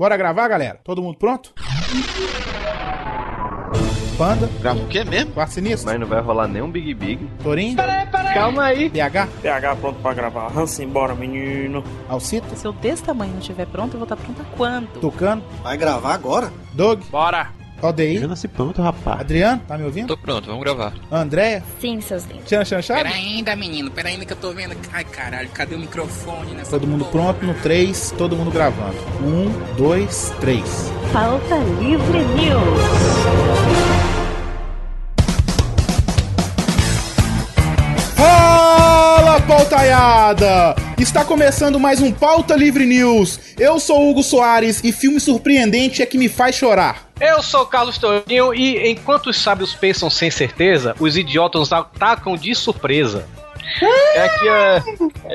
Bora gravar, galera? Todo mundo pronto? Panda, Grava o quê mesmo? Quarto Sinistro, Mas não vai rolar nenhum Big Big. Torinho, Calma aí. PH, PH pronto pra gravar. Hansen, bora, menino. Alcito, Se eu desse tamanho não estiver pronto, eu vou estar pronta quando? Tucano, Vai gravar agora? Doug, Bora! ODI, Eu nasci pronto, rapaz. Adriano, tá me ouvindo? Tô pronto, vamos gravar. Andréia, Sim, seus lindos. Tchan Chan Chave? Pera ainda, menino, pera ainda que eu tô vendo. Ai, caralho, cadê o microfone nessa Todo mundo porra? pronto no 3, todo mundo gravando. 1, 2, 3. Pauta Livre News. Fala, pautaiada! Está começando mais um Pauta Livre News. Eu sou Hugo Soares e filme surpreendente é que me faz chorar. Eu sou o Carlos Tourinho e enquanto os sábios pensam sem certeza, os idiotas atacam de surpresa. É aqui é,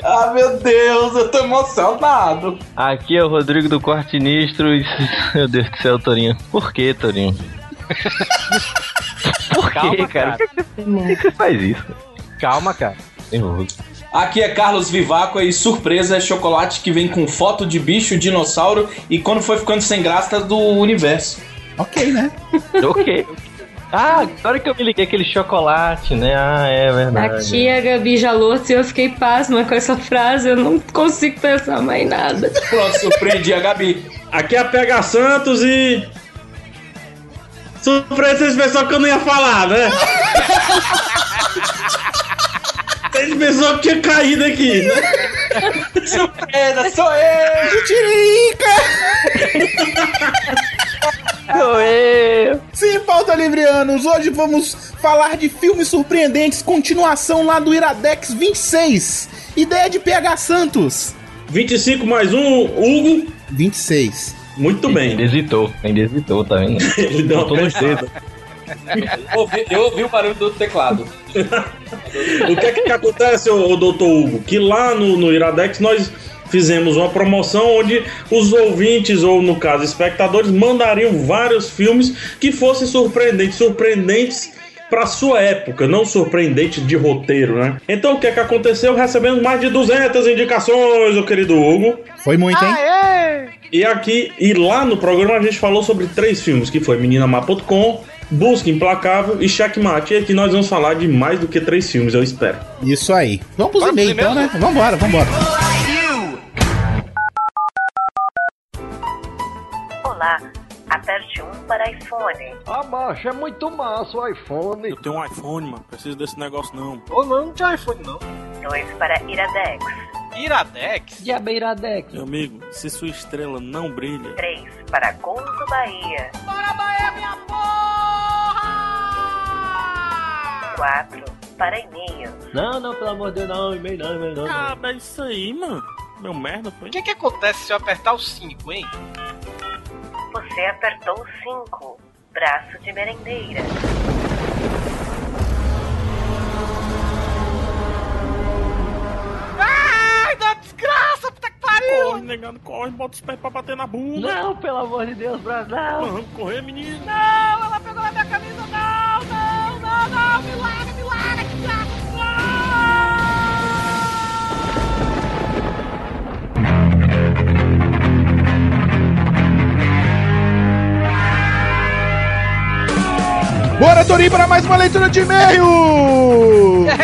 Ah, meu Deus, eu tô emocionado. aqui é o Rodrigo do Quartinistro e. Meu Deus do céu, Torinho. Por que, Torinho? Por que, Calma, cara? cara. Por que você faz isso? Calma, cara. Nervoso. Aqui é Carlos Vivaco e surpresa é chocolate que vem com foto de bicho, dinossauro e quando foi ficando sem graça do universo. Ok, né? Ok. Ah, agora que eu me liguei aquele chocolate, né? Ah, é verdade. Aqui a Gabi Jalotto e eu fiquei pasma com essa frase, eu não consigo pensar mais em nada. Pronto, surpreendi a Gabi. Aqui é a Pega Santos e. Surpresa, vocês pensaram que eu não ia falar, né? Vocês pensaram que tinha caído aqui, né? Surpresa, sou eu! Sou eu! Sim, Pauta Livreanos, hoje vamos falar de filmes surpreendentes, continuação lá do Iradex 26. Ideia de PH Santos. 25 mais um, Hugo. 26. Muito Ainda bem. hesitou, ainda hesitou, vendo? Ele deu uma dedos. Eu ouvi, eu ouvi o barulho do teclado. O que é que, acontece, ô, ô doutor Hugo? Que lá no, no Iradex nós fizemos uma promoção onde os ouvintes, ou no caso, espectadores, mandariam vários filmes que fossem surpreendentes. Surpreendentes pra sua época, não surpreendentes de roteiro, né? Então o que é que aconteceu? Recebemos mais de 200 indicações, ô querido Hugo. Foi muito, hein? E aqui, e lá no programa a gente falou sobre três filmes, que foi Menina Má.com, Busca Implacável e Checkmate. E aqui nós vamos falar de mais do que três filmes, eu espero. Isso aí. Vamos pros e-mails então, né? Vambora, vambora. Olá, aperte 1 para iPhone, Ah, macho, é muito massa o iPhone. Eu tenho um iPhone, mano. Preciso desse negócio não. Ou não, não tinha iPhone não. 2 para Iradex, Iradex? Diabeiradex. Meu amigo, se sua estrela não brilha, 3 para Couto Bahia, Bora, Bahia, minha porra! 4 para e-mail, Não, não, pelo amor de Deus, não, e-mail não, e-mail não. Ah, é isso aí, mano. Meu merda foi. O que que acontece se eu apertar o 5, hein? você apertou 5, braço de merendeira, Ai, da desgraça, puta que pariu! Corre, negando, corre, bota os pés pra bater na bunda. Não, pelo amor de Deus, Brasil, não. Vamos correr, menino. Não, Bora, Torinho, para mais uma leitura de e-mail!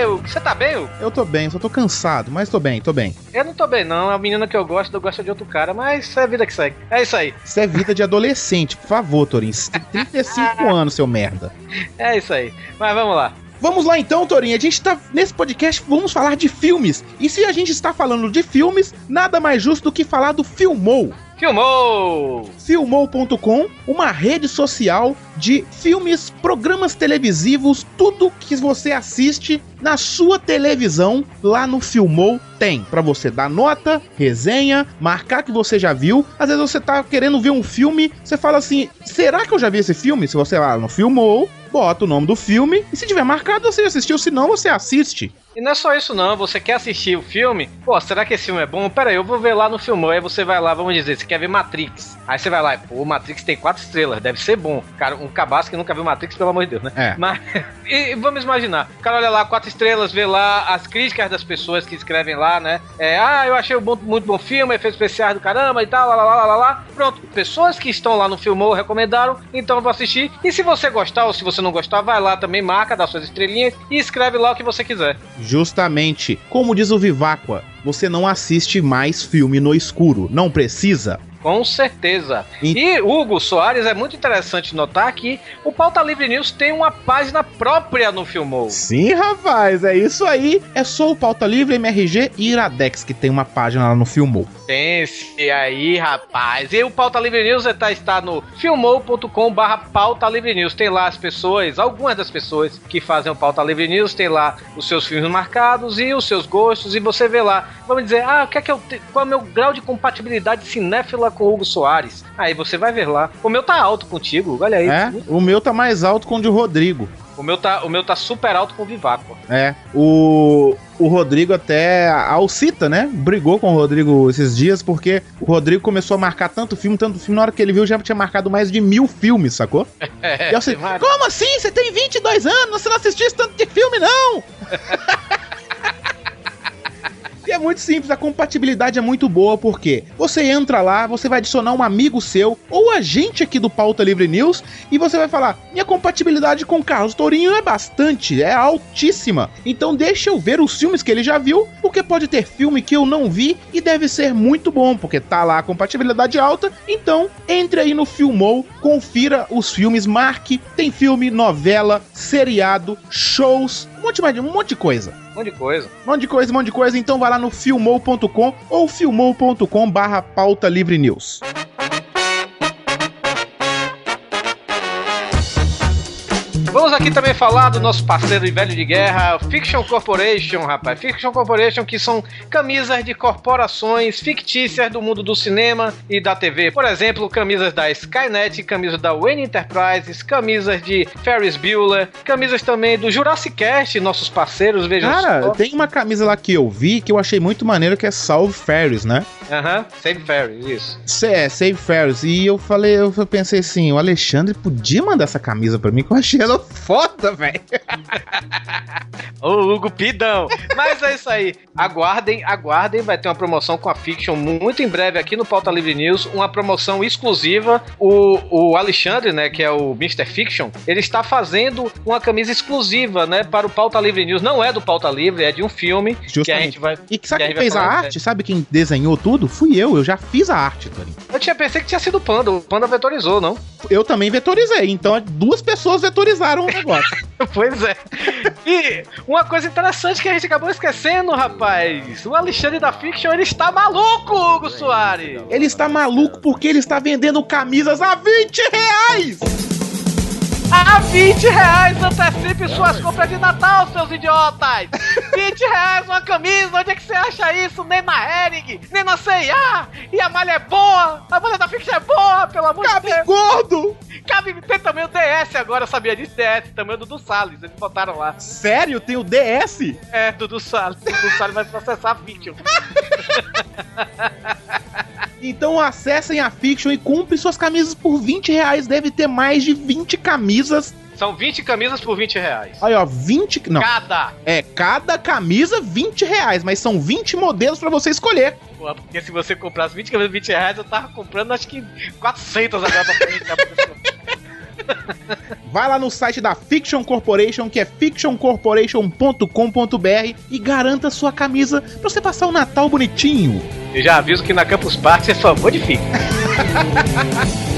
Eu, você tá bem, Hugo? Eu tô bem, só tô cansado, mas tô bem, tô bem. Eu não tô bem, não. É a menina que eu gosto, eu gosto de outro cara, mas é a vida que segue. É isso aí. Isso é vida de adolescente, por favor, Torinho. Você tem 35 anos, seu merda. É isso aí. Mas vamos lá. Vamos lá então, Torinho. A gente tá nesse podcast, vamos falar de filmes. E se a gente está falando de filmes, nada mais justo do que falar do Filmou. Filmou! Filmou.com, uma rede social de filmes, programas televisivos, tudo que você assiste na sua televisão lá no Filmou tem para você dar nota, resenha, marcar que você já viu. Às vezes você tá querendo ver um filme, você fala assim: "Será que eu já vi esse filme?" Se você lá no Filmou, bota o nome do filme e se tiver marcado você assistiu, se não você assiste. E não é só isso não, você quer assistir o filme? Pô, será que esse filme é bom? Pera aí, eu vou ver lá no filme. Aí você vai lá, vamos dizer, você quer ver Matrix. Aí você vai lá, pô, Matrix tem quatro estrelas, deve ser bom. Cara, um cabaço que nunca viu Matrix, pelo amor de Deus, né? É. Mas, e, e vamos imaginar, o cara olha lá, quatro estrelas, vê lá as críticas das pessoas que escrevem lá, né? É, ah, eu achei um bom- muito bom filme, efeitos especiais do caramba e tal, lá, lá, lá, lá, lá. Pronto, pessoas que estão lá no Filmou recomendaram, então eu vou assistir. E se você gostar ou se você não gostar, vai lá também, marca, dá suas estrelinhas e escreve lá o que você quiser. Justamente, como diz o Viváqua, você não assiste mais filme no escuro. Não precisa? Com certeza. E Hugo Soares, é muito interessante notar que o Pauta Livre News tem uma página própria no Filmou. Sim, rapaz, é isso aí. É só o Pauta Livre, MRG e Iradex que tem uma página lá no Filmou. Pense aí, rapaz. E o Pauta Livre News está, está no filmou.com barra Pauta Livre News. Tem lá as pessoas, algumas das pessoas que fazem o Pauta Livre News, tem lá os seus filmes marcados e os seus gostos, e você vê lá. Vamos dizer, ah, o que é que eu te... qual é o meu grau de compatibilidade cinéfila com o Hugo Soares? Aí você vai ver lá. O meu tá alto contigo, olha aí. É? O meu tá mais alto com o de Rodrigo. O meu tá, o meu tá super alto com o Vivaco. É, o, o Rodrigo até, a Alcita, né, brigou com o Rodrigo esses dias, porque o Rodrigo começou a marcar tanto filme, tanto filme, na hora que ele viu já tinha marcado mais de mil filmes, sacou? É, e eu assim, como assim? Você tem 22 anos, você não assistiu esse tanto de filme, não? E é muito simples, a compatibilidade é muito boa, porque você entra lá, você vai adicionar um amigo seu, ou a gente aqui do Pauta Livre News, e você vai falar: minha compatibilidade com Carlos Tourinho é bastante, é altíssima. Então deixa eu ver os filmes que ele já viu, porque pode ter filme que eu não vi e deve ser muito bom, porque tá lá a compatibilidade alta. Então entre aí no Filmou, confira os filmes, marque, tem filme, novela, seriado, shows, monte, mais- um monte de coisa. Um monte de coisa. Um monte de coisa, um monte de coisa. Então vai lá no filmou.com ou filmou.com barra pauta livre news. Vamos aqui também falar do nosso parceiro e velho de guerra, Fiction Corporation, rapaz. Fiction Corporation, que são camisas de corporações fictícias do mundo do cinema e da TV. Por exemplo, camisas da Skynet, camisas da Wayne Enterprises, camisas de Ferris Bueller, camisas também do Jurassic Cast, nossos parceiros, vejam Cara, só. tem uma camisa lá que eu vi que eu achei muito maneiro que é Salve Ferris, né? Aham, Save Ferris, isso. Cê- É, Save Ferris. E eu falei, eu pensei assim, o Alexandre podia mandar essa camisa pra mim, que eu achei ela foda, velho. Ô, Hugo Pidão. Mas é isso aí. Aguardem, aguardem. Vai ter uma promoção com a Fiction muito em breve aqui no Pauta Livre News. Uma promoção exclusiva. O, o Alexandre, né, que é o Mr. Fiction, ele está fazendo uma camisa exclusiva, né, para o Pauta Livre News. Não é do Pauta Livre, é de um filme que a Justamente. gente vai. E que sabe que quem fez a em arte? Sabe quem desenhou tudo? Fui eu, eu já fiz a arte, Torinho. Eu tinha pensei que tinha sido o Panda. O Panda vetorizou, não? Eu também vetorizei, então duas pessoas vetorizaram o negócio. pois é. E uma coisa interessante que a gente acabou esquecendo, rapaz. O Alexandre da Fiction, ele está maluco, Hugo Soares. Ele está maluco porque ele está vendendo camisas a 20 reais! A 20 reais antecipe suas compras de Natal, seus idiotas! 20 reais uma camisa, onde é que você acha isso? Nem na Hering, nem na C&A! E a malha é boa! A malha da Fiction é boa, pelo amor de Deus! gordo! Cabe, tem também o DS agora, sabia disso? DS, também o Dudu Salles, eles botaram lá. Sério? Tem o DS? É, Dudu Salles, Dudu Salles vai processar a. Então acessem a Fiction e compre suas camisas por 20 reais. Deve ter mais de 20 camisas. São 20 camisas por 20 reais. Olha, ó, 20. Não. Cada! É, cada camisa 20 reais, mas são 20 modelos pra você escolher. Pô, porque se você comprasse 20 camisas por 20 reais, eu tava comprando acho que 400 agora pra frente. Vai lá no site da Fiction Corporation, que é fictioncorporation.com.br e garanta sua camisa pra você passar o Natal bonitinho. Eu já aviso que na Campus Party é só modifica.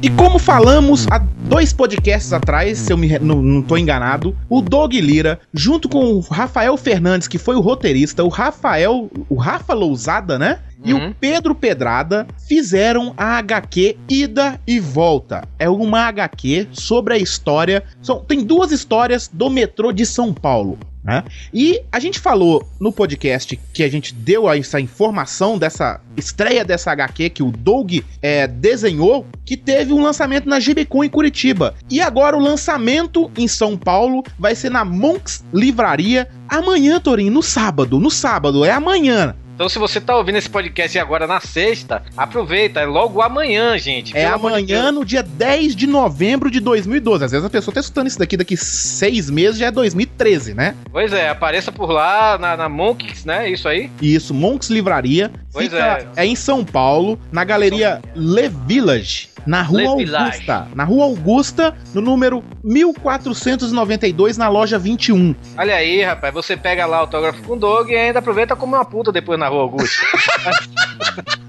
E como falamos há dois podcasts atrás, se eu me, não, não tô enganado, o Doug Lira, junto com o Rafael Fernandes, que foi o roteirista, o Rafael, o Rafa Lousada, né? E o Pedro Pedrada fizeram a HQ Ida e Volta. É uma HQ sobre a história. São, tem duas histórias do metrô de São Paulo. Né? E a gente falou no podcast que a gente deu essa informação dessa estreia dessa HQ que o Doug é, desenhou, que teve um lançamento na GBCon em Curitiba. E agora o lançamento em São Paulo vai ser na Monks Livraria amanhã, Torinho, no sábado. No sábado, é amanhã. Então, se você tá ouvindo esse podcast agora na sexta, aproveita, é logo amanhã, gente. É amanhã, no dia 10 de novembro de 2012. Às vezes a pessoa tá escutando isso daqui daqui seis meses, já é 2013, né? Pois é, apareça por lá na, na Monks, né? Isso aí. Isso, Monks Livraria. Pois Fica, é. em São Paulo, na galeria Le Village. Na rua. Augusta. Na rua Augusta, no número 1492, na loja 21. Olha aí, rapaz, você pega lá o autógrafo com o Doug e ainda aproveita como uma puta depois na Rua Augusta.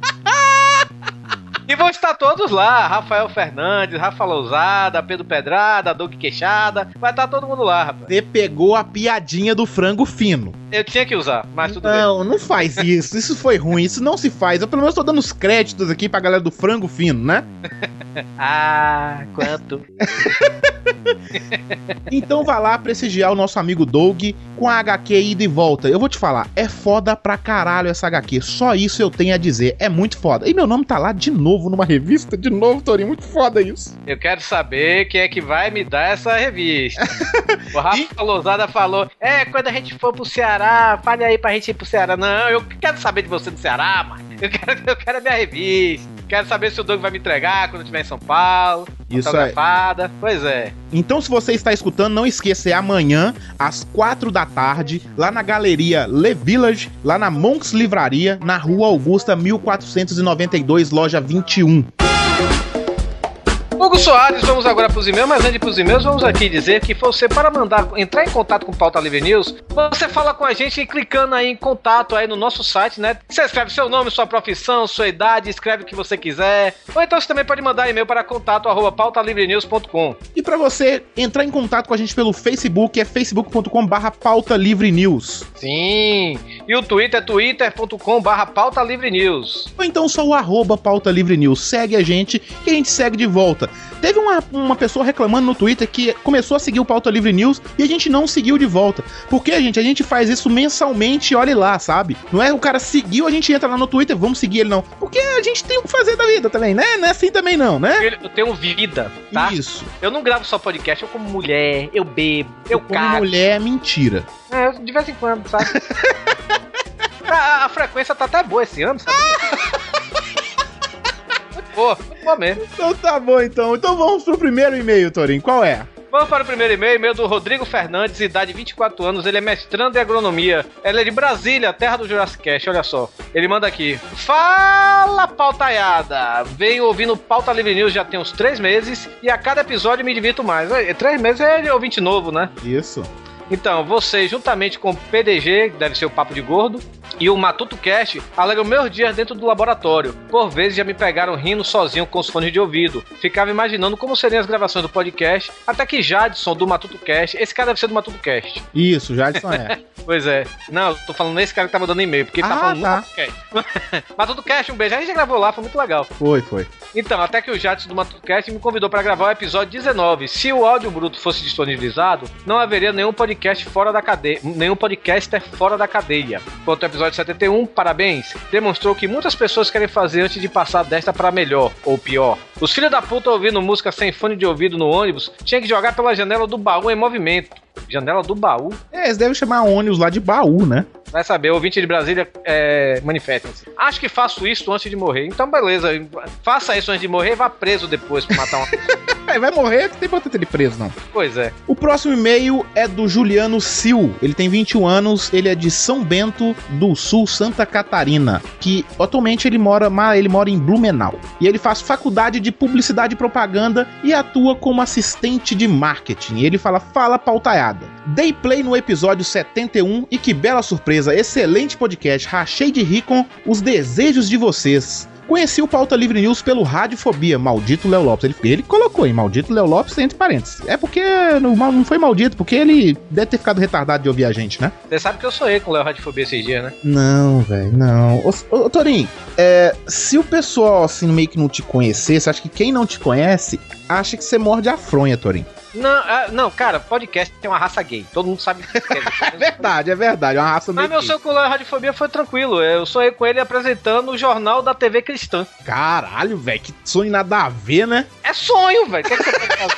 E vão estar todos lá, Rafael Fernandes, Rafa Lousada, Pedro Pedrada, Doug Queixada, vai estar todo mundo lá, rapaz. Você pegou a piadinha do frango fino. Eu tinha que usar, mas tudo bem. Não, não faz isso. Isso foi ruim. Isso não se faz. Eu pelo menos tô dando os créditos aqui pra galera do frango fino, né? Ah, quanto? Então vá lá prestigiar o nosso amigo Doug com a HQ ida e volta. Eu vou te falar, é foda pra caralho essa HQ. Só isso eu tenho a dizer. É muito foda. E meu nome tá lá de novo numa revista. De novo, Torinho. Muito foda isso. Eu quero saber quem é que vai me dar essa revista. o Rafa Lousada falou: É, quando a gente for pro Ceará, fale aí pra gente ir pro Ceará. Não, eu quero saber de você no Ceará, mano. Eu quero, eu quero a minha revista. Quero saber se o Doug vai me entregar quando eu estiver em São Paulo. Isso autografada. Pois é. Então, se você está escutando, não esqueça, é amanhã, às quatro da tarde, lá na galeria Le Village, lá na Monks Livraria, na rua Augusta, 1492, loja 21. Hugo Soares, vamos agora para os e-mails, mas antes de para os e-mails, vamos aqui dizer que você, para mandar, entrar em contato com o Pauta Livre News, você fala com a gente clicando aí em contato aí no nosso site, né? Você escreve seu nome, sua profissão, sua idade, escreve o que você quiser. Ou então você também pode mandar e-mail para contato arroba pautalivrenews.com. E para você entrar em contato com a gente pelo Facebook, é facebook.com barra pauta livre news. Sim, e o Twitter é twitter.com barra pauta livre news. Ou então só o arroba pauta livre news. Segue a gente que a gente segue de volta. Teve uma, uma pessoa reclamando no Twitter que começou a seguir o Pauta Livre News e a gente não seguiu de volta. Porque, gente, a gente faz isso mensalmente, olhe lá, sabe? Não é o cara seguiu, a gente entra lá no Twitter, vamos seguir ele não. Porque a gente tem o que fazer da vida também, né? Não é assim também não, né? Eu tenho vida, tá? Isso. Eu não gravo só podcast, eu como mulher, eu bebo, eu Como cago. mulher é mentira. É, de vez em quando, sabe? a, a frequência tá até boa esse ano, sabe? mesmo. Então tá bom, então. Então vamos pro primeiro e-mail, Torinho. Qual é? Vamos para o primeiro e-mail, e-mail do Rodrigo Fernandes, idade 24 anos, ele é mestrando em agronomia. Ele é de Brasília, terra do Jurassic Cast, olha só. Ele manda aqui. Fala, pautaiada! Venho ouvindo Pauta Livre News já tem uns três meses e a cada episódio me divirto mais. É, Três meses é ouvinte novo, né? Isso. Então, você, juntamente com o PDG, que deve ser o Papo de Gordo, e o Matuto Cast, alegram meus dias dentro do laboratório. Por vezes já me pegaram rindo sozinho com os fones de ouvido. Ficava imaginando como seriam as gravações do podcast, até que Jadson, do Matuto Cast, esse cara deve ser do Matuto Cast. Isso, Jadson é. Pois é. Não, eu tô falando nesse cara que tá mandando e-mail, porque ele tá Ah, falando tá. do Matuto Cast. Matuto Cast, um beijo. A gente já gravou lá, foi muito legal. Foi, foi. Então, até que o Jadson do MatutoCast me convidou para gravar o episódio 19. Se o áudio bruto fosse disponibilizado, não haveria nenhum podcast fora da cadeia, nenhum podcaster fora da cadeia. Quanto ao episódio 71, parabéns. Demonstrou que muitas pessoas querem fazer antes de passar desta para melhor ou pior. Os filhos da puta ouvindo música sem fone de ouvido no ônibus tinha que jogar pela janela do baú em movimento. Janela do baú? É, eles devem chamar ônibus lá de baú, né? Vai saber, ouvinte de Brasília, é, manifestem-se. Acho que faço isso antes de morrer. Então, beleza. Faça isso antes de morrer e vá preso depois pra matar uma vai morrer, que tem importância ele preso, não. pois é. O próximo e-mail é do Juliano Sil. Ele tem 21 anos, ele é de São Bento do Sul, Santa Catarina, que atualmente ele mora, ele mora em Blumenau. E ele faz faculdade de publicidade e propaganda e atua como assistente de marketing. E ele fala: "Fala pautaiada. Dei play no episódio 71 e que bela surpresa, excelente podcast. Rachei de rir com os desejos de vocês." Conheci o Pauta Livre News pelo Radiofobia, maldito Léo Lopes. Ele, ele colocou em maldito Léo Lopes entre parênteses. É porque não, não foi maldito, porque ele deve ter ficado retardado de ouvir a gente, né? Você sabe que eu sonhei com o Léo Radifobia esses dias, né? Não, velho, não. Ô, ô, ô, Torinho, é, se o pessoal assim meio que não te conhecesse, acho que quem não te conhece acha que você morde a fronha, Torinho. Não, ah, não, cara, podcast tem uma raça gay. Todo mundo sabe que é. É verdade, é verdade. É uma raça. Mas meu Léo Radiofobia foi tranquilo. Eu sonhei com ele apresentando o jornal da TV Cristã. Caralho, velho, que sonho nada a ver, né? É sonho, velho. É fazer?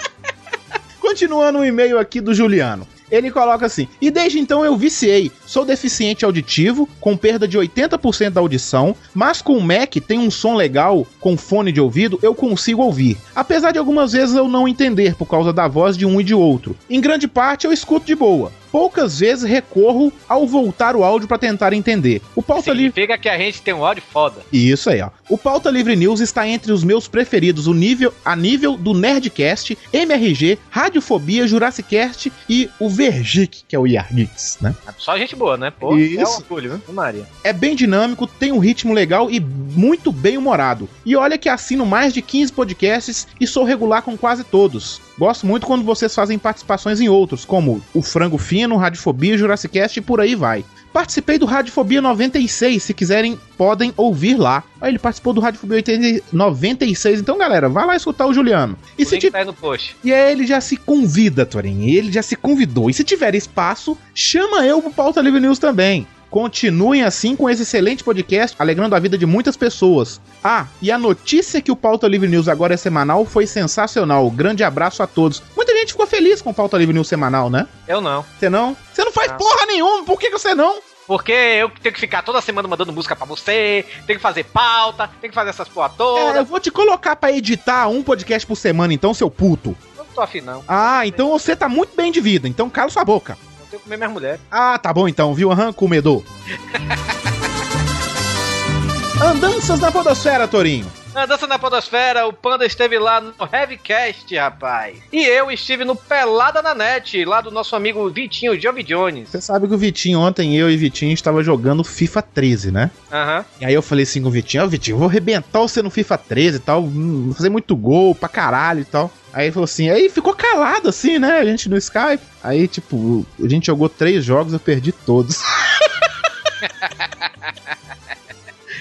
Continuando o e-mail aqui do Juliano. Ele coloca assim: E desde então eu viciei. Sou deficiente auditivo, com perda de 80% da audição, mas com o Mac tem um som legal, com fone de ouvido, eu consigo ouvir. Apesar de algumas vezes eu não entender por causa da voz de um e de outro. Em grande parte eu escuto de boa. Poucas vezes recorro ao voltar o áudio para tentar entender. O pauta livre. Significa que a gente tem um áudio foda. Isso aí, ó. O Pauta Livre News está entre os meus preferidos, o nível a nível do Nerdcast, MRG, Radiofobia, Jurassicast e o Vergic, que é o Yargix, né? Só gente boa, né? Pô, é Isso. um orgulho, viu? Maria. É bem dinâmico, tem um ritmo legal e muito bem humorado. E olha que assino mais de 15 podcasts e sou regular com quase todos. Gosto muito quando vocês fazem participações em outros, como o Frango Fino, Radiofobia, Jurassicast e por aí vai. Participei do Radiofobia 96, se quiserem, podem ouvir lá. Aí ele participou do Radiofobia 80 96, então galera, vai lá escutar o Juliano. E O se tiver tá aí no post. e aí ele já se convida, Torin. Ele já se convidou. E se tiver espaço, chama eu pro Pauta Livre News também. Continuem assim com esse excelente podcast, alegrando a vida de muitas pessoas. Ah, e a notícia que o Pauta Livre News agora é semanal foi sensacional. Grande abraço a todos. Muita gente ficou feliz com o Pauta Livre News semanal, né? Eu não. Você não? Você não faz Não. porra nenhuma, por que, que você não? Porque eu tenho que ficar toda semana mandando música pra você, tenho que fazer pauta, tenho que fazer essas porra toda. É, eu vou te colocar pra editar um podcast por semana, então, seu puto. Não tô afim, não. Ah, então você tá muito bem de vida, então cala sua boca. Eu tenho que comer minhas mulheres. Ah, tá bom então, viu? Aham, comedor. Andanças na Podosfera, Torinho. Na dança na podosfera, o Panda esteve lá no Heavycast, rapaz. E eu estive no Pelada na Net, lá do nosso amigo Vitinho Jovi Jones. Você sabe que o Vitinho, ontem eu e o Vitinho estava jogando FIFA 13, né? Aham. E aí eu falei assim com o Vitinho, ó, Vitinho, eu vou arrebentar você no FIFA 13 e tal, hum, fazer muito gol pra caralho e tal. Aí ele falou assim, aí ficou calado assim, né, a gente no Skype. Aí, tipo, a gente jogou três jogos, eu perdi todos.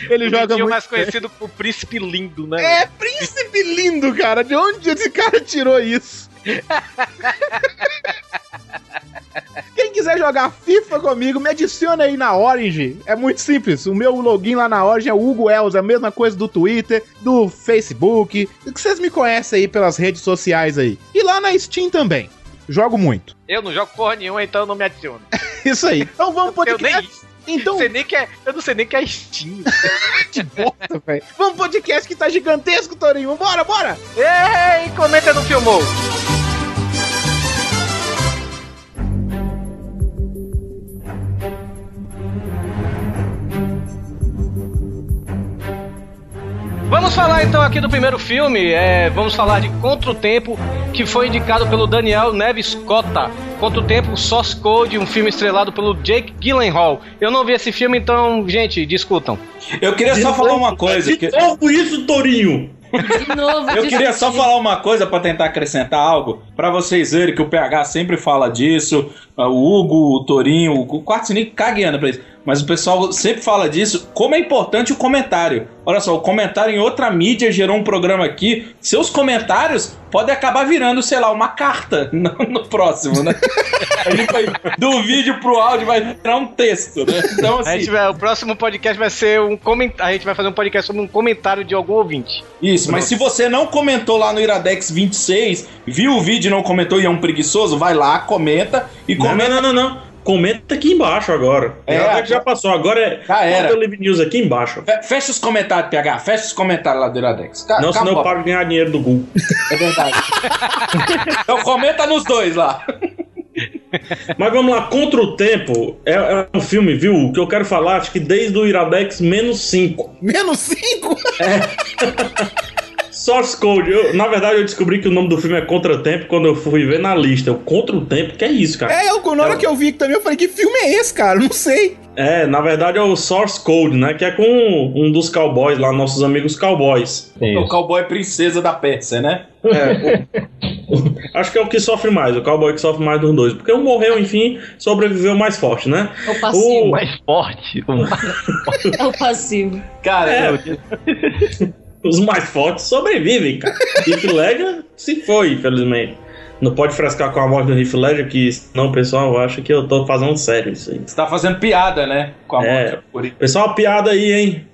Ele o joga muito mais conhecido como Príncipe Lindo, né? É, príncipe lindo, cara. De onde esse cara tirou isso? Quiser jogar FIFA comigo, me adiciona aí na Orange. É muito simples. O meu login lá na Orange é o Hugo Els, a mesma coisa do Twitter, do Facebook. Que vocês me conhecem aí pelas redes sociais aí. E lá na Steam também. Jogo muito. Eu não jogo porra nenhuma, então não me adiciono. Isso aí. Então vamos pro podcast. Então, sei nem que é, eu não sei nem que é Steam. que bosta, velho. Vamos pro podcast que tá gigantesco, Torinho. Bora, bora! Ei, comenta no Filmou. Vamos falar então aqui do primeiro filme. É, vamos falar de Contra o Tempo, que foi indicado pelo Daniel Neves Cotta. Contra o Tempo, Source Code, um filme estrelado pelo Jake Gyllenhaal. Eu não vi esse filme, então, gente, discutam. Eu queria só falar uma coisa. De que- novo isso, Torinho! De novo. Eu queria só falar uma coisa pra tentar acrescentar algo, Pra vocês verem que o PH sempre fala disso, o Hugo, o Torinho, o Quarto Sinico cagueando pra isso. Mas o pessoal sempre fala disso, como é importante o comentário. Olha só, o comentário em outra mídia gerou um programa aqui. Seus comentários podem acabar virando, sei lá, uma carta no, no próximo, né? A gente vai, do vídeo pro áudio vai virar um texto, né? Então, A gente assim. vai- o próximo podcast vai ser um comentário. A gente vai fazer um podcast sobre um comentário de algum ouvinte. Isso, mas se você não comentou lá no Iradex 26, viu o vídeo e não comentou e é um preguiçoso, vai lá, comenta e comenta. não, não, não, não. Comenta aqui embaixo agora. É, É, agora- já passou, agora é Já era. Livre News aqui embaixo. Fe- Fecha os comentários, PH, fecha os comentários lá do Iradex. Ca- Não, senão eu paro de ganhar dinheiro do Google. É verdade. então comenta nos dois lá. Mas vamos lá, Contra o Tempo é, é um filme, viu? Que eu quero falar, acho que desde o Iradex menos 5. Menos 5? Source Code. Eu, na verdade, eu descobri que o nome do filme é Contra o Tempo quando eu fui ver na lista. Eu, Contra o Tempo, que é isso, cara? É, eu, na hora que eu vi também, eu falei, que filme é esse, cara? Não sei. É, na verdade é o Source Code, né? Que é com um dos cowboys lá, nossos amigos cowboys. O cowboy princesa da Pérsia, né? Acho que é o que sofre mais, o cowboy que sofre mais dos dois. Porque um morreu, enfim, sobreviveu mais forte, né? É o passivo. O- Mais forte. É o passivo. Cara, É. eu- Os mais fortes sobrevivem, cara. Heath Ledger se foi, infelizmente. Não pode frescar com a morte do Heath Ledger, que senão o pessoal acha que eu tô fazendo sério isso aí. você tá fazendo piada, né? Com a É. morte. Pessoal, piada aí, hein?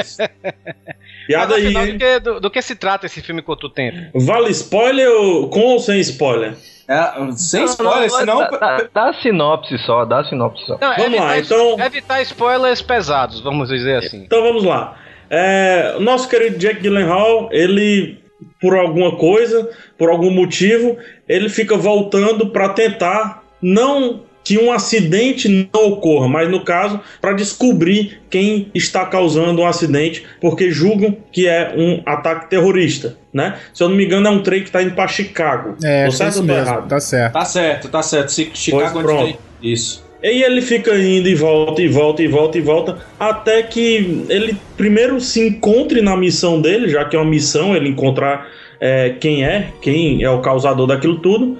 Isso. Piada Mas, aí, afinal, hein? do, que, do, do que se trata esse filme Contra o Tempo? Vale spoiler ou com ou sem spoiler? É, sem Não, spoiler, não, senão. Dá, dá, dá a sinopse só, dá sinopse só. Não, Vamos lá, evitar, então- evitar spoilers pesados, vamos dizer assim. Então vamos lá. É, o nosso querido Jack Gyllenhaal, ele, por alguma coisa, por algum motivo, ele fica voltando para tentar não que um acidente não ocorra, mas no caso, para descobrir quem está causando um acidente, porque julgam que é um ataque terrorista, né? Se eu não me engano, é um trem que está indo para Chicago. É, Tô é certo isso mesmo, errado? tá certo. Tá certo, tá certo. Chicago Pois onde pronto. tem. Isso. E ele fica indo e volta e volta e volta e volta até que ele primeiro se encontre na missão dele, já que é uma missão ele encontrar é, quem é, quem é o causador daquilo tudo.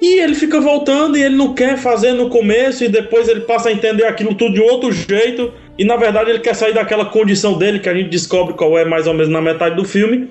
E ele fica voltando e ele não quer fazer no começo e depois ele passa a entender aquilo tudo de outro jeito. E na verdade ele quer sair daquela condição dele que a gente descobre qual é mais ou menos na metade do filme.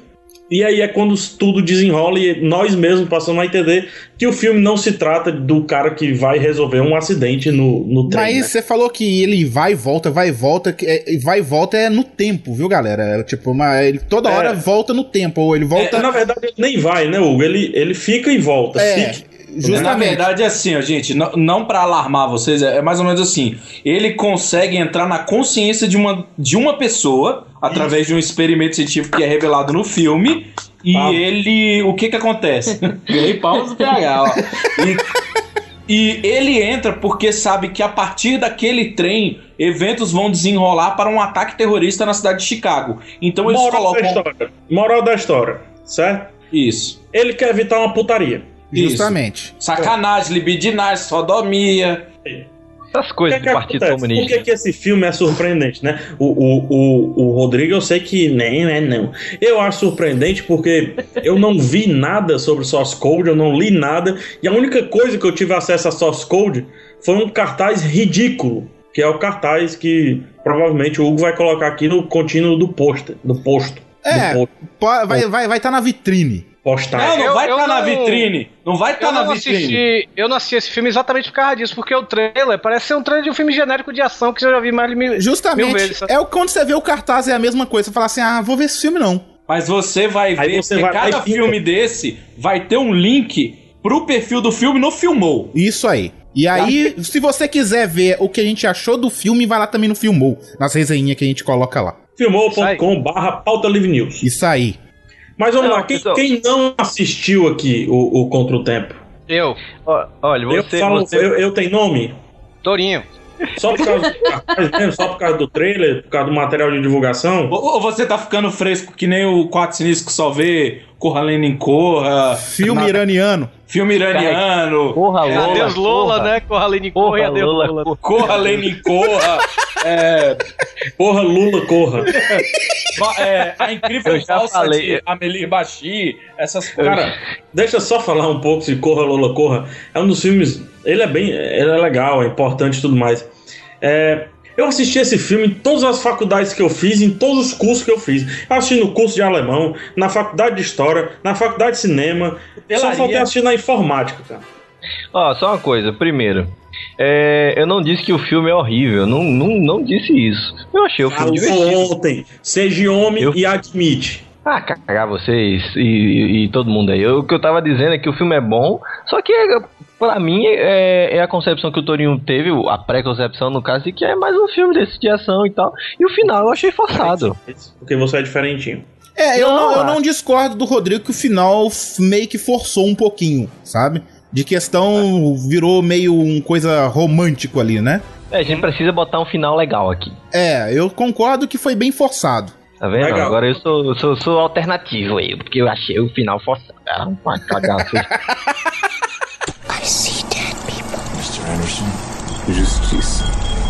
E aí é quando tudo desenrola e nós mesmos passamos a entender que o filme não se trata do cara que vai resolver um acidente no, no trem. Mas né? você falou que ele vai e volta, vai e volta, que é- e vai e volta é no tempo, viu, galera? É, tipo, uma, ele toda É. hora volta no tempo, ou ele volta. É, na verdade, ele nem vai, né, Hugo? Ele, ele fica e volta. É, Fica- Na verdade, é assim, ó, gente, não, não para alarmar vocês, é, é mais ou menos assim. Ele consegue entrar na consciência de uma, de uma pessoa através de um experimento científico que é revelado no filme. E Ah. ele. O que que acontece? Ganhei palmas do PH, ó. E, e ele entra porque sabe que a partir daquele trem, eventos vão desenrolar para um ataque terrorista na cidade de Chicago. Então eles Moral da colocam. história. Moral da história, certo? Isso. Ele quer evitar uma putaria. Justamente. Sacanagem, libidinagem, sodomia. Essas O coisas que do que Partido acontece? Por Comunista. que, que esse filme é surpreendente, né? O, o, o, o Rodrigo, eu sei que nem é não. Eu acho surpreendente porque eu não vi nada sobre Source Code, eu não li nada. E a única coisa que eu tive acesso a Source Code foi um cartaz ridículo. Que é o cartaz que provavelmente o Hugo vai colocar aqui no contínuo do pôster, do posto. É, do po- vai estar vai, vai tá na vitrine. Postar. Não, não Eu- vai estar na não- vitrine. Não vai estar Eu na não, vitrine. assisti, eu não assisti esse filme exatamente por causa disso, porque o trailer parece ser um trailer de um filme genérico de ação que eu já vi mais de mil, mil Justamente. vezes. sabe? É o quando você vê o cartaz é a mesma coisa. Você fala assim: ah, vou ver esse filme não. Mas você vai Aí ver você que vai- cada fica- filme desse vai ter um link pro perfil do filme no Filmou. Isso aí. E aí, se você quiser ver o que a gente achou do filme, vai lá também no Filmou, nas resenhinhas que a gente coloca lá. filmou.com barra pauta livre news. Isso aí. Mas vamos Não, lá, quem, pessoal. quem não assistiu aqui o, o Contra o Tempo? Eu, Olha, Eu, você. falo, você- eu, eu tenho nome? Torinho. Só por causa do mesmo? Só por causa do trailer? Por causa do material de divulgação? Ou, ou você tá ficando fresco que nem o Quatro Sinistros que só vê Corra Lenin Corra, Filme na- iraniano. filme iraniano, Porra, É, Lola. adeus Lola, porra. né? Corra Lenin Corra e Porra, adeus Lola. Lola. Corra Lenin Corra, é, Porra, Lula, corra. é, A Incrível Falsa falei. de Amelie Bachi, essas coisas. Cara, deixa eu só falar um pouco de Corra, Lula, corra. É um dos filmes. Ele é bem. Ele é legal, é importante e tudo mais. É, eu assisti esse filme em todas as faculdades que eu fiz, em todos os cursos que eu fiz. Eu assisti no curso de alemão, na faculdade de história, na faculdade de cinema. Só Pelaria. faltei assistir na informática, cara. Ó, só uma coisa. Primeiro, é, eu não disse que o filme é horrível. Não, não, não disse isso. Eu achei o filme divertido. Falou ontem. Seja homem Eu- e admite. Ah, cagar vocês e, e- e todo mundo aí. Eu- o que eu tava dizendo é que o filme é bom, só que pra mim é, é a concepção que o Torinho teve, a pré-concepção no caso, de que é mais um filme desse de ação e tal. E o final eu achei forçado. Porque você é diferentinho. É, eu Não, não, eu não discordo do Rodrigo que o final meio que forçou um pouquinho, sabe? De questão virou meio um coisa romântico ali, né? É, a gente precisa botar um final legal aqui. É, eu concordo que foi bem forçado. Tá vendo? Legal. Agora eu sou, sou, sou alternativo aí, porque eu achei o final forçado. Ah, vai cagar justiça.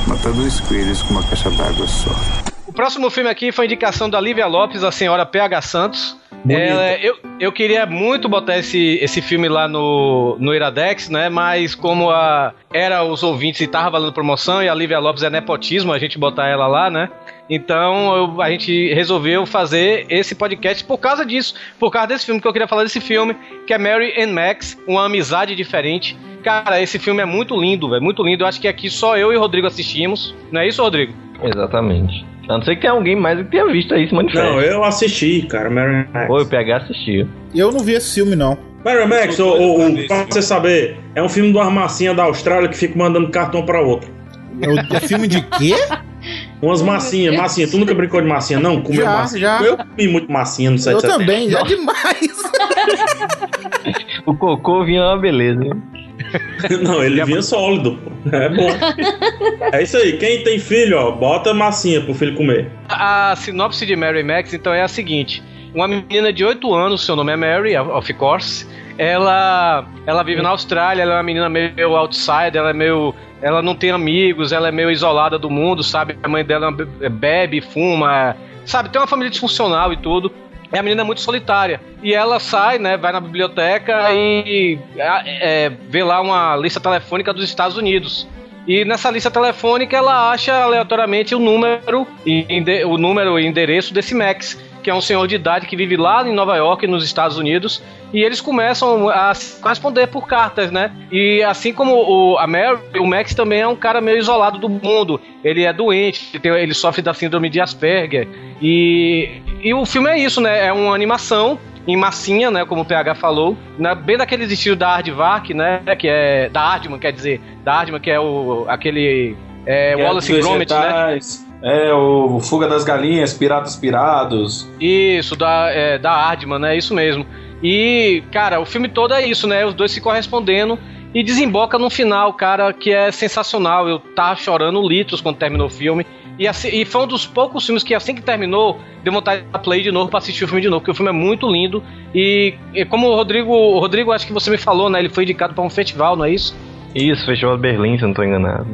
Matar dois coelhos com uma caixa d'água só. O próximo filme aqui foi indicação da Lívia Lopes, a senhora PH Santos. Ela- eu, eu queria muito botar esse, esse filme lá no, no Iradex, né? Mas como a, era os ouvintes e tava valendo promoção e a Lívia Lopes é nepotismo, a gente botar ela lá, né? Então eu- a gente resolveu fazer esse podcast por causa disso, por causa desse filme que eu queria falar desse filme, que é Mary and Max, uma amizade diferente. Cara, esse filme é muito lindo, velho, muito lindo. Eu acho que aqui só eu e o Rodrigo assistimos. Não é isso, Rodrigo? Exatamente. A não ser que tenha alguém mais que tenha visto aí se manifesta. Não, eu assisti, cara. Mary Pô, o PH assistiu. Eu não vi esse filme, não. Mary Max, o, o, o, pra você saber, é um filme de uma massinha da Austrália que fica mandando cartão pra outra. É o, filme de quê? Umas massinhas, massinha. Tu nunca brincou de massinha, não? Comeu Já, massinha? já. Eu comi muito massinha no 7 Eu também, já demais. O cocô vinha uma beleza. hein? Não, ele vinha sólido. pô. É bom. É isso aí. Quem tem filho, ó, bota massinha pro filho comer. A sinopse de Mary Max, então, é a seguinte. Uma menina de 8 anos, seu nome é Mary, of course. Ela, ela vive na Austrália, ela é uma menina meio outsider, ela é meio... Ela não tem amigos, ela é meio isolada do mundo, sabe? A mãe dela be- bebe, fuma, sabe? Tem uma família disfuncional e tudo. É a menina muito solitária. E ela sai, né? Vai na biblioteca e é, vê lá uma lista telefônica dos Estados Unidos. E nessa lista telefônica ela acha aleatoriamente o número, e o número e endereço desse Max, que é um senhor de idade que vive lá em Nova York, nos Estados Unidos, e eles começam a se corresponder por cartas, né? E assim como o, a Mary, o Max também é um cara meio isolado do mundo. Ele é doente, ele sofre da síndrome de Asperger. E, e o filme é isso, né? É uma animação em massinha, né, como o PH falou, né, bem daqueles estilos da Aardvark, né, que é da Aardman, quer dizer, da Aardman que é o aquele é, Guerra Wallace e Gromit, né? É, o Fuga das Galinhas, Piratas Pirados. Isso, da, é, da Aardman, né? Isso mesmo. E, cara, o filme todo é isso, né? Os dois se correspondendo e desemboca num final, cara, que é sensacional. Eu tava chorando litros quando terminou o filme. E, assim, e foi um dos poucos filmes que, assim que terminou, deu vontade de play de novo pra assistir o filme de novo, porque o filme é muito lindo. E, e como o Rodrigo, o Rodrigo, acho que você me falou, né? Ele foi indicado pra um festival, não é isso? Isso, Festival de Berlim, se eu não tô enganado.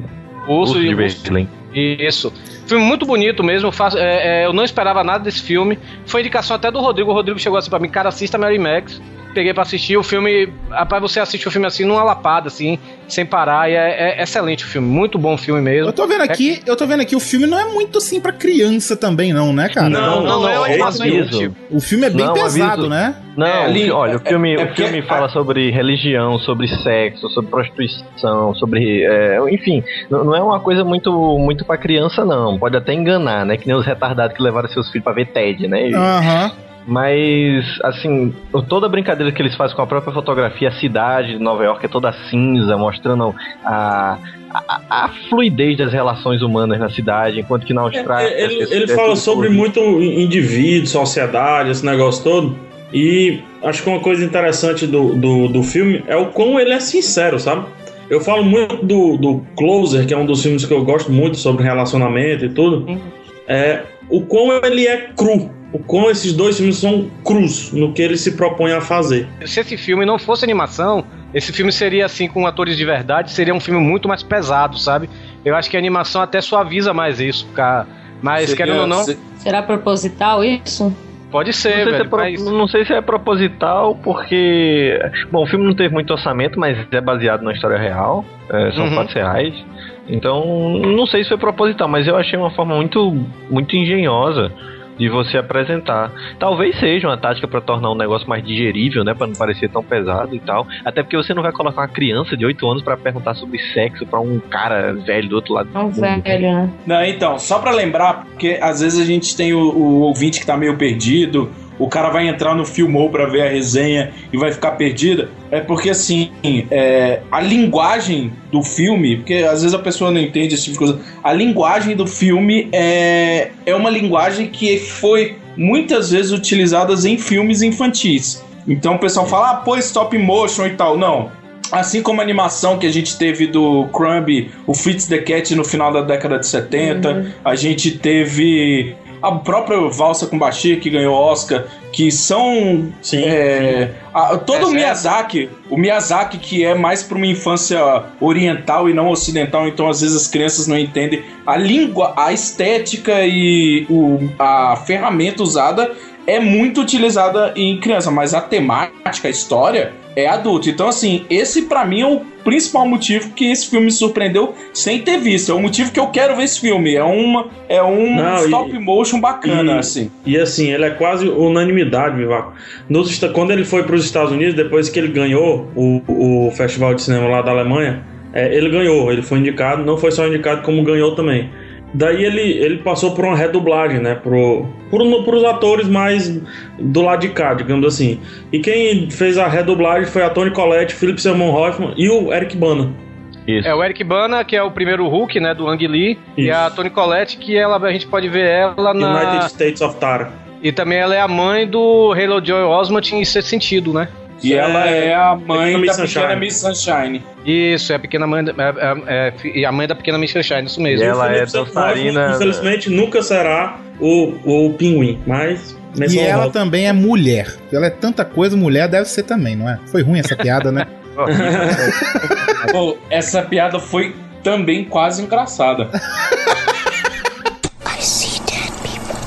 Urso Urso de. Berlim. Isso. Filme muito bonito mesmo. faço- é, é, eu não esperava nada desse filme. Foi indicação até do Rodrigo. O Rodrigo chegou assim pra mim, cara, assista Mary Max. Peguei pra assistir o filme. Rapaz, você assiste o filme assim, numa lapada, assim, sem parar. E é, é excelente o filme. Muito bom filme mesmo. Eu tô vendo aqui, eu tô vendo aqui, o filme não é muito assim pra criança também, não, né, cara? Não, não, não, é uma animação infantil. O filme é bem Não, pesado, aviso. né? Não, É, o ali- olha, o filme, é- é o filme fala sobre religião, sobre sexo, sobre prostituição, sobre. é, enfim, não, não é uma coisa muito, muito pra criança, não. Pode até enganar, né? Que nem os retardados que levaram seus filhos pra ver TED, né? Aham. Mas, assim, toda a brincadeira que eles fazem com a própria fotografia, a cidade de Nova York é toda cinza, mostrando a, a, a fluidez das relações humanas na cidade, enquanto que na Austrália. É, Ele, ele é fala sobre muito indivíduo, sociedade, esse negócio todo. E acho que uma coisa interessante do, do, do filme é o quão ele é sincero, sabe? Eu falo muito do, do Closer, que é um dos filmes que eu gosto muito sobre relacionamento e tudo. É o quão ele é cru. O quão esses dois filmes são crus no que ele se propõe a fazer. Se esse filme não fosse animação, esse filme seria assim com atores de verdade, seria um filme muito mais pesado, sabe? Eu acho que a animação até suaviza mais isso, cara. Mas Seria- querendo ou não, se- Será proposital isso? pode Não ser, sei, se é velho. pro- mas- não sei se é proposital, porque. Bom, o filme não teve muito orçamento, mas é baseado na história real. é, são Uhum. fatos reais. Então, não sei se foi proposital, mas eu achei uma forma muito, muito engenhosa de você apresentar. Talvez seja uma tática pra tornar um negócio mais digerível, né, Pra não parecer tão pesado e tal. Até porque você não vai colocar uma criança de 8 anos pra perguntar sobre sexo pra um cara velho do outro lado um do mundo. velho, né? Não, então, só pra lembrar, porque às vezes a gente tem o, o ouvinte que tá meio perdido, o cara vai entrar no Filmou pra ver a resenha e vai ficar perdido. É porque, assim, é, a linguagem do filme, porque às vezes a pessoa não entende esse tipo de coisa, a linguagem do filme é, é uma linguagem que foi muitas vezes utilizada em filmes infantis. Então o pessoal fala, ah, pô, stop motion e tal. Não, Assim como a animação que a gente teve do Crumb, o Fritz the Cat no final da década de 70, a gente teve a própria Valsa com Bashir que ganhou Oscar, que são é, a- todo o Miyazaki, o Miyazaki que é mais para uma infância oriental e não ocidental, então às vezes as crianças não entendem a língua, a estética e o- a ferramenta usada é muito utilizada em criança, mas a temática, a história é adulto. Então, assim, esse pra mim é o principal motivo que esse filme me surpreendeu sem ter visto. É o motivo que eu quero ver esse filme. É uma é um Não, e- stop motion bacana, e, assim. E assim, ele é quase unanimidade, Vivaco. Nos quando ele foi para os Estados Unidos, depois que ele ganhou o, o Festival de Cinema lá da Alemanha, é, ele ganhou, ele foi indicado, não foi só indicado, como ganhou também. Daí ele, ele passou por uma redublagem, né? Pro, pro, pros atores mais do lado de cá, digamos assim. E quem fez a redublagem foi a Tony Collette, Philip Seymour Hoffman e o Eric Bana. Isso. É o Eric Bana, que é o primeiro Hulk, né, do Ang Lee, e Isso. a Tony Collette, que ela, a gente pode ver ela na... United States of Tara. E também ela é a mãe do Halo Joy Osment em Sexto Sentido, né? E ela é a mãe Pequena da Miss pequena. Miss Sunshine. Isso, é a pequena mãe, da- é, é, é, e a mãe da pequena Miss Sunshine, isso E mesmo. ela é dançarina. Infelizmente nunca será o, o pinguim, mas. E ela honrosa. também é mulher. Ela é tanta coisa, mulher deve ser também, não é? Foi ruim essa piada, né? Pô, essa piada foi também quase engraçada.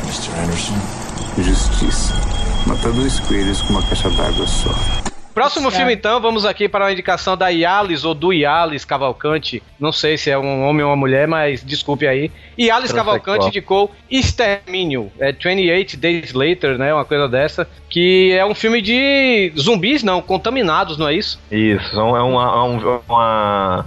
Mr. Anderson. Justiça. Matar dois coelhos com uma caixa d'água só. Próximo filme, então, vamos aqui para uma indicação da Yalis ou do Yalis Cavalcante. Não sei se é um homem ou uma mulher, mas desculpe aí. Yalis Transexual. Cavalcante indicou Extermínio, é 28 Days Later, né? Uma coisa dessa. Que é um filme de zumbis, não, contaminados, não é isso? Isso, é uma, um, uma-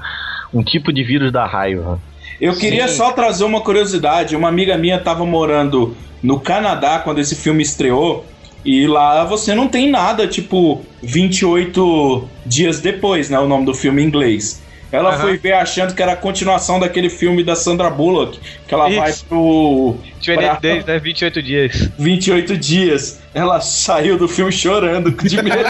um tipo de vírus da raiva. Eu queria Sim. só trazer uma curiosidade. Uma amiga minha tava morando no Canadá quando esse filme estreou. E lá você não tem nada, tipo, 28 dias depois, né? O nome do filme em inglês. Ela Aham. foi ver achando que era a continuação daquele filme da Sandra Bullock, que ela vai Isso. pro. 28 pra Days, né? 28 dias. 28 dias. Ela saiu do filme chorando de medo.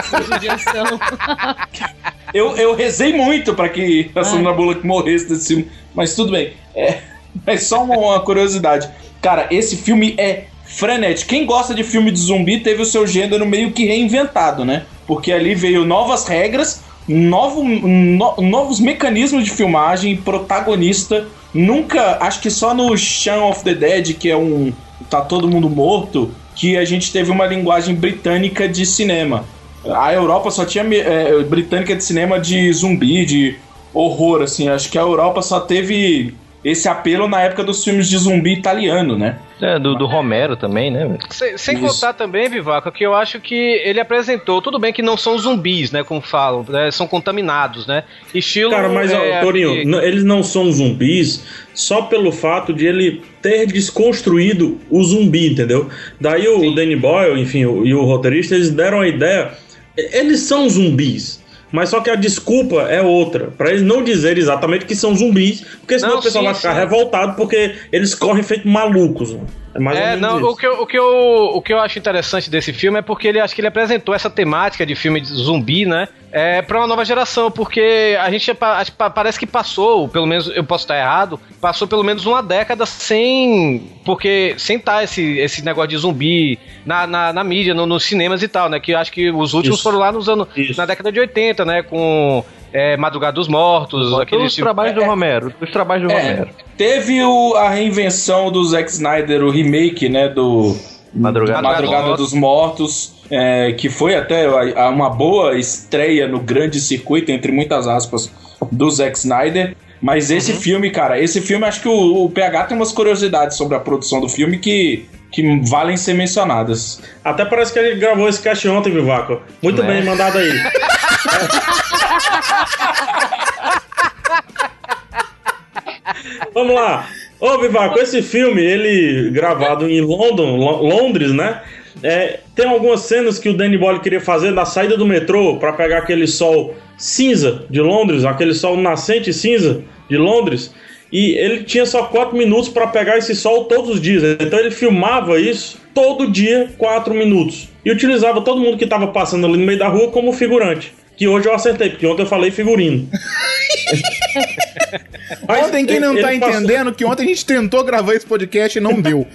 Eu, eu rezei muito pra que a Sandra Bullock morresse desse filme, mas tudo bem. É, é só uma, uma curiosidade. Cara, esse filme é frenético. Quem gosta de filme de zumbi teve o seu gênero meio que reinventado, né? Porque ali veio novas regras, novo, no- novos mecanismos de filmagem, protagonista. Nunca, acho que só no Shaun of the Dead, que é um. tá todo mundo morto, que a gente teve uma linguagem britânica de cinema. A Europa só tinha é, britânica de cinema de zumbi, de horror, assim. Acho que a Europa só teve esse apelo na época dos filmes de zumbi italiano, né? É, do, do Romero também, né? Sem, sem contar também, Vivaco, que eu acho que ele apresentou, tudo bem que não são zumbis, né, como falam, né, são contaminados, né? Estilo. Cara, mas, ó, é, Torinho, aquele- n- eles não são zumbis só pelo fato de ele ter desconstruído o zumbi, entendeu? Daí o, o Danny Boyle, enfim, o- e o roteirista, eles deram a ideia. Eles são zumbis. Mas só que a desculpa é outra. Pra eles não dizerem exatamente que são zumbis. Porque senão Não, o pessoal sim, vai ficar sim. revoltado porque eles correm feito malucos. né? É mais É, não, isso. o que, eu, o, que eu, o que eu acho interessante desse filme é porque ele acho que ele apresentou essa temática de filme de zumbi, né? É, pra uma nova geração, porque a gente parece que passou, pelo menos eu posso estar errado, passou pelo menos uma década sem. Porque sem estar esse, esse negócio de zumbi na, na, na mídia, no- nos cinemas e tal, né? Que eu acho que os últimos Isso. foram lá nos anos. Isso. Na década de 80, né? Com é, Madrugada dos Mortos, aqueles Os trabalhos do Romero. Os trabalhos do É, Romero. teve o- a reinvenção do Zack Snyder, o remake, né, do Madrugada. Madrugada dos Mortos, é, que foi até uma boa estreia no grande circuito, entre muitas aspas, do Zack Snyder. Mas esse filme, cara, esse filme, acho que o, o PH tem umas curiosidades sobre a produção do filme que, que valem ser mencionadas. Até parece que ele gravou esse cast ontem, Vivaco. Muito Né? bem mandado aí. Vamos lá. Ô, Vivaco, esse filme, ele gravado em London, Lo- Londres, né? É, tem algumas cenas que o Danny Boyle queria fazer na saída do metrô para pegar aquele sol cinza de Londres, aquele sol nascente cinza de Londres. E ele tinha só 4 minutos para pegar esse sol todos os dias. Então ele filmava isso todo dia, 4 minutos. E utilizava todo mundo que estava passando ali no meio da rua como figurante. Que hoje eu acertei, porque ontem eu falei figurino. Mas Ontem, quem não ele- tá ele passou- entendendo que ontem a gente tentou gravar esse podcast e não deu.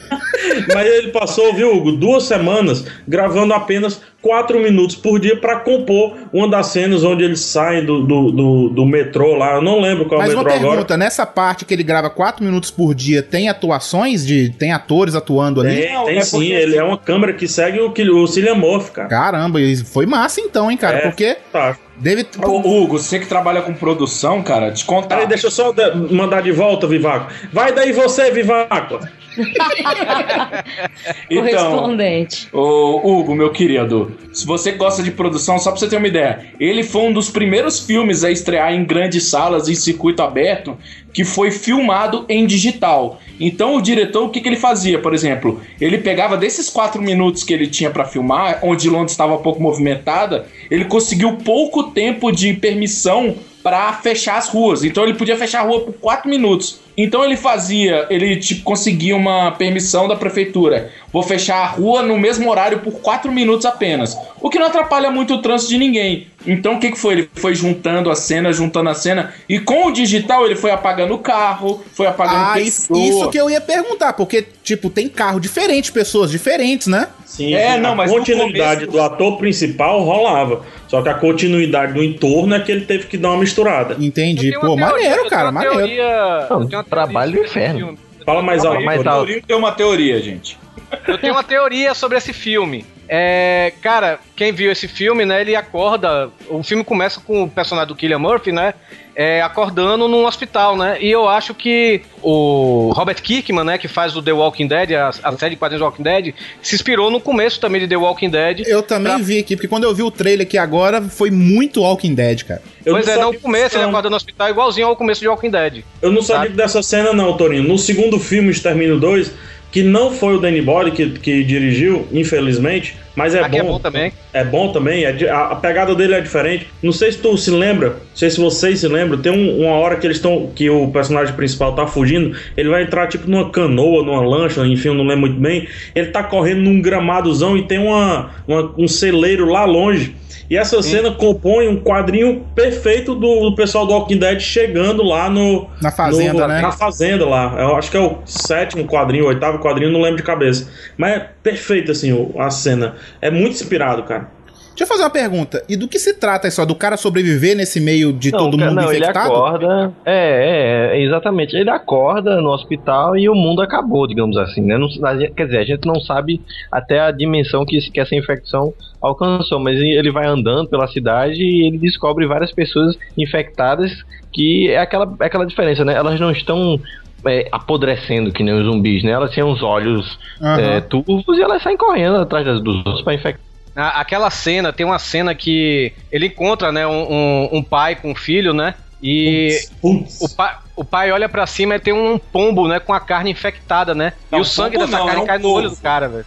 Mas ele passou, viu, Hugo, duas semanas gravando apenas quatro minutos por dia pra compor uma das cenas onde eles saem do, do, do, do metrô lá. Eu não lembro qual é Mas o uma metrô pergunta, agora. nessa parte que ele grava 4 minutos por dia, tem atuações de. Tem atores atuando ali? Tem, Não, tem é sim, porque- ele é uma câmera que segue o, que- o Cillian Murphy, cara. Caramba, e foi massa então, hein, cara? É, Porque Tá. deve. Ô, Hugo, você que trabalha com produção, cara, te contar. Peraí, deixa eu só mandar de volta, Vivaco. Vai daí você, Vivaco. Então, Correspondente. Ô, Hugo, meu querido, se você gosta de produção, só pra você ter uma ideia, ele foi um dos primeiros filmes a estrear em grandes salas, em circuito aberto, que foi filmado em digital. Então o diretor, o que, que ele fazia, por exemplo? Ele pegava desses quatro minutos que ele tinha pra filmar, onde Londres estava pouco movimentada, ele conseguiu pouco tempo de permissão para fechar as ruas. Então ele podia fechar a rua por quatro minutos. Então ele fazia, ele tipo, conseguia uma permissão da prefeitura. Vou fechar a rua no mesmo horário por quatro minutos apenas. O que não atrapalha muito o trânsito de ninguém. Então o que, que foi? Ele foi juntando a cena, juntando a cena. E com o digital ele foi apagando o carro, foi apagando Ah, isso, isso que eu ia perguntar, porque, tipo, tem carro diferente, pessoas diferentes, né? Sim, a continuidade do ator principal rolava. Só que a continuidade do entorno é que ele teve que dar uma misturada. Entendi. Pô, maneiro, cara, maneiro. trabalho do inferno. Fala mais alto. Torinho tem uma teoria, gente. Eu tenho uma teoria sobre esse filme. É, cara, quem viu esse filme, né, ele acorda. O filme começa com o personagem do Killian Murphy, né? é, acordando num hospital, né? E eu acho que o Robert Kirkman, né, que faz o The Walking Dead, a, a série de quadrinhos Walking Dead, se inspirou no começo também de The Walking Dead. Eu também vi aqui, porque quando eu vi o trailer aqui agora, foi muito Walking Dead, cara. pois é, no começo ele acorda no hospital igualzinho ao começo de Walking Dead. Eu não sabia dessa cena, não, Torinho. No segundo filme, Extermínio 2, que não foi o Danny Body que, que dirigiu, infelizmente, mas é Aqui bom. é bom também. É bom também, é a, a pegada dele é diferente. Não sei se tu se lembra, não sei se vocês se lembram, tem um- uma hora que eles estão. que o personagem principal tá fugindo, ele vai entrar tipo numa canoa, numa lancha, enfim, eu não lembro muito bem. Ele tá correndo num gramadozão e tem uma, uma- um celeiro lá longe. E essa cena compõe um quadrinho perfeito do, do pessoal do Walking Dead chegando lá no. Na fazenda, no- né? Na fazenda lá. Eu acho que é o sétimo quadrinho, o oitavo quadrinho, não lembro de cabeça. Mas é perfeito, assim, a cena. É muito inspirado, cara. Deixa eu fazer uma pergunta. E do que se trata isso? Do cara sobreviver nesse meio de todo cara, mundo não, ele infectado? acorda. É, é, é, exatamente. Ele acorda no hospital e o mundo acabou, digamos assim, né? Não- quer dizer, a gente não sabe até a dimensão que, que essa infecção alcançou, mas ele vai andando pela cidade e ele descobre várias pessoas infectadas, que é aquela, é aquela diferença, né? Elas não estão é, apodrecendo que nem os zumbis, né? Elas têm os olhos Aham. é, turvos e elas saem correndo atrás das- dos outros pra infectar. Aquela cena, tem uma cena que ele encontra, né, um, um- um pai com um filho, né? E o pai, o pai olha pra cima e tem um pombo, né, com a carne infectada, né? Não, e o sangue pombo dessa não, carne é um cai no olho do cara, velho.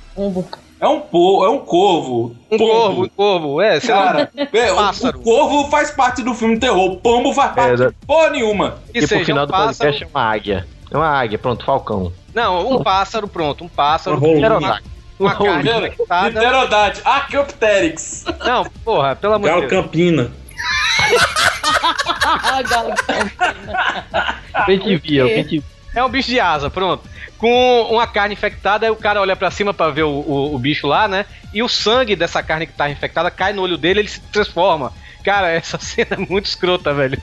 É um po, é um corvo. Um corvo, um corvo, é, sei lá. Cara, é, o- o, corvo faz parte do filme terror, o pombo faz parte de porra nenhuma. Que e seja pro final um do pássaro- podcast é uma águia. É uma águia, pronto, falcão. Não, um pássaro, pronto, um pássaro. Rolinha. uma, uma carne infectada. Pterodate, Archaeopteryx. Não, porra, pelo amor de Galo Deus. Campina. Quem te via, te É um bicho de asa, pronto. Com uma carne infectada, aí o cara olha pra cima pra ver o, o, o bicho lá, né? E o sangue dessa carne que tá infectada cai no olho dele ele se transforma. Cara, essa cena é muito escrota, velho.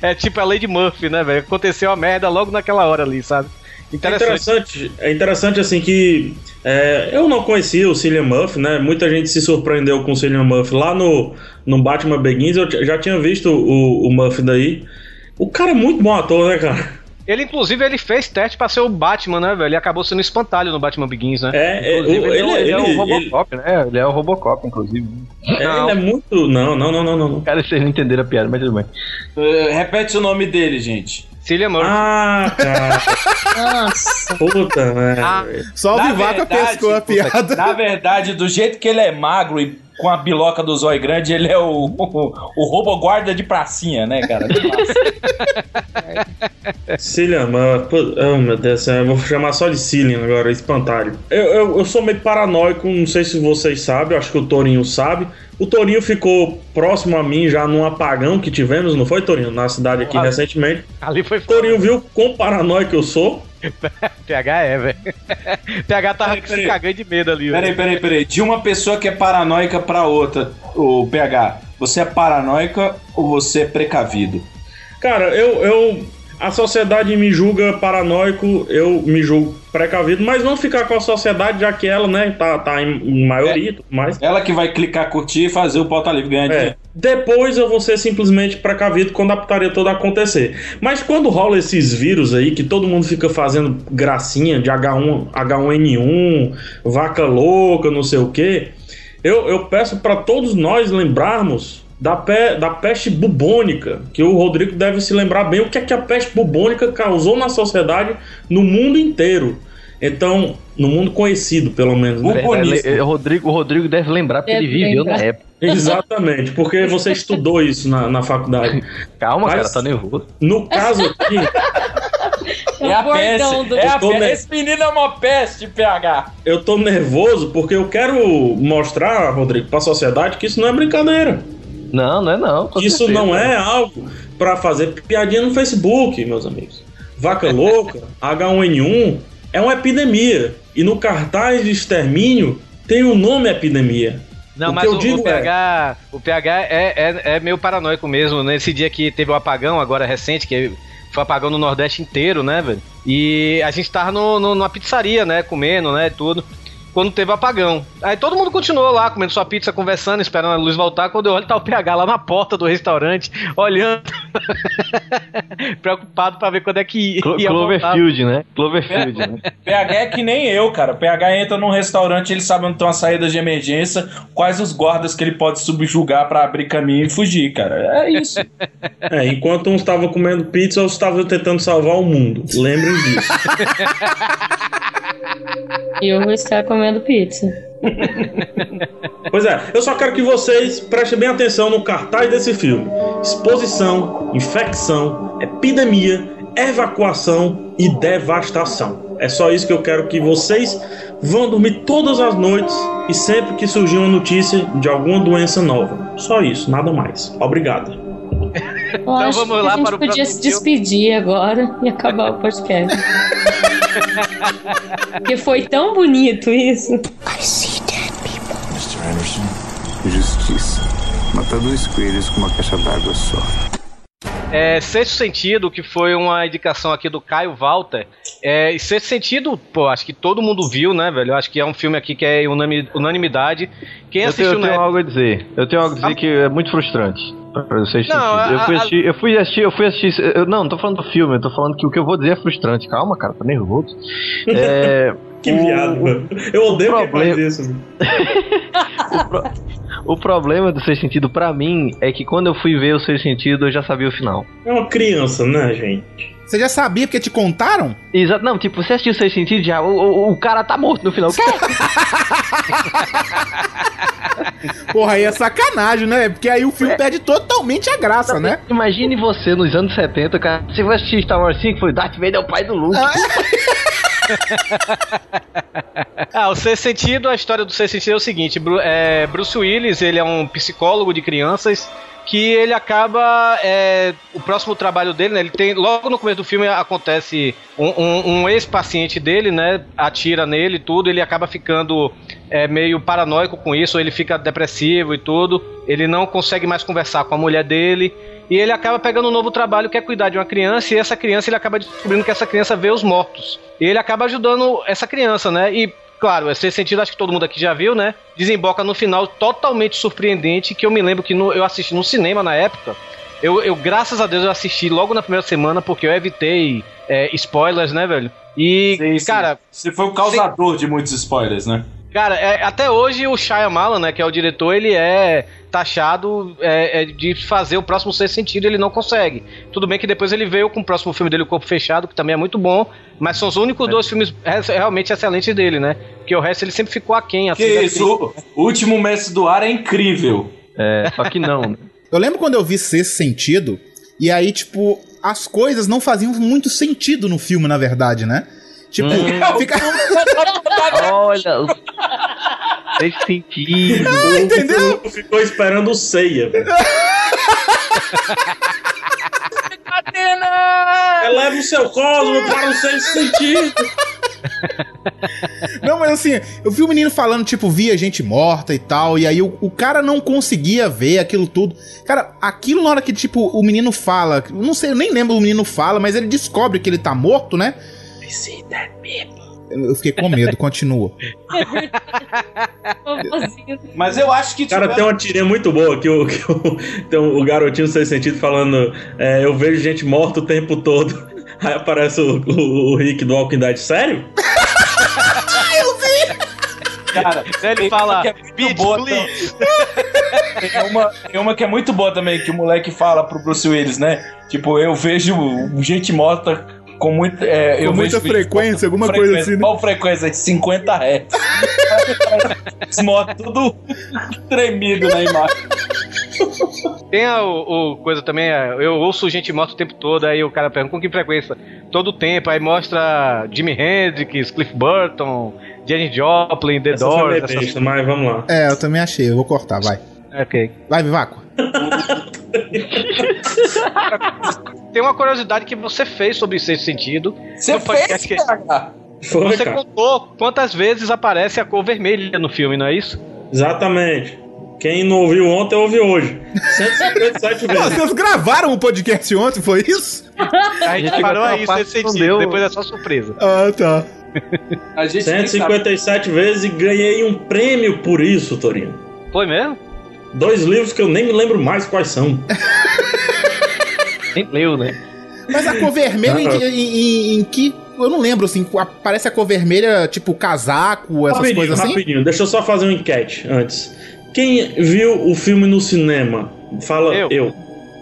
É tipo a Lady Murphy, né, velho? Aconteceu a merda logo naquela hora ali, sabe? É interessante, é interessante assim que é, eu não conhecia o Cillian Murphy, né? Muita gente se surpreendeu com o Cillian Murphy lá no, no Batman Begins. Eu já tinha visto o, o Murphy daí. O cara é muito bom ator, né, cara? Ele, inclusive, ele fez teste pra ser o Batman, né, velho? Ele acabou sendo espantalho no Batman Begins, né? É, é, Inclusive, o- ele, é o- ele- ele é o ele- Robocop, né? Ele é o Robocop, inclusive. É, ele é muito. Não, não, não, não, não. Cara, vocês não entenderam a piada, mas tudo bem. Eh, repete o nome dele, gente. Cillian Murphy. Ah, cara. Nossa. Puta, velho. Só o Vivaca verdade, pescou a piada. Na verdade, do jeito que ele é magro e com a biloca do zóio grande, ele é o, o, o roboguarda de pracinha, né, cara? Cillian Murphy. Oh, meu Deus. Eu vou chamar só de Cillian agora, espantalho. Eu, eu, eu sou meio paranoico, não sei se vocês sabem, eu acho que o Torinho sabe. O Torinho ficou próximo a mim já num apagão que tivemos, não foi, Torinho? Na cidade aqui Ah, recentemente. Ali foi O Torinho viu quão paranoico eu sou. PH é, velho. PH tava Peraí, peraí. se cagando de medo ali, Peraí, peraí, peraí. De uma pessoa que é paranoica pra outra, o PH, você é paranoica ou você é precavido? Cara, eu, eu. A sociedade me julga paranoico, eu me julgo precavido, mas não ficar com a sociedade, já que ela, né, tá, tá em, maioria e tudo mais. Ela que vai clicar, curtir e fazer o pauta livre ganhar É. dinheiro. Depois eu vou ser simplesmente precavido quando a putaria toda acontecer. Mas quando rola esses vírus aí, que todo mundo fica fazendo gracinha de H1, H1N1, vaca louca, não sei o quê. Eu, eu peço para todos nós lembrarmos da, pe, da peste bubônica, que o Rodrigo deve se lembrar bem o que é que a peste bubônica causou na sociedade no mundo inteiro. Então, no mundo conhecido, pelo menos. Né? Le- Rodrigo, o Rodrigo deve lembrar porque Deve ele viveu lembrar. na época. Exatamente, porque você estudou isso na, na faculdade. Calma, Mas, cara, tá nervoso. No caso aqui, É a peste. do- É a peste. ne- Esse menino é uma peste, PH. eu tô nervoso porque eu quero mostrar, Rodrigo, pra sociedade que isso não é brincadeira. Não, não é não. isso certeza. não é algo pra fazer piadinha no Facebook, meus amigos. Vaca louca, H1N1 é uma epidemia. E no cartaz de extermínio tem o nome epidemia. Não, o mas o, digo o PH, o PH é, é, é meio paranoico mesmo. Nesse dia que teve o apagão, agora recente, que foi apagão no Nordeste inteiro, né, velho? E a gente tava no, no- numa pizzaria, né, comendo, né, tudo. Quando teve apagão. Aí todo mundo continuou lá, comendo sua pizza, conversando, esperando a luz voltar. Quando eu olho, tá o PH lá na porta do restaurante, olhando. Preocupado pra ver quando é que ia voltar. Cloverfield, né? Cloverfield, né? PH é que nem eu, cara. PH entra num restaurante, ele sabe onde estão as saídas de emergência, quais os guardas que ele pode subjugar pra abrir caminho e fugir, cara. É isso. É, enquanto uns estavam comendo pizza, outros estavam tentando salvar o mundo. Lembrem disso. E eu vou estar comendo pizza. Pois é, eu só quero que vocês prestem bem atenção no cartaz desse filme: exposição, infecção, epidemia, evacuação e devastação. É só isso que eu quero que vocês vão dormir todas as noites e sempre que surgir uma notícia de alguma doença nova. Só isso, nada mais. Obrigado. Eu acho vamos que lá a gente para o podia próximo se despedir agora e acabar o podcast. Porque foi tão bonito isso. Mr. Anderson. Justiça. Matar dois coelhos com uma caixa d'água só. É, Sexto Sentido, que foi uma indicação aqui do Caio Walter. É, e Sexto Sentido, pô, acho que todo mundo viu, né, velho? Acho que é um filme aqui que é unanimidade. Quem eu tenho, assistiu eu tenho algo a dizer. Eu tenho algo a dizer que é muito frustrante. Vocês Não, sentirem. eu, a- fui a- assistir, eu fui assistir, eu fui assistir. Eu, não, não tô falando do filme, eu tô falando que o que eu vou dizer é frustrante. Calma, cara, tá nervoso. É, Que o- viado, mano. Eu odeio quem problema- faz isso. O problema do Sexto Sentido pra mim é que quando eu fui ver o Sexto Sentido eu já sabia o final. É uma criança, né, gente? Você já sabia porque te contaram? Exato, não, tipo, você assistiu o Sexto Sentido já, o, o, o cara tá morto no final. O quê? Porra, aí é sacanagem, né? Porque aí o filme perde totalmente a graça, né? Imagine você nos anos 70, cara, você vai assistir Star Wars 5, foi Darth Vader é o pai do Luke. Ah, o Sexto Sentido, a história do Sexto Sentido é o seguinte: é, Bruce Willis, ele é um psicólogo de crianças que ele acaba. é, o próximo trabalho dele, né? Ele tem. Logo no começo do filme acontece um, um- um ex-paciente dele, né? Atira nele e tudo, ele acaba ficando é, meio paranoico com isso, ele fica depressivo e tudo. Ele não consegue mais conversar com a mulher dele. E ele acaba pegando um novo trabalho que é cuidar de uma criança, e essa criança ele acaba descobrindo que essa criança vê os mortos. E ele acaba ajudando essa criança, né? E, claro, esse sentido acho que todo mundo aqui já viu, né? Desemboca no final totalmente surpreendente, que eu me lembro que no- eu assisti no cinema na época. Eu, eu, graças a Deus, eu assisti logo na primeira semana, porque eu evitei é, spoilers, né, velho? E, cara. Você foi o causador de muitos spoilers, né? Cara, é, até hoje o Shyamalan, né, que é o diretor, ele é taxado é, é, de fazer o próximo sexto sentido, ele não consegue. Tudo bem que depois ele veio com o próximo filme dele, O Corpo Fechado, que também é muito bom, mas são os únicos dois filmes re- realmente excelentes dele, né? Porque o resto ele sempre ficou aquém. Que assim, da isso, o último Mestre do Ar é incrível. É, só que não. né? Eu lembro quando eu vi Sexto Sentido, e aí, tipo, as coisas não faziam muito sentido no filme, na verdade, né? Tipo, Hum. fica... Olha, Sexto Sentido. entendeu? Ficou esperando o ceia, velho. Eleva o seu cosmo para o sexto sentido. Não, mas assim, eu vi o menino falando, tipo, via gente morta e tal, e aí o, o cara não conseguia ver aquilo tudo. Cara, aquilo na hora que, tipo, o menino fala, não sei, eu nem lembro o menino fala, mas ele descobre que ele tá morto, né? Eu eu fiquei com medo, continua. Mas eu acho que. Cara, tem uma tirinha muito boa que o, que o, tem o garotinho sem sentido falando: é, Eu vejo gente morta o tempo todo. Aí aparece o, o, o Rick do Walking Dead. Sério? eu vi! Cara, Ele fala, que é muito "Bitch, boa, please." Tem uma, tem uma que é muito boa também, que o moleque fala pro Bruce Willis, né? Tipo, eu vejo gente morta com, muito, é, Com eu muita vejo frequência, alguma coisa frequência. assim, né? Qual frequência? 50 Hz. Os mortos tudo tremido na imagem. Tem a, o, o coisa também, é, eu ouço gente morta o tempo todo, aí o cara pergunta com que frequência? Todo o tempo, aí mostra Jimi Hendrix, Cliff Burton, Janis Joplin, The Essa Doors, essas mas vamos lá. É, eu também achei. Eu vou cortar, vai. Ok. Vai, Vivaco. Tem uma curiosidade que você fez sobre Sexto Sentido. Você fez, que- Foi, Você cara. contou quantas vezes aparece a cor vermelha no filme, não é isso? Exatamente. Quem não ouviu ontem, ouve hoje. 157 Ah, vezes. vocês gravaram o podcast ontem, foi isso? A gente parou aí, não Sentido, deu. depois é só surpresa. Ah, tá. A gente nem sabe. 157 vezes e ganhei um prêmio por isso, Torinho. Foi mesmo? Dois livros que eu nem me lembro mais quais são. Nem leu, né? Mas a cor vermelha em, que- em- em- em que. Eu não lembro, assim. Aparece a cor vermelha, tipo casaco, essas rapidinho, coisas assim? rapidinho. Deixa eu só fazer uma enquete antes. Quem viu o filme no cinema? Fala Eu. eu.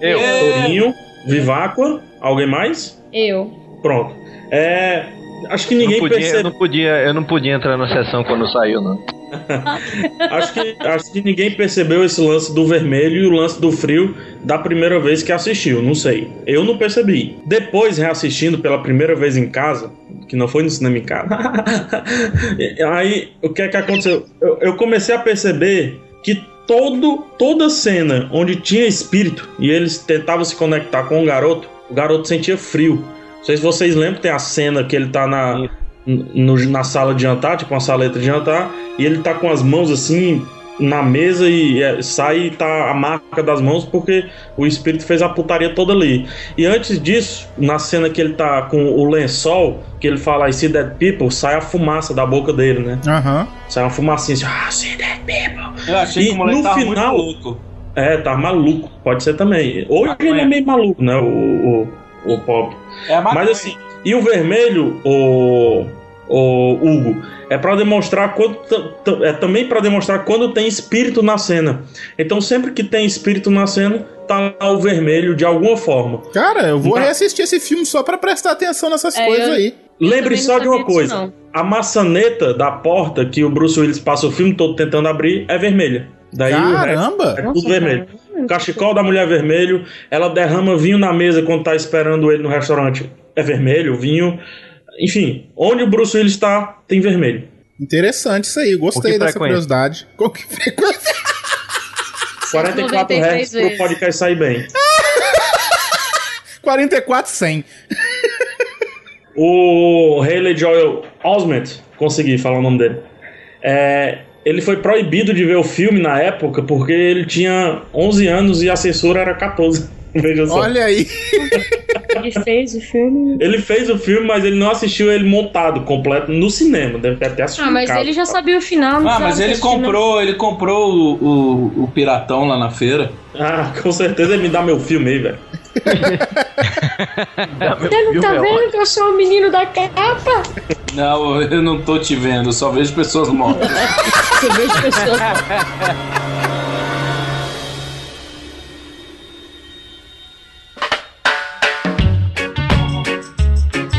Eu. Torinho, Viváqua, alguém mais? Eu. Pronto. É, acho que Não ninguém podia, eu, percebeu. não podia, eu não podia entrar na sessão quando saiu, não. Acho que, acho que ninguém percebeu esse lance do vermelho e o lance do frio da primeira vez que assistiu, não sei. Eu não percebi. Depois, reassistindo pela primeira vez em casa, que não foi no cinema em casa, aí o que é que aconteceu? Eu, eu comecei a perceber que todo, toda cena onde tinha espírito e eles tentavam se conectar com o garoto, o garoto sentia frio. Não sei se vocês lembram, tem a cena que ele tá na, no- na sala de jantar, tipo uma saleta de jantar, e ele tá com as mãos assim na mesa e é, sai e tá a marca das mãos porque o espírito fez a putaria toda ali. E antes disso, na cena que ele tá com o lençol, que ele fala I see dead people, sai a fumaça da boca dele, né? Aham. Sai uma fumacinha assim, ah, see dead people. Eu achei E que o moleque no tava final- muito louco. É, tá maluco, pode ser também. Hoje ele é meio maluco, né? O, o, o pop. É a maconha. Mas assim, e o vermelho, o, o Hugo, é pra demonstrar quando é também pra demonstrar quando tem espírito na cena. Então sempre que tem espírito na cena, tá lá o vermelho de alguma forma. Cara, eu vou Tá. reassistir esse filme só pra prestar atenção nessas É, coisas eu- aí. Lembre só de uma coisa: não. a maçaneta da porta que o Bruce Willis passa o filme todo tentando abrir é vermelha. Daí o resto Caramba! é tudo vermelho. O cachecol da mulher é vermelho, ela derrama vinho na mesa quando tá esperando ele no restaurante. É vermelho, vinho. Enfim, onde o Bruce Willis está, tem vermelho. Interessante isso aí, gostei dessa frequência? curiosidade. Com que frequência? 44 93 Hz pro podcast sair bem. 44 100. O Haley Joel Osment, consegui falar o nome dele. É, ele foi proibido de ver o filme na época porque ele tinha 11 anos e a censura era 14. Veja só. Olha aí. Ele fez o filme. Ele fez o filme, mas ele não assistiu ele montado, completo, no cinema. Deve ter até assistido Ah, mas ele já sabia o final. não Ah, mas ele não. comprou, ele comprou o, o, o piratão lá na feira. Ah, com certeza ele me dá meu filme aí, velho. Você não tá vendo que eu sou o menino da capa? Não, eu não tô te vendo, eu só vejo pessoas mortas. Você vê as pessoas.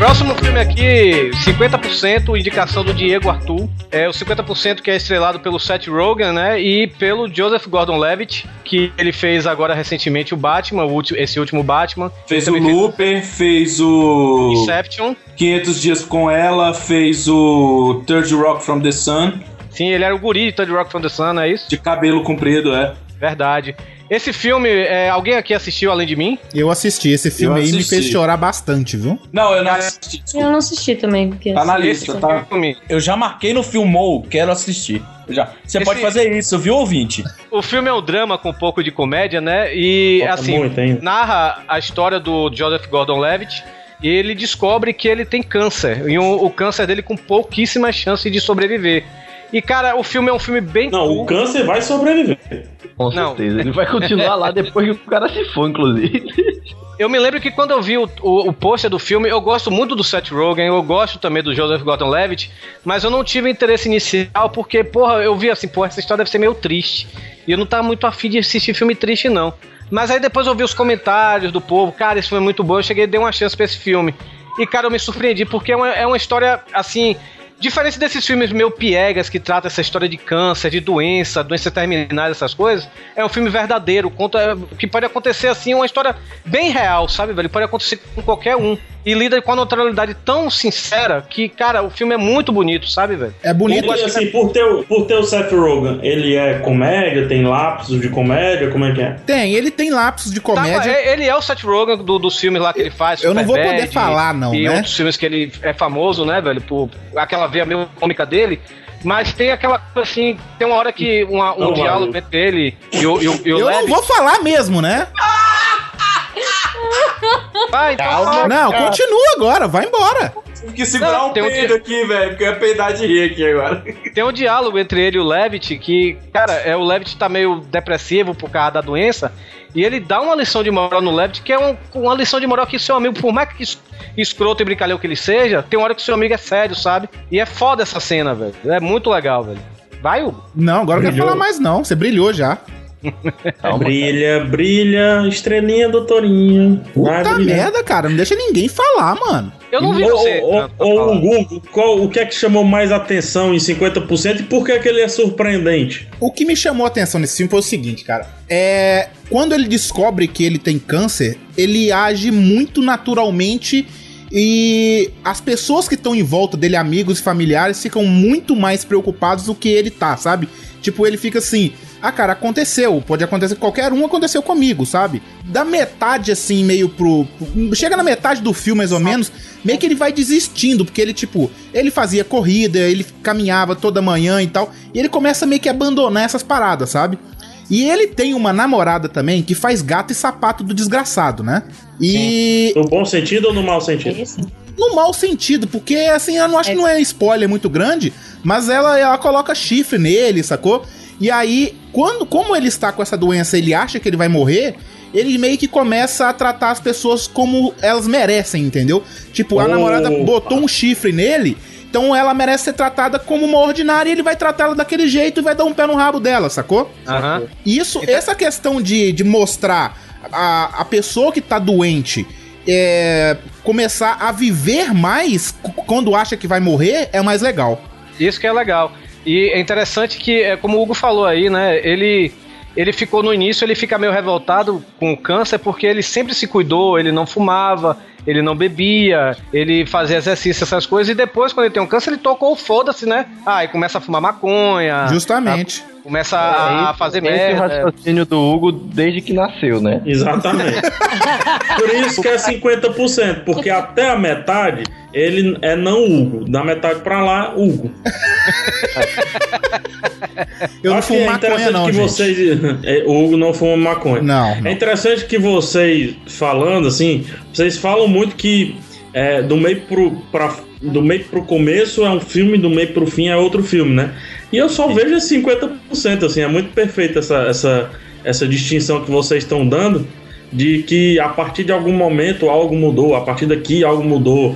Próximo filme aqui, 50% indicação do Diego Arthur. É o 50% que é estrelado pelo Seth Rogen, né? E pelo Joseph Gordon-Levitt, que ele fez agora recentemente o Batman, o ulti- esse último Batman. Fez o Looper, fez o Inception. 500 Dias com Ela, fez o Third Rock from the Sun, Sim, ele era o guri de Third Rock from the Sun, é isso? de cabelo comprido, é. Verdade. Esse filme, é, alguém aqui assistiu além de mim? Eu assisti, esse filme Eu aí me fez chorar bastante, viu? Não, eu não assisti, Eu não assisti também. Porque Tá na lista, tá? filme, Eu já marquei no Filmou, quero assistir. Já. Você Esse- pode fazer isso, viu, ouvinte? o filme é um drama com um pouco de comédia, né? E Falta assim, muito narra a história do Joseph Gordon-Levitt e ele descobre que ele tem câncer e o, o câncer dele com pouquíssima chance de sobreviver. E, cara, o filme é um filme bem. Não, o câncer vai sobreviver. Com Não. certeza. Ele vai continuar lá depois que o cara se for, inclusive. Eu me lembro que quando eu vi o, o, o pôster do filme, eu gosto muito do Seth Rogen, eu gosto também do Joseph Gordon-Levitt, mas eu não tive interesse inicial porque, porra, eu vi assim, porra, essa história deve ser meio triste. E eu não tava muito afim de assistir filme triste, não. Mas aí depois eu vi os comentários do povo, cara, esse filme é muito bom, eu cheguei e dei uma chance pra esse filme. E, cara, eu me surpreendi, porque é uma, é uma história, assim, diferente desses filmes meio piegas que tratam essa história de câncer, de doença, doença terminais, essas coisas, é um filme verdadeiro, conta que pode acontecer assim, uma história bem real, sabe, velho? Pode acontecer com qualquer um. E lida com a naturalidade tão sincera que, cara, o filme é muito bonito, sabe, velho? É bonito. Ele, assim, por ter, o- por ter o Seth Rogen, ele é comédia, tem lapsos de comédia, como é que é? Tem, ele tem lapsos de Tá, comédia. é- ele é o Seth Rogen do- dos filmes lá que ele faz. Eu não vou Superbad poder falar, não, E né? outros filmes que ele é famoso, né, velho? Por aquela veia meio cômica dele. Mas tem aquela coisa assim, tem uma hora que uma- um Não, diálogo entre ele e o, e o, e o Eu não vou falar mesmo, né? Vai, então Calma. Não, continua agora, vai embora. Tive que segurar Não, um tem um peido aqui, velho, porque eu ia peidar de rir aqui agora. Tem um diálogo entre ele e o Levitt que, cara, é, o Levitt tá meio depressivo por causa da doença. E ele dá uma lição de moral no Levitt, que é um- uma lição de moral que seu amigo, por mais que es- escroto e brincalhão que ele seja, tem uma hora que seu amigo é sério, sabe? E é foda essa cena, velho. É muito legal, velho. Vai, Hugo. Não, agora não quero Brilhou. falar mais não. Você brilhou já. Brilha, brilha, estrelinha do Torinho. Vai Puta merda, cara. Não deixa ninguém falar, mano. Eu não vi você. ô, ô, Google, qual, o que é que chamou mais atenção em 50% e por que, que ele é surpreendente? O que me chamou a atenção nesse filme foi o seguinte, cara. É. Quando ele descobre que ele tem câncer, ele age muito naturalmente e as pessoas que estão em volta dele, amigos e familiares, ficam muito mais preocupados do que ele tá, sabe? Tipo, ele fica assim. Ah, cara, aconteceu. Pode acontecer com qualquer um, aconteceu comigo, sabe? Da metade, assim, meio pro. pro- Chega na metade do filme, mais ou menos, meio que ele vai desistindo, porque ele, tipo, ele fazia corrida, ele caminhava toda manhã e tal, e ele começa meio que a abandonar essas paradas, sabe? E ele tem uma namorada também que faz gato e sapato do desgraçado, né? E. No bom sentido ou no mau sentido? No mau sentido, porque assim, eu não acho que não é spoiler muito grande, mas ela, ela coloca chifre nele, sacou? E aí, quando, como ele está com essa doença, ele acha que ele vai morrer, ele meio que começa a tratar as pessoas como elas merecem, entendeu? Tipo, a Opa. namorada botou um chifre nele, então ela merece ser tratada como uma ordinária e ele vai tratar ela daquele jeito e vai dar um pé no rabo dela, sacou? Aham. Isso, essa questão de, de mostrar a, a pessoa que tá doente é, começar a viver mais quando acha que vai morrer é mais legal. Isso que é legal. E é interessante que, é, como o Hugo falou aí, né? Ele, ele ficou no início, ele fica meio revoltado com o câncer porque ele sempre se cuidou, ele não fumava, ele não bebia, ele fazia exercício, essas coisas, e depois, quando ele tem um câncer, ele tocou o foda-se, né? Ah, e começa a fumar maconha. Justamente. tá? Começa a, a fazer Esse é o merda. raciocínio do Hugo desde que nasceu, né? Exatamente. Por isso que é 50%, porque até a metade ele é não Hugo. Da metade pra lá, Hugo. Eu não Acho que fumo é maconha, interessante não, que gente. vocês. é, o Hugo não fuma maconha. Não, não. É interessante que vocês falando assim, vocês falam muito que é, do meio pro pra, do meio pro começo é um filme, do meio pro fim é outro filme, né? E eu só vejo esse 50%, assim, é muito perfeita essa, essa, essa distinção que vocês estão dando de que a partir de algum momento algo mudou, a partir daqui algo mudou.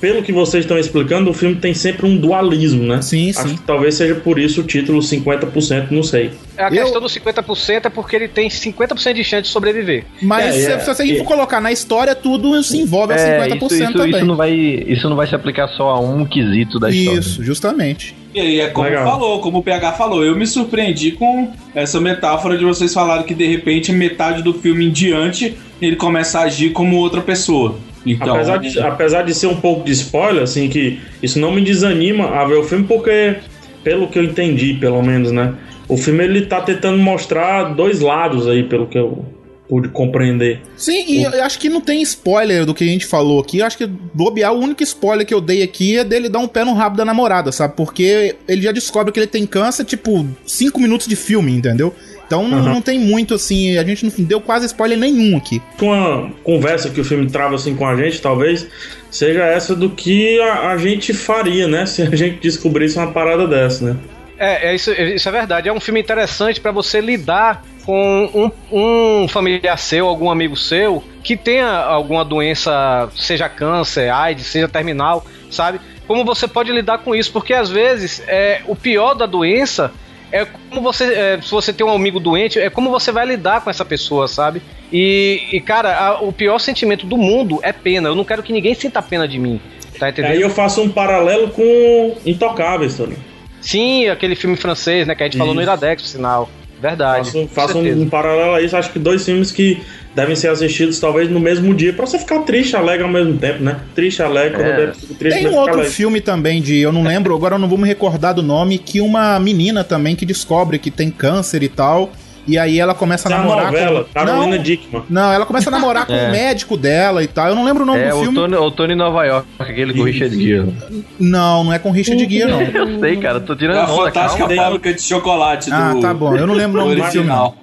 Pelo que vocês estão explicando, o filme tem sempre um dualismo, né? Sim, Acho sim. que talvez seja por isso o título 50%, não sei. A questão dos 50% é porque ele tem 50% de chance de sobreviver. Mas É, se, é, se você é. for colocar na história, tudo se envolve a 50% isso, isso, também. isso não vai, isso não vai se aplicar só a um quesito da história. Isso, justamente. E aí, é como Legal. falou, como o PH falou, eu me surpreendi com essa metáfora de vocês falarem que de repente metade do filme em diante ele começa a agir como outra pessoa. Então, apesar, de, apesar de ser um pouco de spoiler, assim, que isso não me desanima a ver o filme, porque, pelo que eu entendi, pelo menos, né? O filme ele tá tentando mostrar dois lados aí, pelo que eu pude compreender. Sim, e eu acho que não tem spoiler do que a gente falou aqui. Eu acho que bobear, o único spoiler que eu dei aqui é dele dar um pé no rabo da namorada, sabe? Porque ele já descobre que ele tem câncer, tipo, cinco minutos de filme, entendeu? Então não, Aham. não tem muito assim, a gente não deu quase spoiler nenhum aqui. Com a conversa que o filme trava assim com a gente, talvez, seja essa do que a, a gente faria, né? Se a gente descobrisse uma parada dessa, né? É, é isso, isso é verdade. É um filme interessante pra você lidar com um, um familiar seu, algum amigo seu, que tenha alguma doença, seja câncer, AIDS, seja terminal, sabe? Como você pode lidar com isso? Porque às vezes é, o pior da doença é como você, é, se você tem um amigo doente, é como você vai lidar com essa pessoa, sabe? E, e cara, a- o pior sentimento do mundo é pena. Eu não quero que ninguém sinta pena de mim. Tá entendendo? Aí eu faço um paralelo com Intocáveis, Tony. Sim, aquele filme francês, né? Que a gente falou no Isso. Iradex, por sinal. Verdade. Faço, faço um, um paralelo a isso. Acho que dois filmes que devem ser assistidos talvez no mesmo dia, pra você ficar triste e alegre ao mesmo tempo, né? Triste e alegre, quando É. eu fico triste, Tem um outro alegre. filme também de. Eu não lembro, agora eu não vou me recordar do nome, que uma menina também que descobre que tem câncer e tal. E aí ela começa a Isso é uma namorar novela, com. Carolina não, Dickman. não, ela começa a namorar com É. o médico dela e tal. Eu não lembro o nome É, do o filme. Tony, o Tony Nova York, aquele com o Richard Gere. Não, não é com Richard Gere, não. Eu sei, cara, tô tirando É a onda, fantástica calma. fábrica de chocolate do. Ah, tá bom. Eu não lembro o nome do filme, não.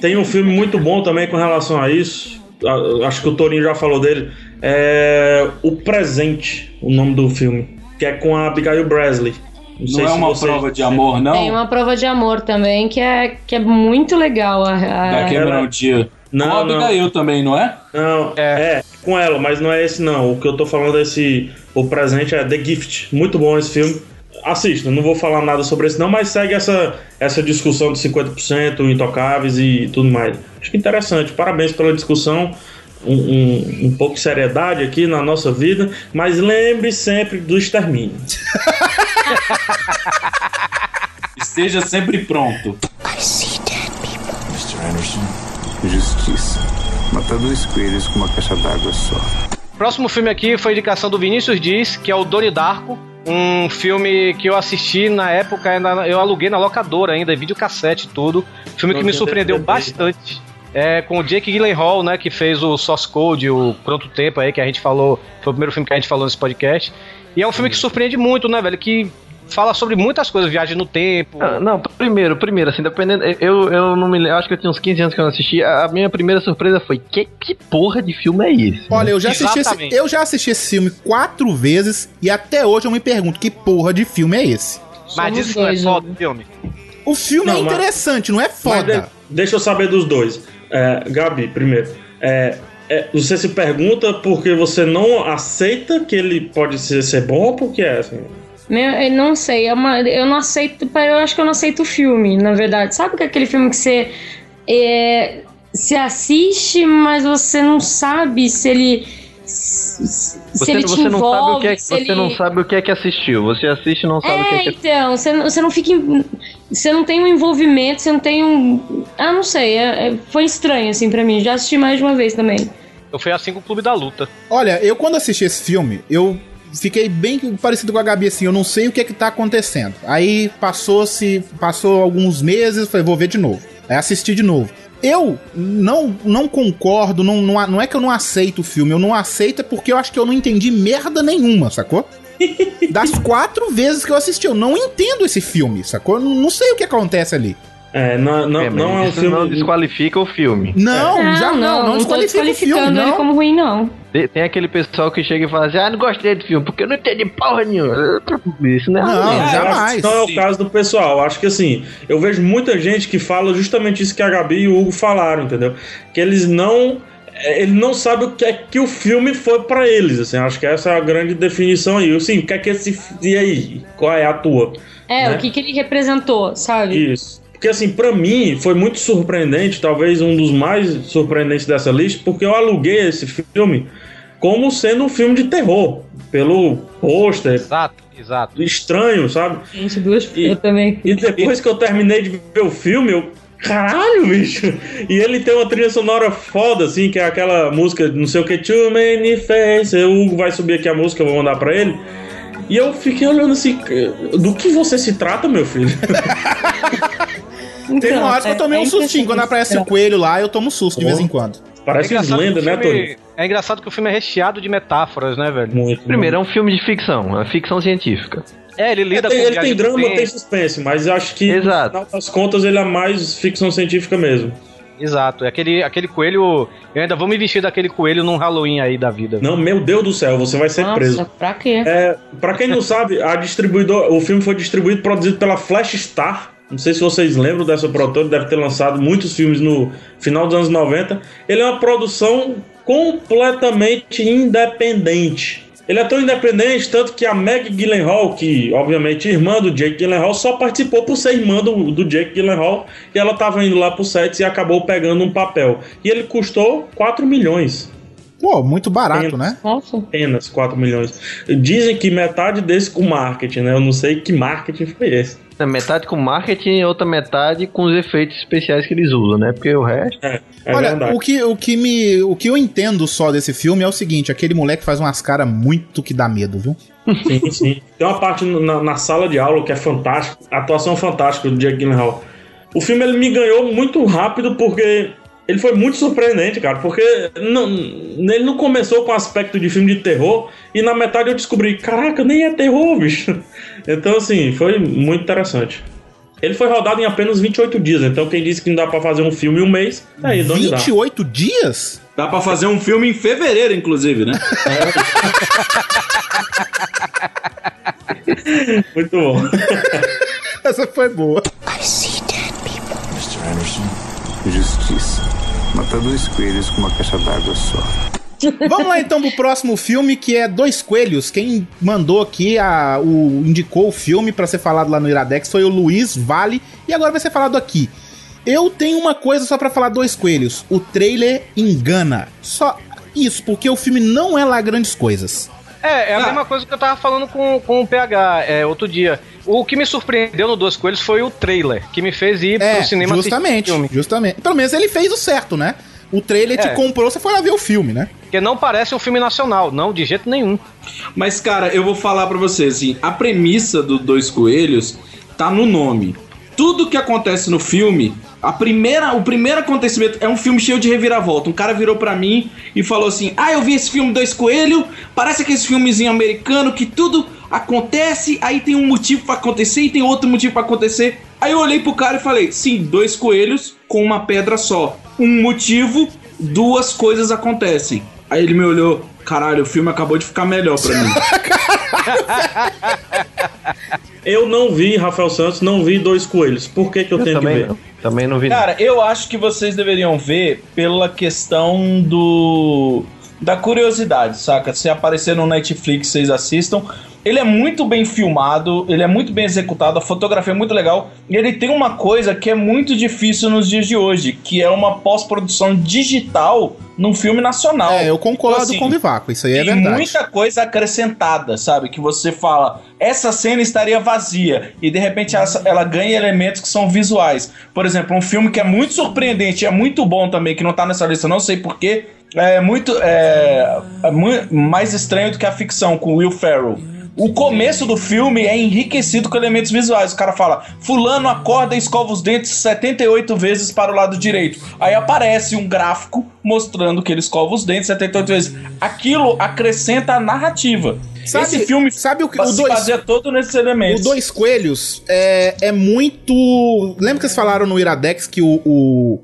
Tem um filme muito bom também com relação a isso. A- Acho que o Torinho já falou dele. É O Presente, o nome do filme. Que é com a Abigail Bresley. Não é uma prova de amor, não? Tem uma prova de amor também que é, que é muito legal. A, a- Da Cameron Diaz. Não, Com a não. Abigail também, não é? Não, é. com ela, mas não é esse não. O que eu tô falando é esse. O presente é The Gift. Muito bom esse filme. Assista, não vou falar nada sobre esse não, mas segue essa, essa discussão de 50%, intocáveis e tudo mais. Acho que interessante. Parabéns pela discussão. Um, um, um pouco de seriedade aqui na nossa vida, mas lembre sempre do extermínio. Esteja sempre pronto. Mr. Anderson. Justiça. Matar dois coelhos com uma caixa d'água só. Próximo filme aqui foi a indicação do Vinícius Dias, que é o Doni Darko. Um filme que eu assisti na época, eu aluguei na locadora ainda, videocassete e tudo. Filme que me surpreendeu bastante. É, com o Jake Gyllenhaal, né, que fez o Source Code, o Pronto Tempo aí, que a gente falou, foi o primeiro filme que a gente falou nesse podcast. E é um filme que surpreende muito, né, velho, que fala sobre muitas coisas, viagem no tempo. Ah, não, primeiro, primeiro, assim, dependendo. Eu, eu não me lembro, acho que eu tinha uns 15 anos que eu não assisti. A, a minha primeira surpresa foi: que, que porra de filme é esse? Olha, eu já, assisti esse, eu já assisti esse filme quatro vezes e até hoje eu me pergunto que porra de filme é esse. Mas que não é foda o filme. O filme Não, é mas- interessante, não é foda. de- deixa eu saber dos dois. É, Gabi, primeiro. É, é, você se pergunta porque você não aceita que ele pode ser, ser bom ou porque é assim? Eu não sei, é uma- eu não aceito, eu acho que eu não aceito o filme, na verdade. Sabe que é aquele filme que você é, se assiste, mas você não sabe se ele se, se Você, ele te você não sabe o que é, envolve, você ele... não sabe o que é que assistiu. Você assiste e não sabe o que é É, que então, você não, você não fica. Você não tem um envolvimento, você não tem um. Ah, não sei, é- é- foi estranho assim pra mim. Já assisti mais de uma vez também. Eu fui assim com o Clube da Luta. Olha, eu quando assisti esse filme, eu fiquei bem parecido com a Gabi, assim, eu não sei o que é que tá acontecendo. Aí passou-se, passou alguns meses, falei, vou ver de novo. Aí assisti de novo. Eu não, não concordo, não, não, não é que eu não aceito o filme, eu não aceito é porque eu acho que eu não entendi merda nenhuma, sacou? Das quatro vezes que eu assisti, eu não entendo esse filme, sacou? Eu não, não sei o que acontece ali. É, não, não, É, não é um isso filme. não desqualifica o filme. Não, já não, não, tô desqualifica o desqualificando filme, ele não. como ruim, não. Tem, tem aquele pessoal que chega e fala assim: ah, não gostei do filme, porque eu não entendi porra nenhuma. Isso não é Não. É, acho que Não é o caso do pessoal. Acho que assim, eu vejo muita gente que fala justamente isso que a Gabi e o Hugo falaram, entendeu? Que eles não. é, Ele não sabe o que é que o filme foi pra eles, assim, acho que essa é a grande definição aí. Assim, o que é que esse. E aí? Qual é a tua? É, Né? o que, que ele representou, sabe? Isso. Porque assim, pra mim foi muito surpreendente, talvez um dos mais surpreendentes dessa lista, porque eu aluguei esse filme como sendo um filme de terror, pelo pôster. Exato, exato. Estranho, sabe? Gente, duas eu também. E depois que eu terminei de ver o filme, eu. Caralho, bicho! E ele tem uma trilha sonora foda, assim, que é aquela música, não sei o que, Too Many Faces. O Hugo vai subir aqui a música, eu vou mandar pra ele. E eu fiquei olhando assim, do que você se trata, meu filho? Teve uma hora que eu tomei um sustinho. Quando aparece o coelho lá, eu tomo susto de vez em quando. Parece É o né, Tony? É engraçado que o filme é recheado de metáforas, né, velho? Muito. Primeiro, é um filme de ficção, é ficção científica. É, ele lida É, tem- com ele tem drama, tem suspense, mas eu acho que Exato. no final das contas ele é mais ficção científica mesmo. Exato. É Aquele, aquele coelho. Eu ainda vou me vestir daquele coelho num Halloween aí da vida. Não, meu Deus do céu, você vai ser Nossa, preso. pra quê? É, pra quem não sabe, a distribuidor, o filme foi distribuído e produzido pela Flash Star. Não sei se vocês lembram dessa produtora, deve ter lançado muitos filmes no final dos anos 90. Ele é uma produção completamente independente. Ele é tão independente, tanto que a Meg Gyllenhaal, que obviamente é irmã do Jake Gyllenhaal, só participou por ser irmã do, do Jake Gyllenhaal e ela tava indo lá pro set e acabou pegando um papel. E ele custou 4 milhões. Pô, muito barato, né? Nossa. Apenas 4 milhões. Dizem que metade desse com marketing, né? Eu não sei que marketing foi esse. É metade com marketing e outra metade com os efeitos especiais que eles usam, né? Porque o resto. É, Olha, o que, o, que me, o que eu entendo só desse filme é o seguinte: aquele moleque faz umas caras muito que dá medo, viu? Sim, sim. Tem uma parte na, na sala de aula que é fantástica, a atuação fantástica do Jake Gyllenhaal. O filme ele me ganhou muito rápido porque ele foi muito surpreendente, cara, porque não, ele não começou com aspecto de filme de terror e na metade eu descobri, caraca, nem é terror, bicho. Então, assim, foi muito interessante. Ele foi rodado em apenas 28 dias, então quem disse que não dá pra fazer um filme em um mês, tá aí, de onde dá. 28 dias? Dá pra fazer um filme em fevereiro, inclusive, né? Muito bom. Essa foi boa. Mr. Anderson. Justiça. Matar dois coelhos com uma caixa d'água só. Vamos lá então pro próximo filme, que é Dois Coelhos. Quem mandou aqui, a, o, indicou o filme pra ser falado lá no Iradex foi o Luiz Vale, e agora vai ser falado aqui. Eu tenho uma coisa só pra falar Dois Coelhos. O trailer engana. Só isso, porque o filme não é lá grandes coisas. É, é a mesma coisa que eu tava falando com, com o PH é, outro dia. O que me surpreendeu no Dois Coelhos foi o trailer, que me fez ir É, pro cinema justamente, filme. justamente. Pelo menos ele fez o certo, né? O trailer te É. comprou, você foi lá ver o filme, né? Porque não parece um filme nacional, não, de jeito nenhum. Mas, cara, eu vou falar pra você, assim, a premissa do Dois Coelhos tá no nome. Tudo que acontece no filme, a primeira, o primeiro acontecimento é um filme cheio de reviravolta. Um cara virou pra mim e falou assim: Ah, eu vi esse filme Dois Coelhos, parece aquele filmezinho americano que tudo acontece, aí tem um motivo pra acontecer e tem outro motivo pra acontecer. Aí eu olhei pro cara e falei: Sim, dois coelhos com uma pedra só. Um motivo, duas coisas acontecem. Aí ele me olhou, caralho, o filme acabou de ficar melhor pra mim. Eu não vi Rafael Santos, não vi Dois Coelhos. Por que, que eu, tenho que ver? Também não vi. Cara, eu acho que vocês deveriam ver pela questão do. da curiosidade, saca? Se aparecer no Netflix, vocês assistam. Ele é muito bem filmado, ele é muito bem executado, a fotografia é muito legal. E ele tem uma coisa que é muito difícil nos dias de hoje, que é uma pós-produção digital num filme nacional. É, eu concordo Então, assim, com o Vivaco, isso aí é tem verdade. muita coisa acrescentada, sabe? Que você fala, essa cena estaria vazia. E de repente ela, ela ganha elementos que são visuais. Por exemplo, um filme que é muito surpreendente, é muito bom também, que não tá nessa lista, não sei porquê. É muito. É, é mu- mais estranho do que a ficção, com Will Ferrell. O começo do filme é enriquecido com elementos visuais. O cara fala: Fulano acorda e escova os dentes 78 vezes para o lado direito. Aí aparece um gráfico mostrando que ele escova os dentes 78 vezes. Aquilo acrescenta a narrativa. Sabe- Esse filme sabe o que- o se dois- baseia todo nesses elementos. O Dois Coelhos é, é muito. Lembra que vocês falaram no Iradex que o, o,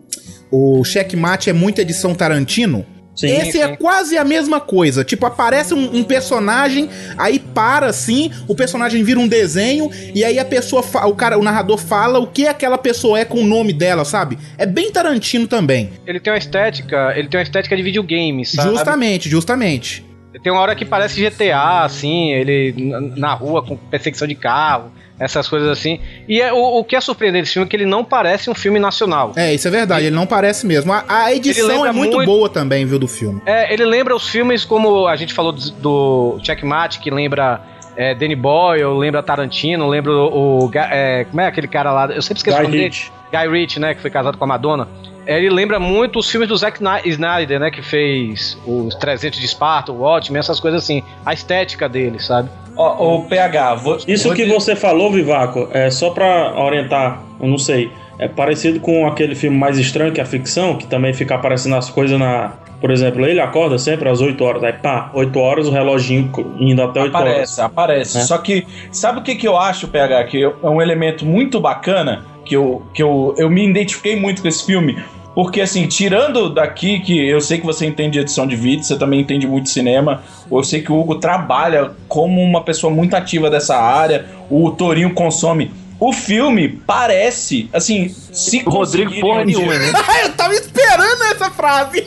o Checkmate é muito edição Tarantino? Sim, Esse sim. é quase a mesma coisa. Tipo, aparece um, um personagem, aí para assim, o personagem vira um desenho, e aí a pessoa, o cara, o narrador fala o que aquela pessoa é com o nome dela, sabe? É bem Tarantino também. Ele tem uma estética, ele tem uma estética de videogame, sabe? Justamente, justamente. Tem uma hora que parece GTA, assim, ele na rua com perseguição de carro, essas coisas assim. E é, o, o que é surpreendente desse filme é que ele não parece um filme nacional. É, isso é verdade, ele não parece mesmo. A, a edição é muito, muito- boa também, viu, do filme. É, ele lembra os filmes como a gente falou do, do Checkmate, que lembra é, Danny Boyle, lembra Tarantino, lembra o. o é, como é aquele cara lá? Eu sempre esqueço Guy o nome dele. Ritchie. Guy Ritchie, né? Que foi casado com a Madonna. É, Ele lembra muito os filmes do Zack Snyder, né? Que fez os 300 de Esparta, o Watchmen, essas coisas assim. A estética dele, sabe? Ó, o PH, vou, Isso vou que te- você falou, Vivaco, é só pra orientar, eu não sei. É parecido com aquele filme mais estranho que é a ficção, que também fica aparecendo as coisas na. Por exemplo, ele acorda sempre às 8 horas, aí pá, 8 horas o reloginho indo até 8 horas. Aparece, aparece. É. Só que, sabe o que, que eu acho, PH? Que é um elemento muito bacana, que, eu, que eu, eu me identifiquei muito com esse filme. Porque, assim, tirando daqui, que eu sei que você entende de edição de vídeo, você também entende muito de cinema, eu sei que o Hugo trabalha como uma pessoa muito ativa dessa área, o Torinho consome. O filme parece, assim, se O Rodrigo porra um nenhuma, né? eu tava esperando essa frase.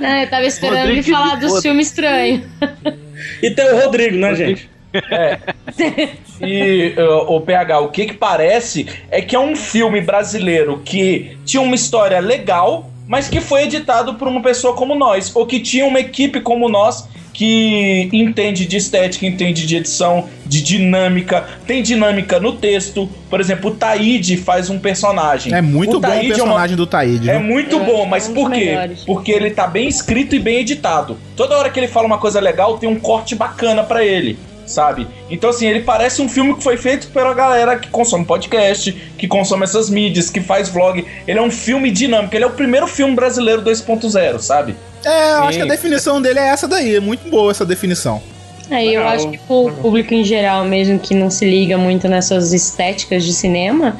Ah, eu tava esperando Rodrigo ele falar foda. filmes estranhos. E tem o Rodrigo, né, gente? E uh, o PH, o que que parece é que é um filme brasileiro que tinha uma história legal, mas que foi editado por uma pessoa como nós, ou que tinha uma equipe como nós que entende de estética, entende de edição, de dinâmica, tem dinâmica no texto. Por exemplo, o Taíde faz um personagem. É muito bom o Taíde é uma- personagem do Taíde. é muito É, bom, mas é um por quê? melhores. Porque ele tá bem escrito e bem editado. Toda hora que ele fala uma coisa legal, tem um corte bacana pra ele, sabe? Então, assim, ele parece um filme que foi feito pela galera que consome podcast, que consome essas mídias, que faz vlog. Ele é um filme dinâmico, ele é o primeiro filme brasileiro 2.0, sabe? É, eu acho Sim. que a definição dele é essa daí. É muito boa essa definição. Aí eu Legal. acho que o público em geral, mesmo que não se liga muito nessas estéticas de cinema,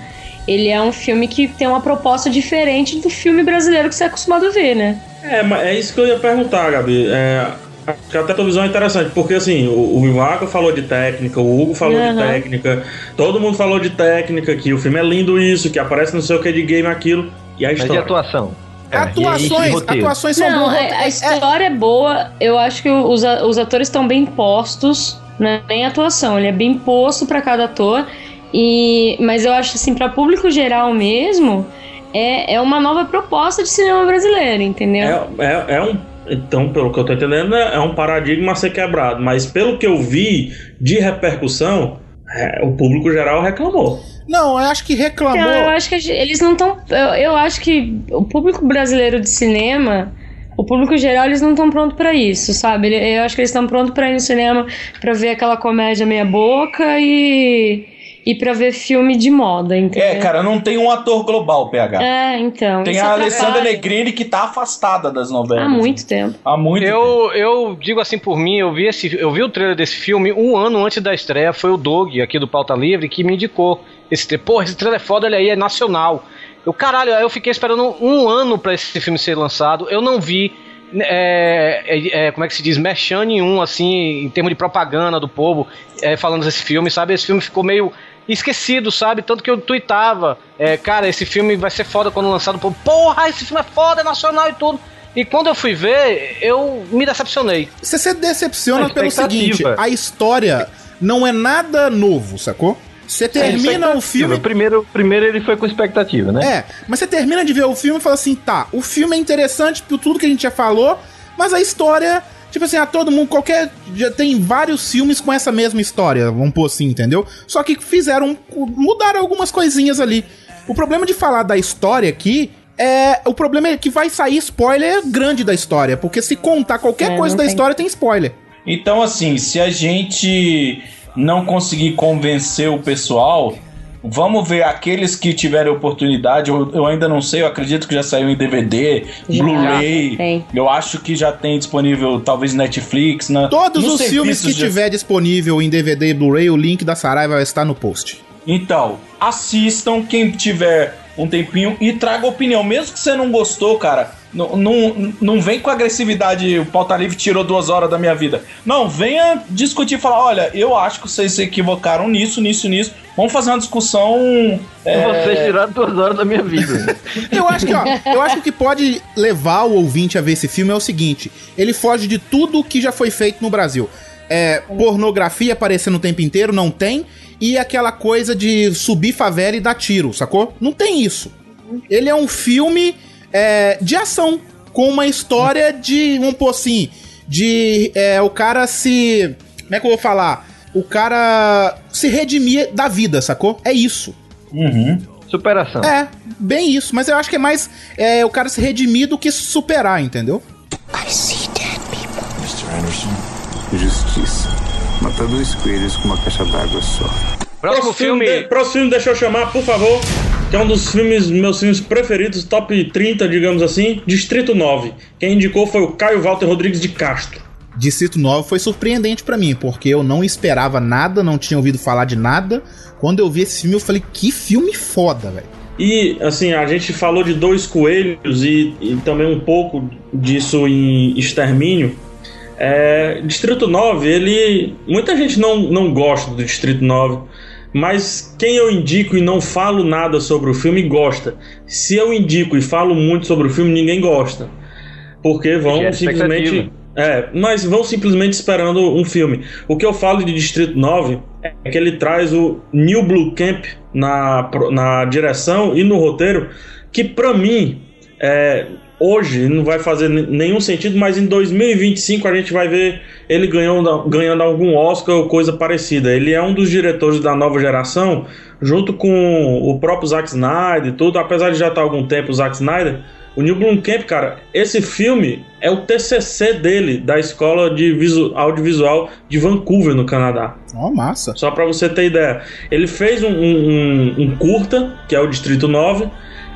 ele é um filme que tem uma proposta diferente do filme brasileiro que você é acostumado a ver, né? É, mas é isso que eu ia perguntar, Gabi. É, acho que até a tua visão é interessante, porque assim, o, o Ivaco falou de técnica, o Hugo falou de Aham. técnica, todo mundo falou de técnica, que o filme é lindo isso, que aparece não sei o que de game aquilo, e a Mas e história. atuação? É, atuações, e- e roteiro? atuações são Não, boas. a, a história é boa. Eu acho que os, os atores estão bem postos, né? Nem atuação, ele é bem posto pra cada ator. E, mas eu acho assim, pra público geral mesmo, é, é uma nova proposta de cinema brasileiro, entendeu? É, é, é um. Então, pelo que eu tô entendendo, é um paradigma a ser quebrado. Mas pelo que eu vi de repercussão, é, o público geral reclamou. Não, eu acho que reclamou. Então, eu acho que eles não estão. Eu, eu acho que o público brasileiro de cinema, o público geral, eles não estão prontos pra isso, sabe? Eu acho que eles estão prontos pra ir no cinema pra ver aquela comédia meia boca e e para ver filme de moda, entendeu? É, cara, não tem um ator global, PH. É, então. Tem a Alessandra atrapalha. Negrini que tá afastada das novelas. Há muito tempo. Há muito eu, eu digo assim por mim, eu vi, esse, eu vi o trailer desse filme um ano antes da estreia. Foi o Doug, aqui do Pauta Livre, que me indicou esse trailer. Pô, esse trailer é foda, olha aí, é nacional. Eu, caralho, aí eu fiquei esperando um ano pra esse filme ser lançado. Eu não vi. é, é, é, como é que se diz? Merchan nenhum, assim, em termos de propaganda do povo, é, falando desse filme, sabe? Esse filme ficou meio esquecido, sabe? Tanto que eu tweetava, é, cara, esse filme vai ser foda quando lançado. Pô, Porra, esse filme é foda, é nacional e tudo. E quando eu fui ver, eu me decepcionei. Você se decepciona pelo seguinte: a história não é nada novo, sacou? Você termina o filme. Primeiro, primeiro ele foi com expectativa, né? É, mas você termina de ver o filme e fala assim: tá, o filme é interessante por tudo que a gente já falou, mas a história. Tipo assim, a todo mundo, qualquer. Já tem vários filmes com essa mesma história, vamos pôr assim, entendeu? Só que fizeram. mudaram algumas coisinhas ali. O problema de falar da história aqui é. O problema é que vai sair spoiler grande da história, porque se contar qualquer É, coisa da tem. história tem spoiler. Então, assim, se a gente não conseguir convencer o pessoal, vamos ver aqueles que tiverem oportunidade. Eu, eu ainda não sei, eu acredito que já saiu em DVD, Blu-ray. Eu acho que já tem disponível, talvez Netflix. Na, Todos nos os filmes que de- tiver disponível em DVD e Blu-ray, o link da Saraiva vai estar no post. Então, assistam quem tiver um tempinho e traga opinião. Mesmo que você não gostou, cara, não, não, não vem com agressividade. O Pauta Livre tirou duas horas da minha vida. Não, venha discutir e falar: olha, eu acho que vocês se equivocaram nisso, nisso, nisso. Vamos fazer uma discussão. é, Vocês tiraram duas horas da minha vida. Eu acho que, ó, eu acho que o que pode levar o ouvinte a ver esse filme é o seguinte: ele foge de tudo que já foi feito no Brasil. É, pornografia aparecendo o tempo inteiro, não tem. E aquela coisa de subir favela e dar tiro, sacou? Não tem isso. Ele é um filme é, de ação, com uma história de, vamos pôr assim, de é, o cara se. Como é que eu vou falar? O cara se redimir da vida, sacou? É isso. Superação. É, bem isso. Mas eu acho que é mais é, o cara se redimir do que superar, entendeu? Mr. Anderson. Justiça. Matar dois coelhos com uma caixa d'água só. Próximo filme. de- próximo filme, deixa eu chamar, por favor. Que é um dos filmes, meus filmes preferidos, top 30, digamos assim. Distrito 9. Quem indicou foi o Caio Walter Rodrigues de Castro. Distrito 9 foi surpreendente pra mim, porque eu não esperava nada, não tinha ouvido falar de nada. Quando eu vi esse filme, eu falei, que filme foda, velho. E, assim, a gente falou de dois coelhos e, e também um pouco disso em Extermínio. É, Distrito 9, ele. Muita gente não, não gosta do Distrito 9, mas quem eu indico e não falo nada sobre o filme gosta. Se eu indico e falo muito sobre o filme, ninguém gosta. Porque vão simplesmente. É, mas vão simplesmente esperando um filme. O que eu falo de Distrito 9 é que ele traz o New Blue Camp na, na direção e no roteiro, que pra mim, é, hoje não vai fazer nenhum sentido, mas em 2025 a gente vai ver ele ganhando, ganhando algum Oscar ou coisa parecida. Ele é um dos diretores da nova geração, junto com o próprio Zack Snyder e tudo, apesar de já estar há algum tempo o Zack Snyder. O Neil Blomkamp, cara, esse filme é o TCC dele da Escola de Visu- Audiovisual de Vancouver, no Canadá. Ó, massa. Só pra você ter ideia. Ele fez um, um- um- um curta, que é o Distrito 9.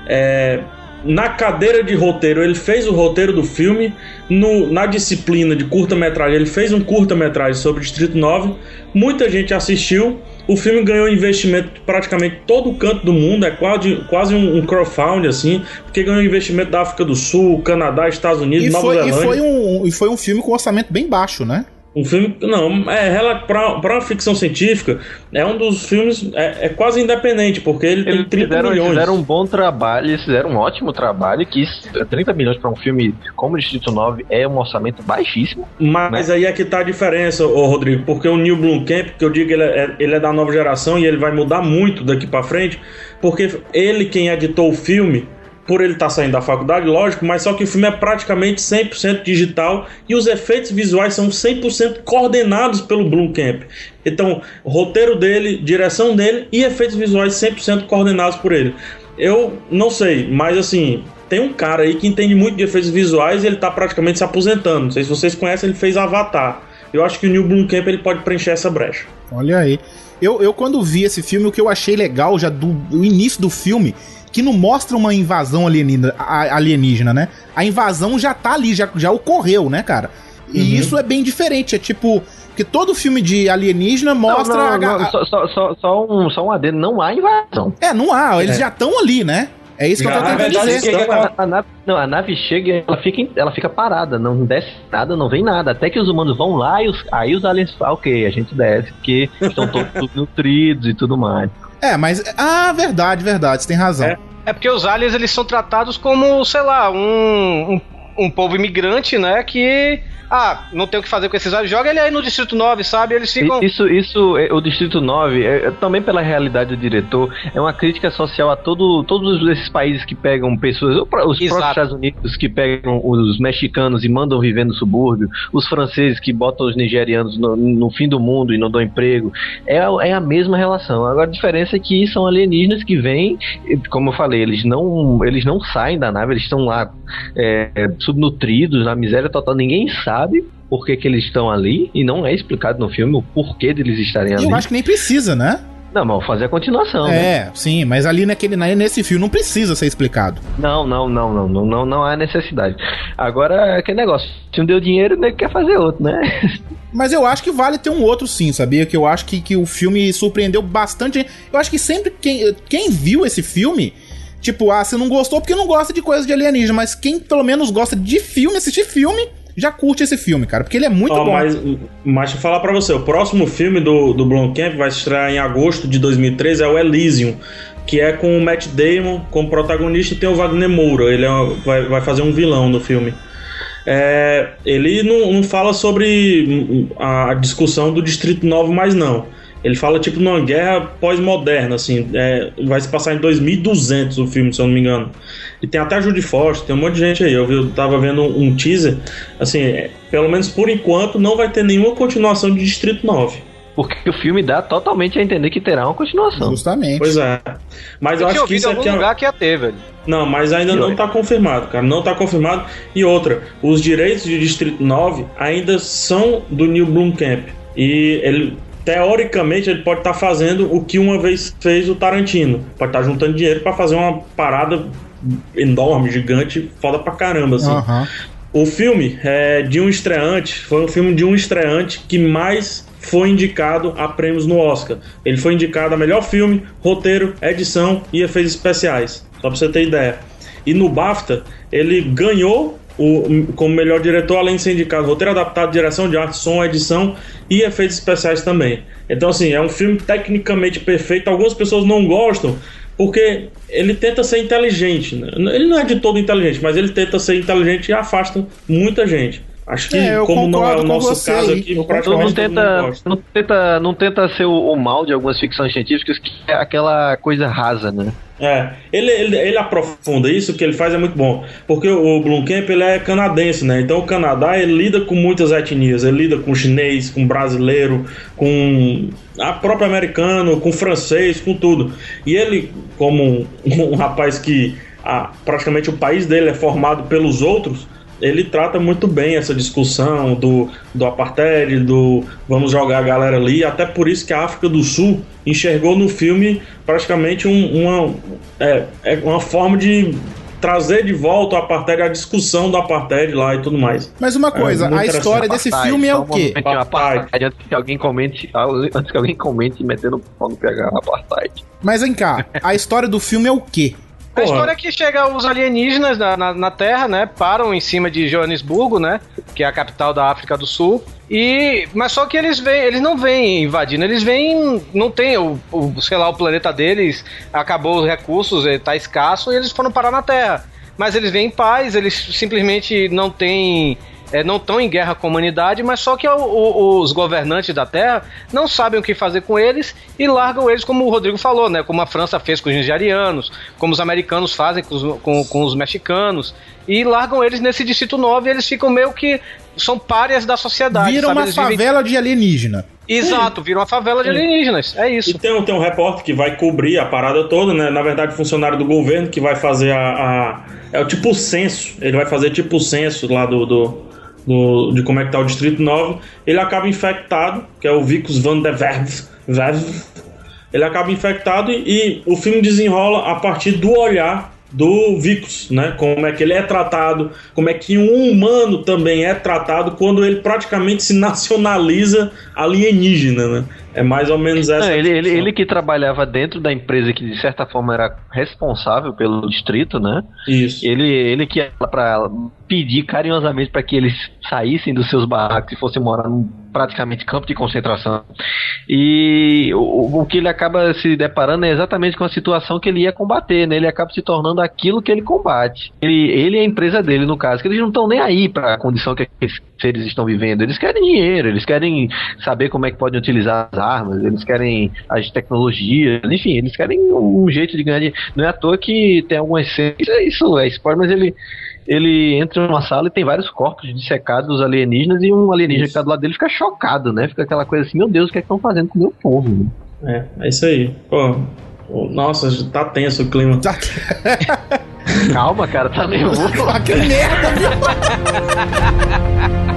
É, na cadeira de roteiro, ele fez o roteiro do filme. No- na disciplina de curta-metragem, ele fez um curta-metragem sobre o Distrito 9. Muita gente assistiu. O filme ganhou investimento de praticamente todo o canto do mundo, é quase, quase um, um crowdfunding, assim, porque ganhou investimento da África do Sul, Canadá, Estados Unidos, E Nova foi, e, Zelândia. foi um, e foi um filme com orçamento bem baixo, né? Um filme. Não, é pra, pra uma ficção científica, é um dos filmes. É, é quase independente, porque ele tem 30 Fizeram, milhões. fizeram um bom trabalho, eles fizeram um ótimo trabalho, que isso- 30 milhões para um filme como Distrito 9 é um orçamento baixíssimo. Mas aí é que tá a diferença, ô Rodrigo, porque o Neil Blomkamp, que eu digo ele é, ele é da nova geração e ele vai mudar muito daqui pra frente, porque ele quem editou o filme, por ele estar saindo da faculdade, lógico, mas só que o filme é praticamente 100% digital e os efeitos visuais são 100% coordenados pelo Blomkamp. Então, roteiro dele, direção dele e efeitos visuais 100% coordenados por ele. Eu não sei, mas assim, tem um cara aí que entende muito de efeitos visuais e ele tá praticamente se aposentando. Não sei se vocês conhecem, ele fez Avatar. Eu acho que o Neil Blomkamp ele pode preencher essa brecha. Olha aí. Eu, eu quando vi esse filme, o que eu achei legal já do início do filme, que não mostra uma invasão alienígena, a- alienígena, né? A invasão já tá ali, já, já ocorreu, né, cara? E Uhum. isso é bem diferente, é tipo... Que todo filme de alienígena mostra... não, a não, não, só, só, só, só um, só um adendo, não há invasão. É, não há, eles É. já estão ali, né? É isso que eu tô tentando verdade, dizer. então, a, a nave, não, a nave chega e ela fica, ela fica parada, não desce nada, não vem nada. Até que os humanos vão lá e os, aí os aliens falam, ok, a gente desce, porque estão todos nutridos e tudo mais. É, mas... Ah, verdade, verdade, você tem razão. É porque os aliens eles são tratados como, sei lá, um, um, um povo imigrante, né? Que. Ah, não tem o que fazer com esses aliens. Joga ele aí no Distrito 9, sabe? Eles ficam. Isso, isso, é, o Distrito 9, é, é, também pela realidade do diretor, é uma crítica social a todo, todos esses países que pegam pessoas, os Exato. próprios Estados Unidos que pegam os mexicanos e mandam viver no subúrbio, os franceses que botam os nigerianos no, no fim do mundo e não dão emprego. É, a- é a mesma relação. Agora a diferença é que são alienígenas que vêm, como eu falei, eles não, eles não saem da nave, eles estão lá é, subnutridos, na miséria total, ninguém sabe por que, que eles estão ali e não é explicado no filme o porquê deles estarem ali. Eu acho que nem precisa, né? Não, mas fazer a continuação. né? É, sim, mas ali naquele, na- nesse filme não precisa ser explicado. Não, não, não, não, não, não, não há necessidade. Agora, é aquele negócio, se não deu dinheiro, nem quer fazer outro, né? Mas eu acho que vale ter um outro sim, sabia? Que eu acho que, que o filme surpreendeu bastante. Eu acho que sempre quem, quem viu esse filme, tipo, ah, você não gostou porque não gosta de coisas de alienígena, mas quem pelo menos gosta de filme, assistir filme, já curte esse filme, cara, porque ele é muito Ó, bom. Mas, mas deixa eu falar pra você, o próximo filme do, do Blomkamp vai estrear em agosto de 2013, é o Elysium, que é com o Matt Damon como protagonista e tem o Wagner Moura, ele é uma- vai, vai fazer um vilão no filme. É, ele não, não fala sobre a discussão do Distrito 9 mais não. Ele fala tipo numa guerra pós-moderna, assim. é, vai se passar em 2200 o filme, se eu não me engano. E tem até a Judy Foster, tem um monte de gente aí. Eu, vi, eu tava vendo um, teaser. Assim, é, pelo menos por enquanto, não vai ter nenhuma continuação de Distrito 9. Porque o filme dá totalmente a entender que terá uma continuação. Justamente. Pois é. Mas eu eu, acho que isso em é algum é- lugar que ia ter, velho. Não, mas ainda E não olha. tá confirmado, cara. Não tá confirmado. E outra, os direitos de Distrito 9 ainda são do Neil Blomkamp. E ele, teoricamente, ele pode estar fazendo o que uma vez fez o Tarantino. Pode estar juntando dinheiro pra fazer uma parada enorme, gigante, foda pra caramba, assim. Aham. O filme é de um estreante, foi um filme de um estreante que mais foi indicado a prêmios no Oscar. Ele foi indicado a melhor filme, roteiro, edição e efeitos especiais. Só pra você ter ideia. E no BAFTA, ele ganhou o, como melhor diretor, além de ser indicado roteiro adaptado, direção de arte, som, edição e efeitos especiais também. Então, assim, é um filme tecnicamente perfeito. Algumas pessoas não gostam porque ele tenta ser inteligente. Né? Ele não é de todo inteligente, mas ele tenta ser inteligente e afasta muita gente. Acho que, É, eu como não é o concordo com nosso você caso aí. aqui, Eu praticamente Não tenta, não tenta, não tenta ser o, o mal de algumas ficções científicas, que é aquela coisa rasa, né? É, ele, ele, ele aprofunda isso, o que ele faz é muito bom. Porque o Blomkamp ele é canadense, né? Então o Canadá ele lida com muitas etnias. Ele lida com chinês, com brasileiro, com a própria americano, com francês, com tudo. E ele, como um, um rapaz que ah, praticamente o país dele é formado pelos outros, ele trata muito bem essa discussão do, do apartheid, do vamos jogar a galera ali, até por isso que a África do Sul enxergou no filme praticamente um- uma, é, é uma forma de trazer de volta o apartheid, a discussão do apartheid lá e tudo mais. Mas uma coisa, É, a história desse Apartheid, filme é o um quê? momentinho, apartheid, antes que alguém comente, antes que alguém comente metendo pau no PH apartheid. Mas vem cá, a história do filme é o quê? A história é que chega os alienígenas na, na, na Terra, né? Param em cima de Joanesburgo, né? Que é a capital da África do Sul. E. Mas só que eles vêm, eles não vêm invadindo, eles vêm. Não tem o, o, sei lá, o planeta deles acabou os recursos, ele tá escasso, e eles foram parar na Terra. Mas eles vêm em paz, eles simplesmente não têm. É, não estão em guerra com a humanidade, mas só que o- o- os governantes da Terra não sabem o que fazer com eles e largam eles, como o Rodrigo falou, né? Como a França fez com os nigerianos, como os americanos fazem com os, com- com os mexicanos, e largam eles nesse Distrito 9 e eles ficam meio que. são párias da sociedade. Vira sabe? uma Eles vivem- favela de alienígena. Exato, vira uma favela de alienígenas. É isso. E tem, um- tem um repórter que vai cobrir a parada toda, né? Na verdade, funcionário do governo que vai fazer a. a- é o tipo censo. Ele vai fazer tipo o censo lá do, do, de como é que tá o Distrito 9. Ele acaba infectado, que é o Vicus van der Werf. Werf. Ele acaba infectado e, e o filme desenrola a partir do olhar do Vicus, né? Como é que ele é tratado, como é que um humano também é tratado quando ele praticamente se nacionaliza alienígena, né? É mais ou menos essa. Não, ele, ele, ele que trabalhava dentro da empresa que de certa forma era responsável pelo distrito, né? Isso. Ele, ele que ia pra pedir carinhosamente para que eles saíssem dos seus barracos e fossem morar num praticamente campo de concentração. E o, o que ele acaba se deparando é exatamente com a situação que ele ia combater, né? Ele acaba se tornando aquilo que ele combate. Ele, ele e a empresa dele, no caso, que eles não estão nem aí para a condição que esses seres estão vivendo. Eles querem dinheiro, eles querem saber como é que podem utilizar armas, eles querem as tecnologias, enfim, eles querem um jeito de ganhar dinheiro. Não é à toa que tem algumas cenas, isso é spoiler, mas ele ele entra numa sala e tem vários corpos dissecados alienígenas e um alienígena que tá do lado dele fica chocado, né? Fica aquela coisa assim, meu Deus, o que é que estão fazendo com o meu povo? né? É, é isso aí. Pô, nossa, tá tenso o clima. Calma, cara, tá nervoso. que merda, viu?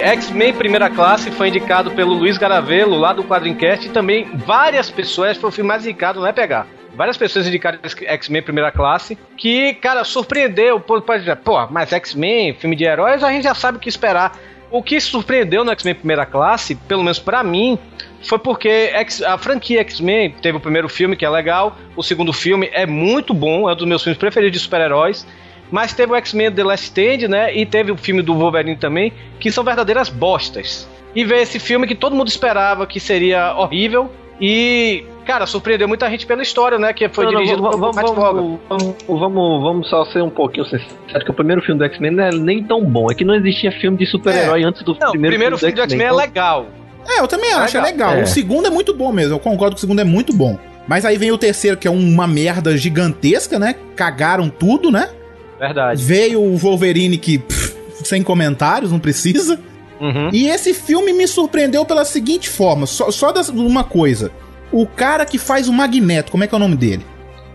X-Men Primeira Classe foi indicado pelo Luiz Garavelo, lá do Quadrincast, e também várias pessoas, foi o filme mais indicado, não é pegar. Várias pessoas indicaram X-Men Primeira Classe, que, cara, surpreendeu. Pô, pô, mas X-Men, filme de heróis, a gente já sabe o que esperar. O que surpreendeu no X-Men Primeira Classe, pelo menos pra mim, foi porque a franquia X-Men teve o primeiro filme, que é legal, o segundo filme é muito bom, é um dos meus filmes preferidos de super-heróis. Mas teve o X-Men The Last Stand, né? E teve o filme do Wolverine também, que são verdadeiras bostas. E ver esse filme que todo mundo esperava que seria horrível. E, cara, surpreendeu muita gente pela história, né? Que foi Não, não, dirigido vamos, por vamos, vamos, vamos, vamos, vamos só ser um pouquinho sinceros, que o primeiro filme do X-Men não é nem tão bom. É que não existia filme de super-herói antes do Não, o primeiro, primeiro filme do X-Men é Então, legal. É, eu também acho, é legal. É. O segundo é muito bom mesmo, eu concordo que o segundo é muito bom. Mas aí vem o terceiro, que é uma merda gigantesca, né? Cagaram tudo, né? Verdade. Veio o Wolverine que, pff, sem comentários, não precisa. Uhum. E esse filme me surpreendeu pela seguinte forma, só, só das- uma coisa. O cara que faz o Magneto, como é que é o nome dele?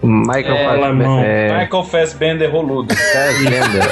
Michael É, alemão. é, Michael Fassbender roludo. Fassbender.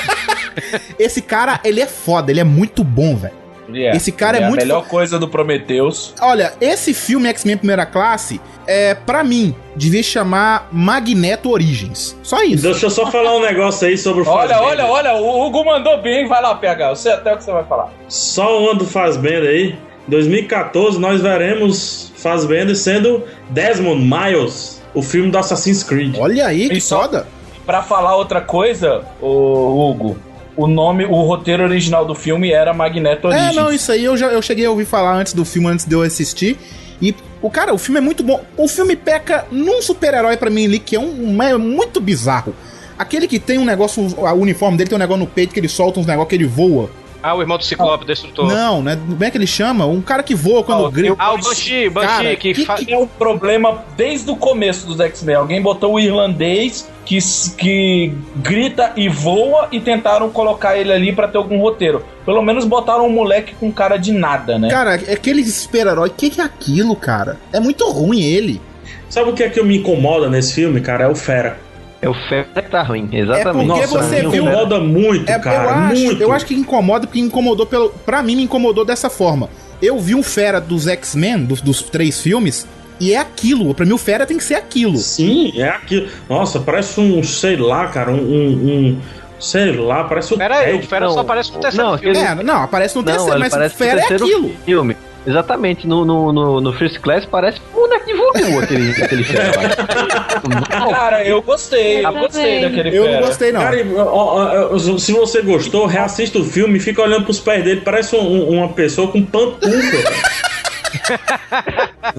Esse cara, ele é foda, ele é muito bom, velho. É. Esse cara é, a muito melhor coisa do Prometheus. Olha, esse filme X-Men Primeira Classe, é, pra mim, devia chamar Magneto Origins. Só isso. Deixa eu só falar um negócio aí sobre o Olha, Fassbender. olha, olha, o Hugo mandou bem, vai lá pegar. Eu sei até o que você vai falar. Só um ano do Fassbender aí. 2014 nós veremos Fassbender sendo Desmond Miles, o filme do Assassin's Creed. Olha aí, que E só- foda. Pra falar outra coisa, o Hugo, o nome, o roteiro original do filme era Magneto É, Origins. não, isso aí eu já eu cheguei a ouvir falar antes do filme, antes de eu assistir. E o cara, o filme é muito bom. O filme peca num super-herói pra mim ali que é um é muito bizarro. Aquele que tem um negócio, o uniforme dele tem um negócio no peito que ele solta uns negócios que ele voa. Ah, o irmão do Ciclope, destrutor. Não, né? Como é que ele chama? Um cara que voa quando grita. Ah, o Banshee, Banshee, Cara, que, que- fa- que é um problema desde o começo dos X-Men. Alguém botou o irlandês que, que grita e voa e tentaram colocar ele ali pra ter algum roteiro. Pelo menos botaram um moleque com cara de nada, né? Cara, aquele super-herói, o que, que é aquilo, cara? É muito ruim ele. Sabe o que é que me incomoda nesse filme, cara? É o Fera. É o Fera que tá ruim, exatamente. porque Nossa, você me viu- incomoda muito, É, cara. eu, acho, muito. eu acho que incomoda porque incomodou pelo. Pra mim, me incomodou dessa forma. Eu vi um Fera dos X-Men, dos, dos três filmes, e é aquilo. Pra mim, o Fera tem que ser aquilo. Sim, é aquilo. Nossa, parece um, sei lá, cara, um. um- um- sei lá, parece um. Pera aí, o. Fera Não, só aparece no terceiro não, filme. É, não, aparece no terceiro, ele mas o Fera é aquilo. filme. Exatamente, no, no, no, no First Class parece um boneco de voodoo aquele, aquele Fera. Cara, eu gostei, eu Eu gostei daquele Eu fera. não gostei, não. Cara, ó, ó, ó, se você gostou, reassista o filme e fica olhando pros pés dele, parece um- um- uma pessoa com pantufa.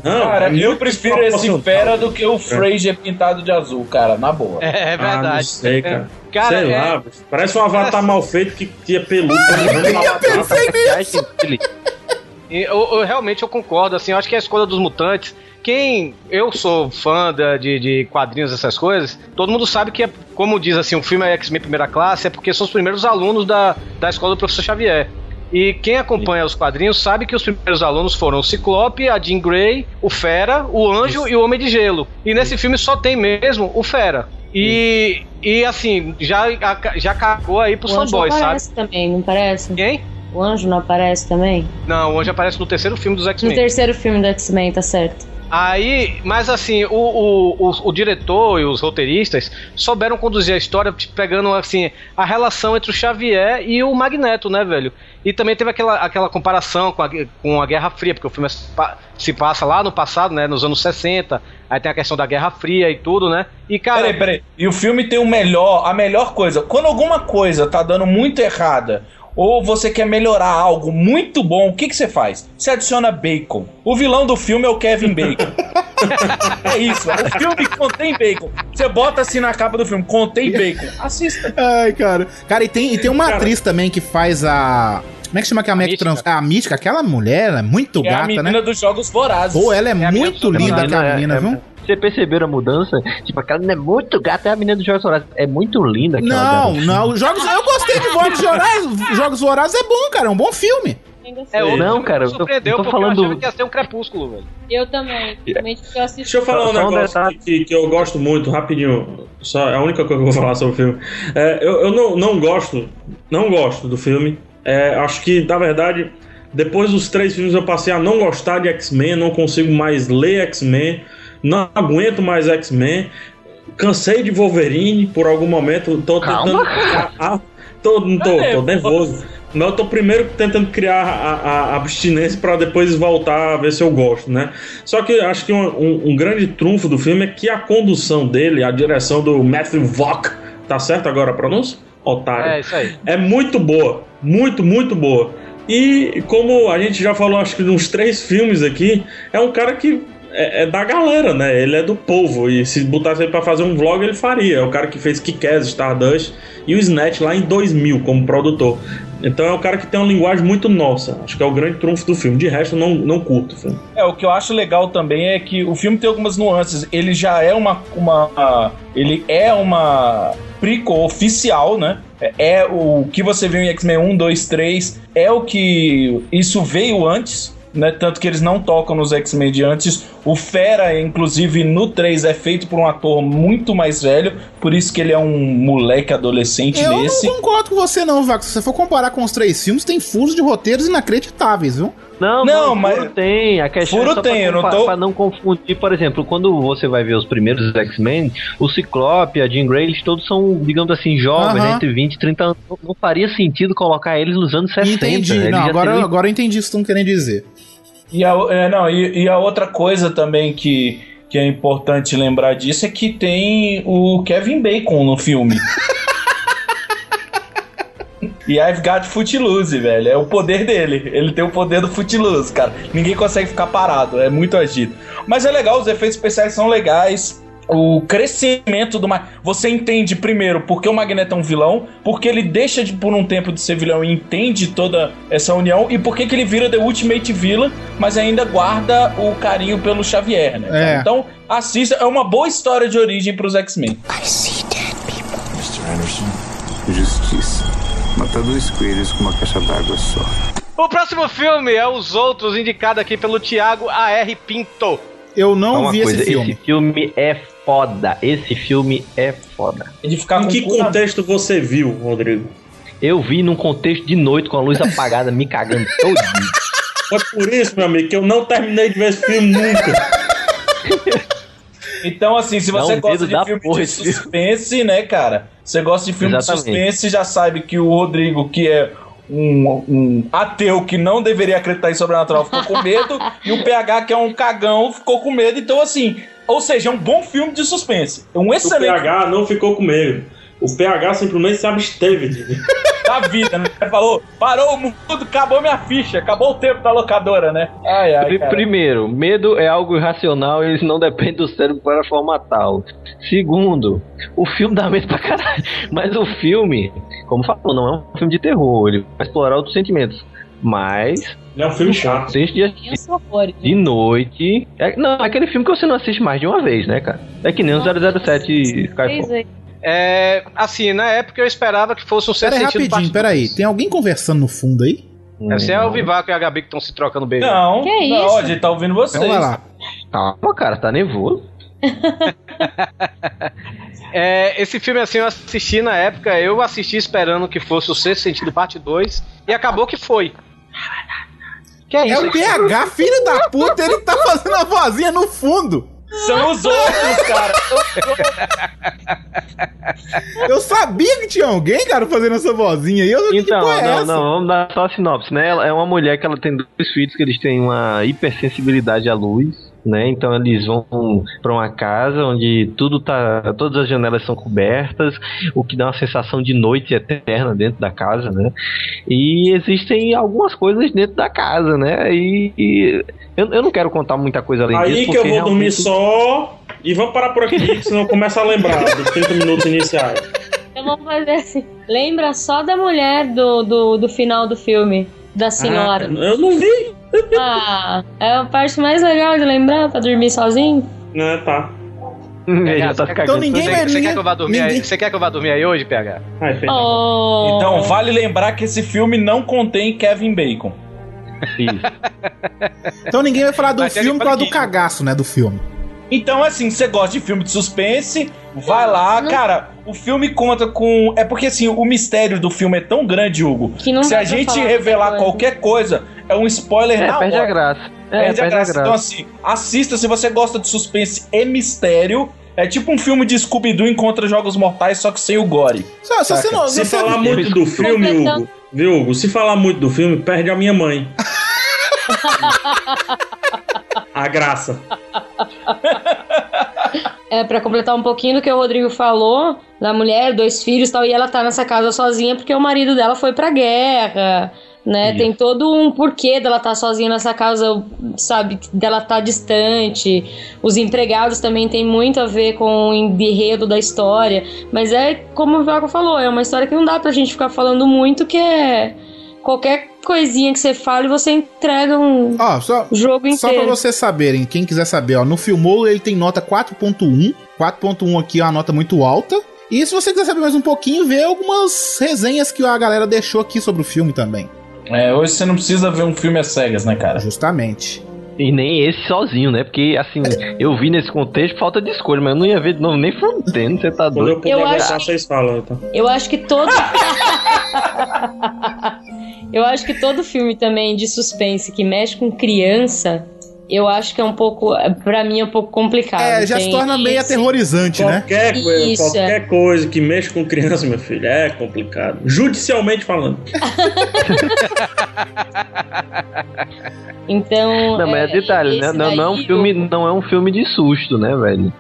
Não, Cara, é eu prefiro esse fera do que o Fraser pintado de azul, cara, na boa. É, é Ah, não verdade. sei, cara. Cara, sei é- lá, parece um avatar mal feito que tinha peludo. E eu, eu- realmente eu concordo, assim, eu acho que a escolha dos mutantes. Quem. Eu sou fã de, de quadrinhos, essas coisas. Todo mundo sabe que, é, como diz assim, o filme é X-Men Primeira Classe, é porque são os primeiros alunos da, da escola do professor Xavier. E quem acompanha os quadrinhos sabe que os primeiros alunos foram o Ciclope, a Jean Grey, o Fera, o Anjo e o Homem de Gelo. E nesse filme só tem mesmo o Fera. E, e assim, já, já cagou aí pros O anjo fanboys, sabe? também, não parece? Quem? O anjo não aparece também? Não, o Anjo aparece no terceiro filme dos No X-Men. terceiro filme do X-Men, tá certo. Aí, mas assim, o, o, o, o diretor e os roteiristas souberam conduzir a história tipo, pegando assim a relação entre o Xavier e o Magneto, né, velho? E também teve aquela, aquela comparação com a, com a Guerra Fria, porque o filme se passa lá no passado, né, nos anos 60. Aí tem a questão da Guerra Fria e tudo, né? E cara, Peraí, peraí. E o filme tem o melhor, a melhor coisa. Quando alguma coisa tá dando muito errada, ou você quer melhorar algo muito bom, o que, que você faz? Você adiciona bacon. O vilão do filme é o Kevin Bacon. é isso. O filme contém bacon. Você bota assim na capa do filme, contém bacon. Assista. Ai, cara. Cara, e tem, e tem uma Cara. atriz também que faz a. Como é que chama aquela mulher que Mística. trans. Ah, a mística, aquela mulher, ela é muito Que é a gata, menina né? dos Jogos Vorazes. Pô, ela é, menina muito linda, Vorazes. aquela menina, viu? Você perceberam a mudança? Tipo, aquela menina é muito gata, é a menina dos Jogos Horários. É muito linda aquela Não, garota. não. Jogos, eu gostei de Jogos Vorazes. Jogos Vorazes é bom, cara. É um bom filme. é o Não, filme cara, eu tô- surpreendeu eu tô falando- eu achava que ia ser um crepúsculo, velho. Eu também. Realmente eu assisti. Deixa eu falar um um negócio que- que eu gosto muito, rapidinho. Só é a única coisa que eu vou falar sobre o filme. É, eu eu não, não gosto, não gosto do filme. É, acho que, na verdade, depois dos três filmes eu passei a não gostar de X-Men, não consigo mais ler X-Men, não aguento mais X-Men. Cansei de Wolverine por algum momento. Tô tentando. criar a- tô, não tô, tô nervoso. Mas eu tô primeiro tentando criar a, a- abstinência pra depois voltar a ver se eu gosto, né? Só que acho que um, um- um grande trunfo do filme é que a condução dele, a direção do Matthew Vaughn, tá certo agora a pronúncia? Otário. É, isso aí. É muito boa. Muito, muito boa. E como a gente já falou, acho que uns três filmes aqui, é um cara que é, é da galera, né? Ele é do povo. E se botasse ele pra fazer um vlog, ele faria. É o cara que fez Kick-Ass, Stardust e o Snatch lá em 2000 como produtor. Então é um cara que tem uma linguagem muito nossa. Acho que é o grande trunfo do filme. De resto, não, não curto o filme. É, o que eu acho legal também é que o filme tem algumas nuances. Ele já é uma. uma ele é uma prequel oficial, né? É é o que você viu em X-Men 1, 2, 3. É o que. Isso veio antes. Né? Tanto que eles não tocam nos X-Men de antes. O Fera, inclusive, no 3 é feito por um ator muito mais velho, por isso que ele é um moleque adolescente Eu nesse. não concordo com você, não, Vaco. Se você for comparar com os três filmes, tem furos de roteiros inacreditáveis, viu? Não, Não, mas mas- furo tem. A questão Furo é só tem, pra, eu não tô- pra não confundir. Por exemplo, quando você vai ver os primeiros X-Men, o Ciclope, a Jean Grey, eles todos são, digamos assim, jovens, Aham. entre 20 e 30 anos. Não- faria sentido colocar eles nos anos 60. Entendi. Eles Não, agora, teriam- agora eu entendi o que estão querendo dizer. E a, é, não, e, e a outra coisa também que, que é importante lembrar disso é que tem o Kevin Bacon no filme. E I've got Footloose, velho. É o poder dele. Ele tem o poder do Footloose, cara. Ninguém consegue ficar parado. É muito agido. Mas é legal, os efeitos especiais são legais. O crescimento do Magneto. Você entende primeiro porque o Magneto é um vilão, porque ele deixa de, por um tempo de ser vilão e entende toda essa união, e porque que ele vira The Ultimate Villain, mas ainda guarda o carinho pelo Xavier, né? É. Então, assista. É uma boa história de origem pros X-Men. Mr. Anderson. Matar dois coelhos com uma caixa d'água só. O próximo filme é Os Outros, indicado aqui pelo Thiago A.R. Pinto. Eu não uma vi coisa, esse filme. Esse filme é foda. Esse filme é foda. Ficar Em que na- contexto você viu, Rodrigo? Eu vi num contexto de noite com a luz apagada, me cagando todo Foi por isso, meu amigo, que eu não terminei de ver esse filme nunca. Então, assim, se você um gosta de filme porra de suspense, né, cara? Você gosta de filme Exatamente. de suspense, já sabe que o Rodrigo, que é um, um ateu que não deveria acreditar em sobrenatural, ficou com medo, e o PH, que é um cagão, ficou com medo. Então, assim, ou seja, é um bom filme de suspense. É um O excelente PH não ficou com medo. O PH simplesmente se absteve de da vida, né? Falou, parou o mundo, acabou minha ficha, acabou o tempo da locadora, né? Ai, ai. Primeiro, medo é algo irracional e isso não depende do cérebro para formatá-lo. Segundo, o filme dá medo pra caralho. Mas o filme, como falou, não é um filme de terror, ele vai explorar outros sentimentos. Mas, É um filme chato. seis dias Eu sou horrores. de noite. É, não, é aquele filme que você não assiste mais de uma vez, né, cara? É que nem o 007 Fez Skyfall. É, assim, na época eu esperava que fosse um Pera sexto aí, sentido rapidinho, parte pera aí. dois. Tem alguém conversando no fundo aí? Esse é o Vivaco e a Gabi que estão se trocando beijo. Não, Que não, isso? a gente tá ouvindo vocês. Então vai lá. Calma, cara, tá nervoso. É, esse filme, assim, eu assisti na época, eu assisti esperando que fosse o Sexto Sentido Parte 2, e acabou que foi. Que é É isso? o PH, filho da puta, ele tá fazendo a vozinha no fundo. São os outros, cara. Eu sabia que tinha alguém, cara, fazendo essa vozinha aí. Eu que Então, porra é não, não, vamos dar só a sinopse, né? Ela é uma mulher que ela tem dois filhos que eles têm uma hipersensibilidade à luz, né? Então eles vão pra uma casa onde tudo tá, todas as janelas são cobertas, o que dá uma sensação de noite eterna dentro da casa, né? E existem algumas coisas dentro da casa, né? E, e eu, eu não quero contar muita coisa além disso. Aí que eu vou dormir só e vamos parar por aqui, senão começa a lembrar dos 30 minutos iniciais. Então vamos fazer assim. Lembra só da mulher do, do, do final do filme. Da senhora. Ah, eu não vi. Ah, é a parte mais legal de lembrar pra dormir sozinho. Né, tá. Já tá Você quer- cagando. Então ninguém você, vai- você quer que eu vá dormir ninguém- aí? Você quer que eu vá dormir aí hoje, PH? Ai, pena. Oh. Então, vale lembrar que esse filme não contém Kevin Bacon. Então ninguém vai falar do Mas é filme por causa do cagaço, né, do filme. Então, assim, você gosta de filme de suspense, vai lá, cara. O filme conta com. É porque, assim, o mistério do filme é tão grande, Hugo. Que não se a gente revelar qualquer qualquer coisa, é um spoiler É, na perde hora. a graça. É, Perde a graça. Então, assim, assista se você gosta de suspense e mistério. É tipo um filme de Scooby-Doo encontra jogos mortais, só que sem o gore. Só, se você não. Se falar muito do filme, Hugo, viu, Hugo? Se falar muito do filme, perde a minha mãe. a graça. É, pra completar um pouquinho do que o Rodrigo falou, da mulher, dois filhos e tal, e ela tá nessa casa sozinha porque o marido dela foi pra guerra, né? Tem todo um porquê dela tá sozinha nessa casa, sabe? Dela tá distante. Os empregados também tem muito a ver com o enredo da história. Mas é, como o Vaco falou, é uma história que não dá pra gente ficar falando muito, que é. Qualquer coisinha que você fale, você entrega um Ó, só, jogo só pra inteiro. vocês saberem, quem quiser saber, ó, no Filmou ele tem nota 4.1. 4.1 aqui é uma nota muito alta. E se você quiser saber mais um pouquinho, vê algumas resenhas que a galera deixou aqui sobre o filme também. É, hoje você não precisa ver um filme às cegas, né, cara? Justamente. E nem esse sozinho, né? Porque, assim, eu vi nesse contexto falta de escolha, mas eu não ia ver de novo nem fudendo, você tá Quando eu doido. puder Eu voltar, acho- vocês falam, então. Eu acho que todo. eu acho que todo filme também de suspense que mexe com criança, eu acho que é um pouco. Pra mim é um pouco complicado. É, já se torna meio aterrorizante, né? Qualquer, coisa- Isso, qualquer coisa que mexa com criança, meu filho, é complicado. Judicialmente falando. Então. Não, mas é detalhe, né? Não, não é um filme, eu- não é um filme de susto, né, velho?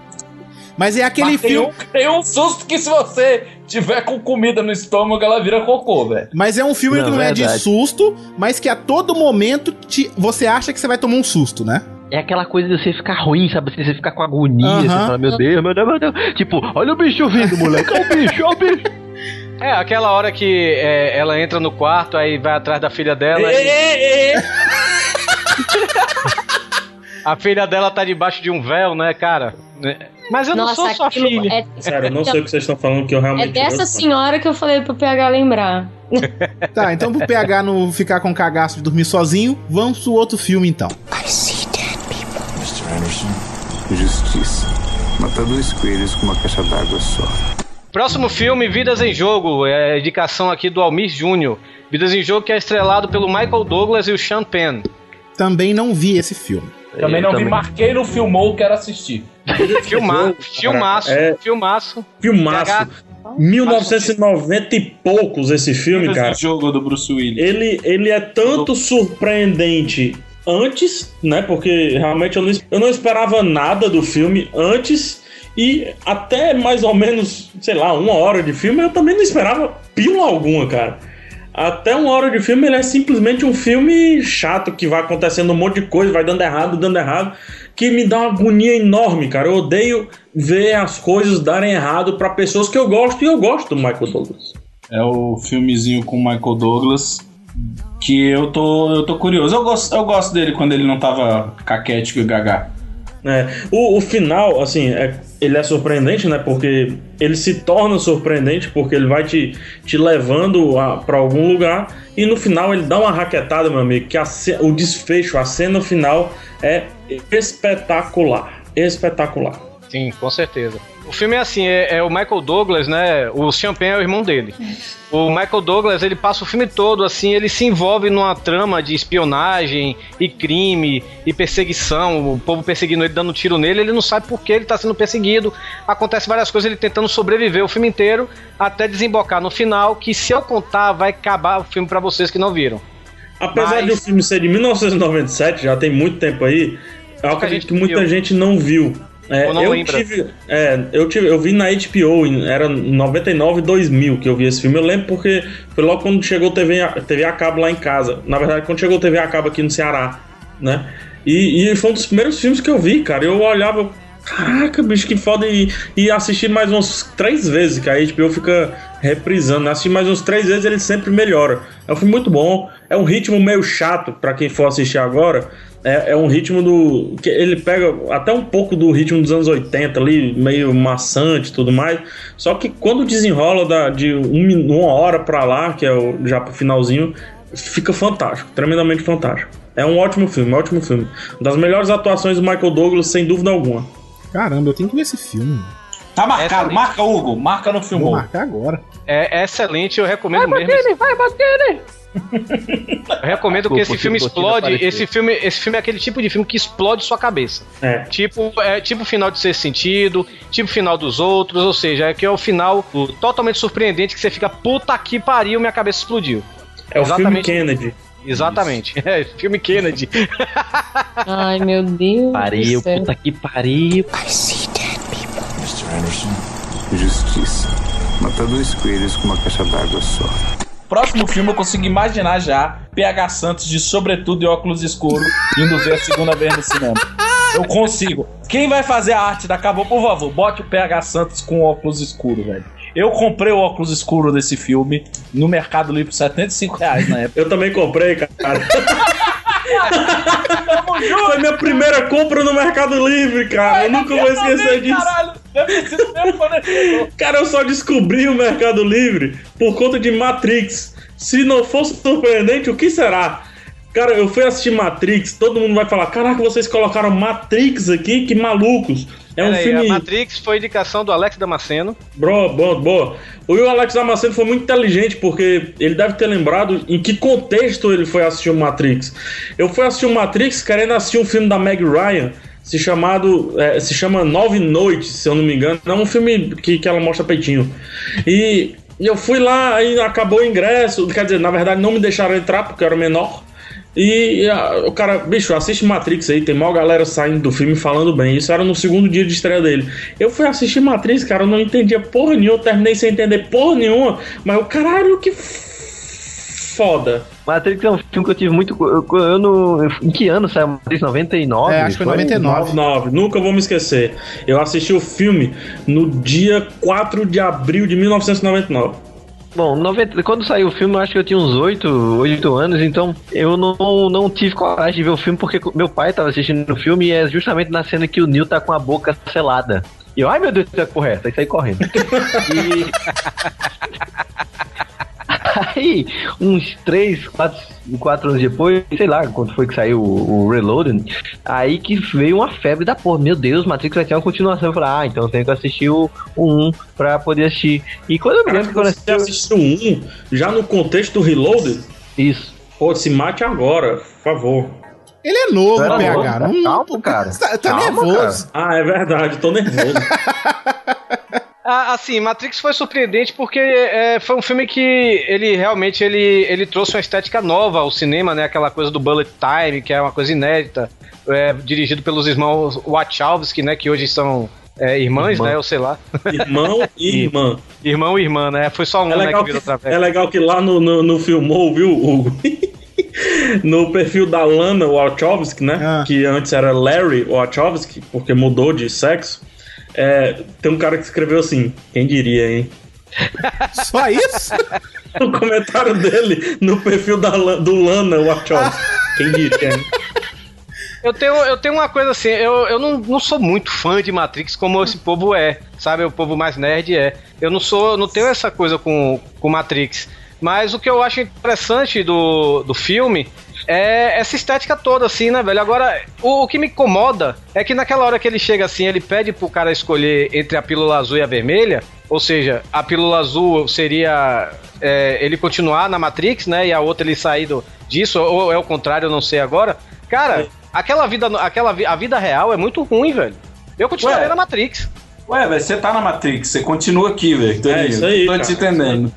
Mas é aquele Mas tem filme. um, tem um susto que se você tiver com comida no estômago, ela vira cocô, velho. Mas é um filme Não, que não é de verdade. susto, mas que a todo momento te- você acha que você vai tomar um susto, né? É aquela coisa de você ficar ruim, sabe? Você ficar com agonia, você fala, meu Deus, meu Deus, meu Deus. Tipo, olha o bicho vindo, moleque, olha o bicho, olha o bicho. É, aquela hora que é, ela entra no quarto, aí vai atrás da filha dela. E a filha dela tá debaixo de um véu, né, cara? Mas eu não Nossa, sou sua filha. É, Sério, eu não sei o que vocês estão falando, que eu é realmente. dessa não- senhora que eu falei pro PH lembrar. Tá, então pro PH não ficar com cagaço de dormir sozinho, vamos pro outro filme então. Mr. Anderson. Justiça. Matar dois coelhos com uma caixa d'água só. Próximo filme, Vidas em Jogo, é a indicação aqui do Almir Júnior. Vidas em Jogo que é estrelado pelo Michael Douglas e o Sean Penn. Também não vi esse filme. Também Eu não vi, também. marquei no filmou, quero assistir. Filma, filmaço, É. Filmaço. filmaço. PH, 1990 e poucos esse filme, cara. jogo do Bruce Willis. Ele, ele é tanto surpreendente antes, né? Porque realmente eu não, eu não esperava nada do filme antes. E até mais ou menos, sei lá, uma hora de filme, eu também não esperava pílula alguma, cara. Até uma hora de filme, ele é simplesmente um filme chato que vai acontecendo um monte de coisa, vai dando errado, dando errado, que me dá uma agonia enorme, cara. Eu odeio ver as coisas darem errado pra pessoas que eu gosto e eu gosto do Michael Douglas. É o filmezinho com o Michael Douglas. Que eu tô, eu tô curioso. Eu gosto, eu gosto dele quando ele não tava caquético e gaga. É, o, o final, assim, é, ele é surpreendente, né? Porque ele se torna surpreendente, porque ele vai te, te levando a, pra algum lugar e no final ele dá uma raquetada, meu amigo, que a o desfecho, a cena final é espetacular. Espetacular. Sim, com certeza. O filme é assim, é, é o Michael Douglas, né? O Sean Penn é o irmão dele. O Michael Douglas, ele passa o filme todo, assim, ele se envolve numa trama de espionagem e crime e perseguição, o povo perseguindo ele, dando tiro nele, ele não sabe por que ele tá sendo perseguido. Acontece várias coisas, ele tentando sobreviver o filme inteiro, até desembocar no final, que se eu contar, vai acabar o filme pra vocês que não viram. Apesar Mas- de o filme ser de 1997, já tem muito tempo aí, eu acredito que muita viu. gente não viu. É, eu lembra. tive, é, eu tive, eu vi na HBO, em- era 99 2000 que eu vi esse filme. Eu lembro porque foi logo quando chegou TV, a- TV a cabo lá em casa. Na verdade, quando chegou TV a cabo aqui no Ceará, né? E, e foi um dos primeiros filmes que eu vi, cara. Eu olhava, caraca, bicho, que foda. E, e assisti mais umas três vezes, que a HBO fica reprisando. Assisti mais uns três vezes, ele sempre melhora. É um filme muito bom. É um ritmo meio chato pra quem for assistir agora. É, é um ritmo do. que ele pega até um pouco do ritmo dos anos 80 ali, meio maçante e tudo mais. Só que quando desenrola da, de um uma hora pra lá, que é o, já pro finalzinho, fica fantástico, tremendamente fantástico. É um ótimo filme, um ótimo filme. Uma das melhores atuações do Michael Douglas, sem dúvida alguma. Caramba, eu tenho que ver esse filme. Tá marcado, Essa- marca, Hugo. Marca no filme. Vou marcar agora. É, é excelente, eu recomendo mesmo. vai bater, Eu recomendo que esse filme explode. Esse filme, esse filme é aquele tipo de filme que explode sua cabeça. É. Tipo, é tipo o final de Ser Sentido, tipo o final dos outros, ou seja, é que é o final totalmente surpreendente que você fica, puta que pariu, minha cabeça explodiu. É o Exatamente. filme Kennedy. Exatamente. É, filme Kennedy. Ai, meu Deus. Pariu, do céu. puta que pariu. Mr. Anderson. Justiça. Matar dois coelhos com uma caixa d'água só. Próximo filme eu consigo imaginar já PH Santos de sobretudo e óculos escuros indo ver a segunda vez no cinema. Eu consigo. Quem vai fazer a arte da Acabou, por favor, bote o PH Santos com óculos escuros, velho. Eu comprei o óculos escuro desse filme no Mercado Livre por 75 reais na época. Eu também comprei, cara. Foi minha primeira compra no Mercado Livre, cara. Eu nunca vou esquecer disso. Caralho, deve ter sido mesmo quando ele chegou. Cara, eu só descobri o Mercado Livre por conta de Matrix. Se não fosse surpreendente, o que será? Cara, eu fui assistir Matrix, todo mundo vai falar: caraca, vocês colocaram Matrix aqui, que malucos. É um Pera aí, filme. A Matrix foi indicação do Alex Damasceno. Bro, boa, boa. O Alex Damasceno foi muito inteligente porque ele deve ter lembrado em que contexto ele foi assistir o Matrix. Eu fui assistir o Matrix querendo assistir um filme da Meg Ryan se chamado é, se chama Nove Noites, se eu não me engano. É um filme que, que ela mostra peitinho. E, e eu fui lá, aí acabou o ingresso. Quer dizer, na verdade não me deixaram entrar porque eu era menor. E, e, a- o cara, bicho, assiste Matrix aí, tem maior galera saindo do filme falando bem. Isso era no segundo dia de estreia dele. Eu fui assistir Matrix, cara, eu não entendia porra nenhuma, eu terminei sem entender porra nenhuma, mas o caralho, que foda. Matrix é um filme que eu tive muito. Eu, eu não, em que ano saiu Matrix? 99? É, acho que foi 99. 99, nunca vou me esquecer. Eu assisti o filme no dia 4 de abril de 1999. Bom, 90, quando saiu o filme, eu acho que eu tinha uns 8, 8 anos, então eu não, não tive coragem de ver o filme porque meu pai tava assistindo o filme e é justamente na cena que o Neil tá com a boca selada. E eu, ai meu Deus, que porra é saí correndo. e... Aí, uns 3, 4, 4 anos depois, sei lá quando foi que saiu o, o Reloaded, aí que veio uma febre da porra. Meu Deus, Matrix vai ter uma continuação. Eu falei, ah, então eu tenho que assistir o, o 1 pra poder assistir. E quando eu me lembro que quando eu Você assistiu um, já no contexto do Reloaded? Isso. Pô, se mate agora, por favor. Ele é novo, Era PH. novo, Não, calma, cara. Tá, tá Calma, nervoso. Ah, é verdade, tô nervoso. Ah, assim, Matrix foi surpreendente porque é, foi um filme que ele realmente ele, ele trouxe uma estética nova ao cinema, né? Aquela coisa do bullet time, que é uma coisa inédita, é, dirigido pelos irmãos Wachowski, né? Que hoje são é, irmãs, Irmã. né? Eu sei lá. Irmão e irmã. Irmão e irmã, né? Foi só um, É né, legal que virou que, é legal que lá no, no, no Filmou, viu, Hugo? no perfil da Lana Wachowski, né? Ah. Que antes era Larry Wachowski, porque mudou de sexo. É, tem um cara que escreveu assim, quem diria, hein? Só isso? o comentário dele no perfil da, do Lana Wachowski. Quem diria, hein? Eu tenho, eu tenho uma coisa assim, eu, eu não, não sou muito fã de Matrix como esse povo é, sabe? O povo mais nerd é. Eu não sou, eu não tenho essa coisa com, com Matrix. Mas o que eu acho interessante do, do filme é essa estética toda, assim, né, velho? Agora, o, o que me incomoda é que naquela hora que ele chega assim, ele pede pro cara escolher entre a pílula azul e a vermelha, ou seja, a pílula azul seria é, ele continuar na Matrix, né? E a outra ele sair do, disso, ou é o contrário, eu não sei agora. Cara, aquela vida, aquela, a vida real é muito ruim, velho. Eu continuaria Ué. na Matrix. Ué, velho, você tá na Matrix, você continua aqui, velho. Tô É aí, isso aí, Tô cara. te entendendo.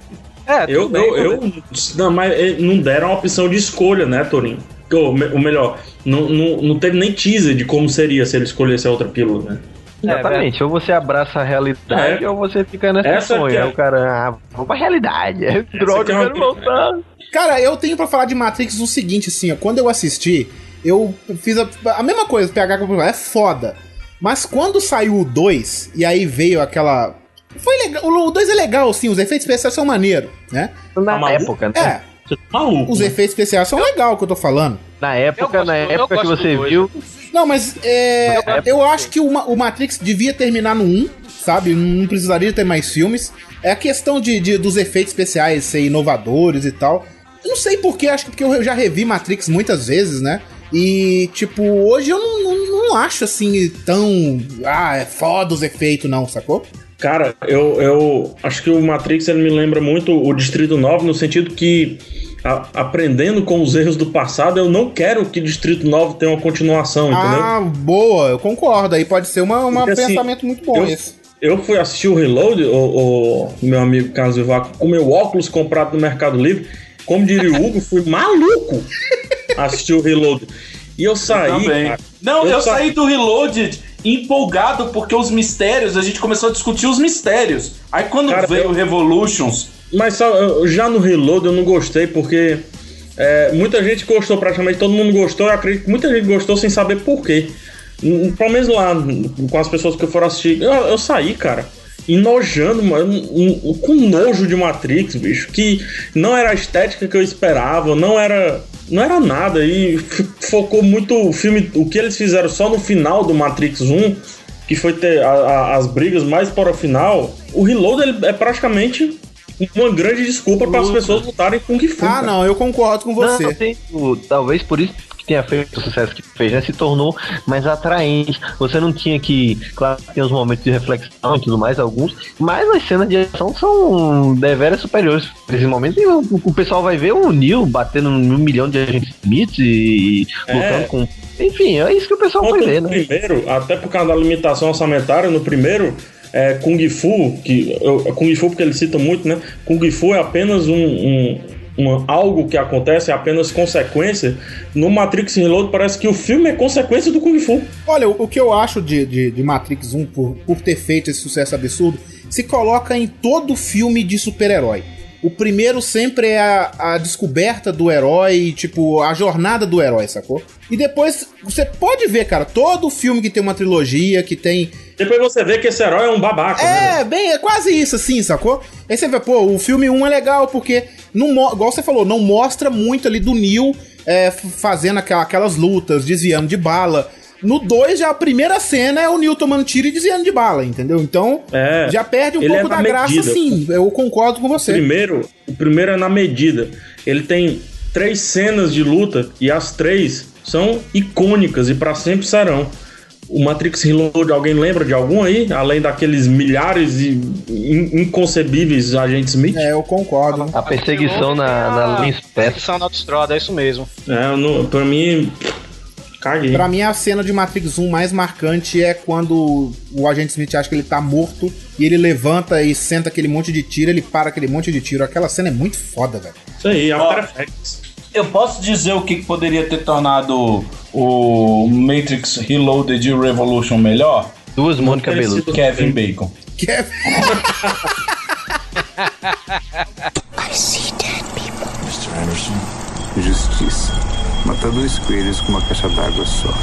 É, Eu, eu, eu, não, mas eh, não deram a opção de escolha, né, Torinho? Ou, ou melhor, não, não, não teve nem teaser de como seria se ele escolhesse a outra pílula, né? Exatamente, ou você abraça a realidade É. ou você fica nessa Essa sonho. que é- Aí o cara, ah, vamos pra realidade. É droga, é eu quero voltar. Cara, eu tenho pra falar de Matrix o seguinte, assim, ó, quando eu assisti, eu fiz a, a mesma coisa, PH é foda. Mas quando saiu o 2, e aí veio aquela. Foi legal. O 2 é legal, sim, os efeitos especiais são maneiros, né? Na maluco? época, né? É, Maluco. os efeitos especiais são legal que eu tô falando. Na época, gosto- na eu época que você viu. Não, mas é, Eu- eu acho que o, o Matrix devia terminar no 1, sabe? Não precisaria ter mais filmes. É a questão de, de- dos efeitos especiais ser inovadores e tal. Eu não sei porquê, acho que porque eu já revi Matrix muitas vezes, né? E, tipo, hoje eu não, não, não acho assim tão. Ah, é foda os efeitos, não, sacou? Cara, eu, eu acho que o Matrix ele me lembra muito o Distrito 9 no sentido que a- aprendendo com os erros do passado, eu não quero que Distrito 9 tenha uma continuação, entendeu? Ah, boa, eu concordo. Aí pode ser uma, uma Porque, assim, pensamento muito bom eu- esse. Eu fui assistir o Reload, o, o meu amigo Carlos Vivaco, com meu óculos comprado no Mercado Livre. Como diria o Hugo, fui maluco assistir o Reload. E eu saí. Cara, Não, eu, Eu sa- saí do Reloaded empolgado porque os mistérios, a gente começou a discutir os mistérios. Aí quando Cara, veio eu- o Revolutions, Mas só, já no Reload eu não gostei, porque é, muita gente gostou, praticamente todo mundo gostou. Eu acredito que muita gente gostou sem saber por quê. Hum, Pelo menos lá, com as pessoas que foram assistir. Eu, eu saí, cara, enojando, mano, com nojo de Matrix, bicho. Que não era a estética que eu esperava, não era. Não era nada. E focou muito o filme. O que eles fizeram só no final do Matrix 1, que foi ter a- a- as brigas mais para o final. O Reload é praticamente uma grande desculpa para as pessoas lutarem Kung Fu. Ah, cara. não, eu concordo com você. Não, tem, o- talvez por isso que tenha feito o sucesso que fez, né? Se tornou mais atraente. Você não tinha que. Claro que tem os momentos de reflexão e tudo mais, alguns, mas as cenas de ação são deveras superiores nesse momento. E o, o pessoal vai ver o Neil batendo num milhão de agentes Smith e É. lutando com. Enfim, é isso que o pessoal vai ver, no né? primeiro, até por causa da limitação orçamentária, no primeiro, é, Kung Fu, que eu, Kung Fu porque eles citam muito, né? Kung Fu é apenas um, um- algo que acontece, é apenas consequência. No Matrix Reload parece que o filme é consequência do Kung Fu. Olha, o, o que eu acho de, de, de Matrix 1 por, por ter feito esse sucesso absurdo se coloca em todo filme de super-herói. O primeiro sempre é a, a descoberta do herói, tipo, a jornada do herói, sacou? E depois, você pode ver, cara, todo filme que tem uma trilogia, que tem Depois você vê que esse herói é um babaca. né? É, bem, é quase isso, assim, sacou? Aí você vê, pô, o filme 1 é legal, porque, não, igual você falou, não mostra muito ali do Neo é, fazendo aquela- aquelas lutas, desviando de bala. No 2, já a primeira cena é o Neo tomando tiro e desviando de bala, entendeu? Então, É, já perde um ele pouco é da na graça, medida. sim. Eu concordo com O você. primeiro, o primeiro é na medida. Ele tem três cenas de luta e as três são icônicas e pra sempre serão. O Matrix Reload, alguém lembra de algum aí? Além daqueles milhares e in- inconcebíveis agentes Smith? É, eu concordo. A perseguição na, na linha espessa. Perseguição na autoestrada, é isso mesmo. É, não- pra mim. Caguei. Pra mim, a cena de Matrix 1 mais marcante é quando o agente Smith acha que ele tá morto e ele levanta e senta aquele monte de tiro, ele para aquele monte de tiro. Aquela cena é muito foda, velho. Isso aí, Ó, After Effects. Eu posso dizer o que poderia ter tornado o Matrix Reloaded e o Revolution melhor? Duas Mônica Bellucci. Kevin Bacon. Kevin. Mr. Anderson. Justiça. Matar dois coelhos com uma caixa d'água só.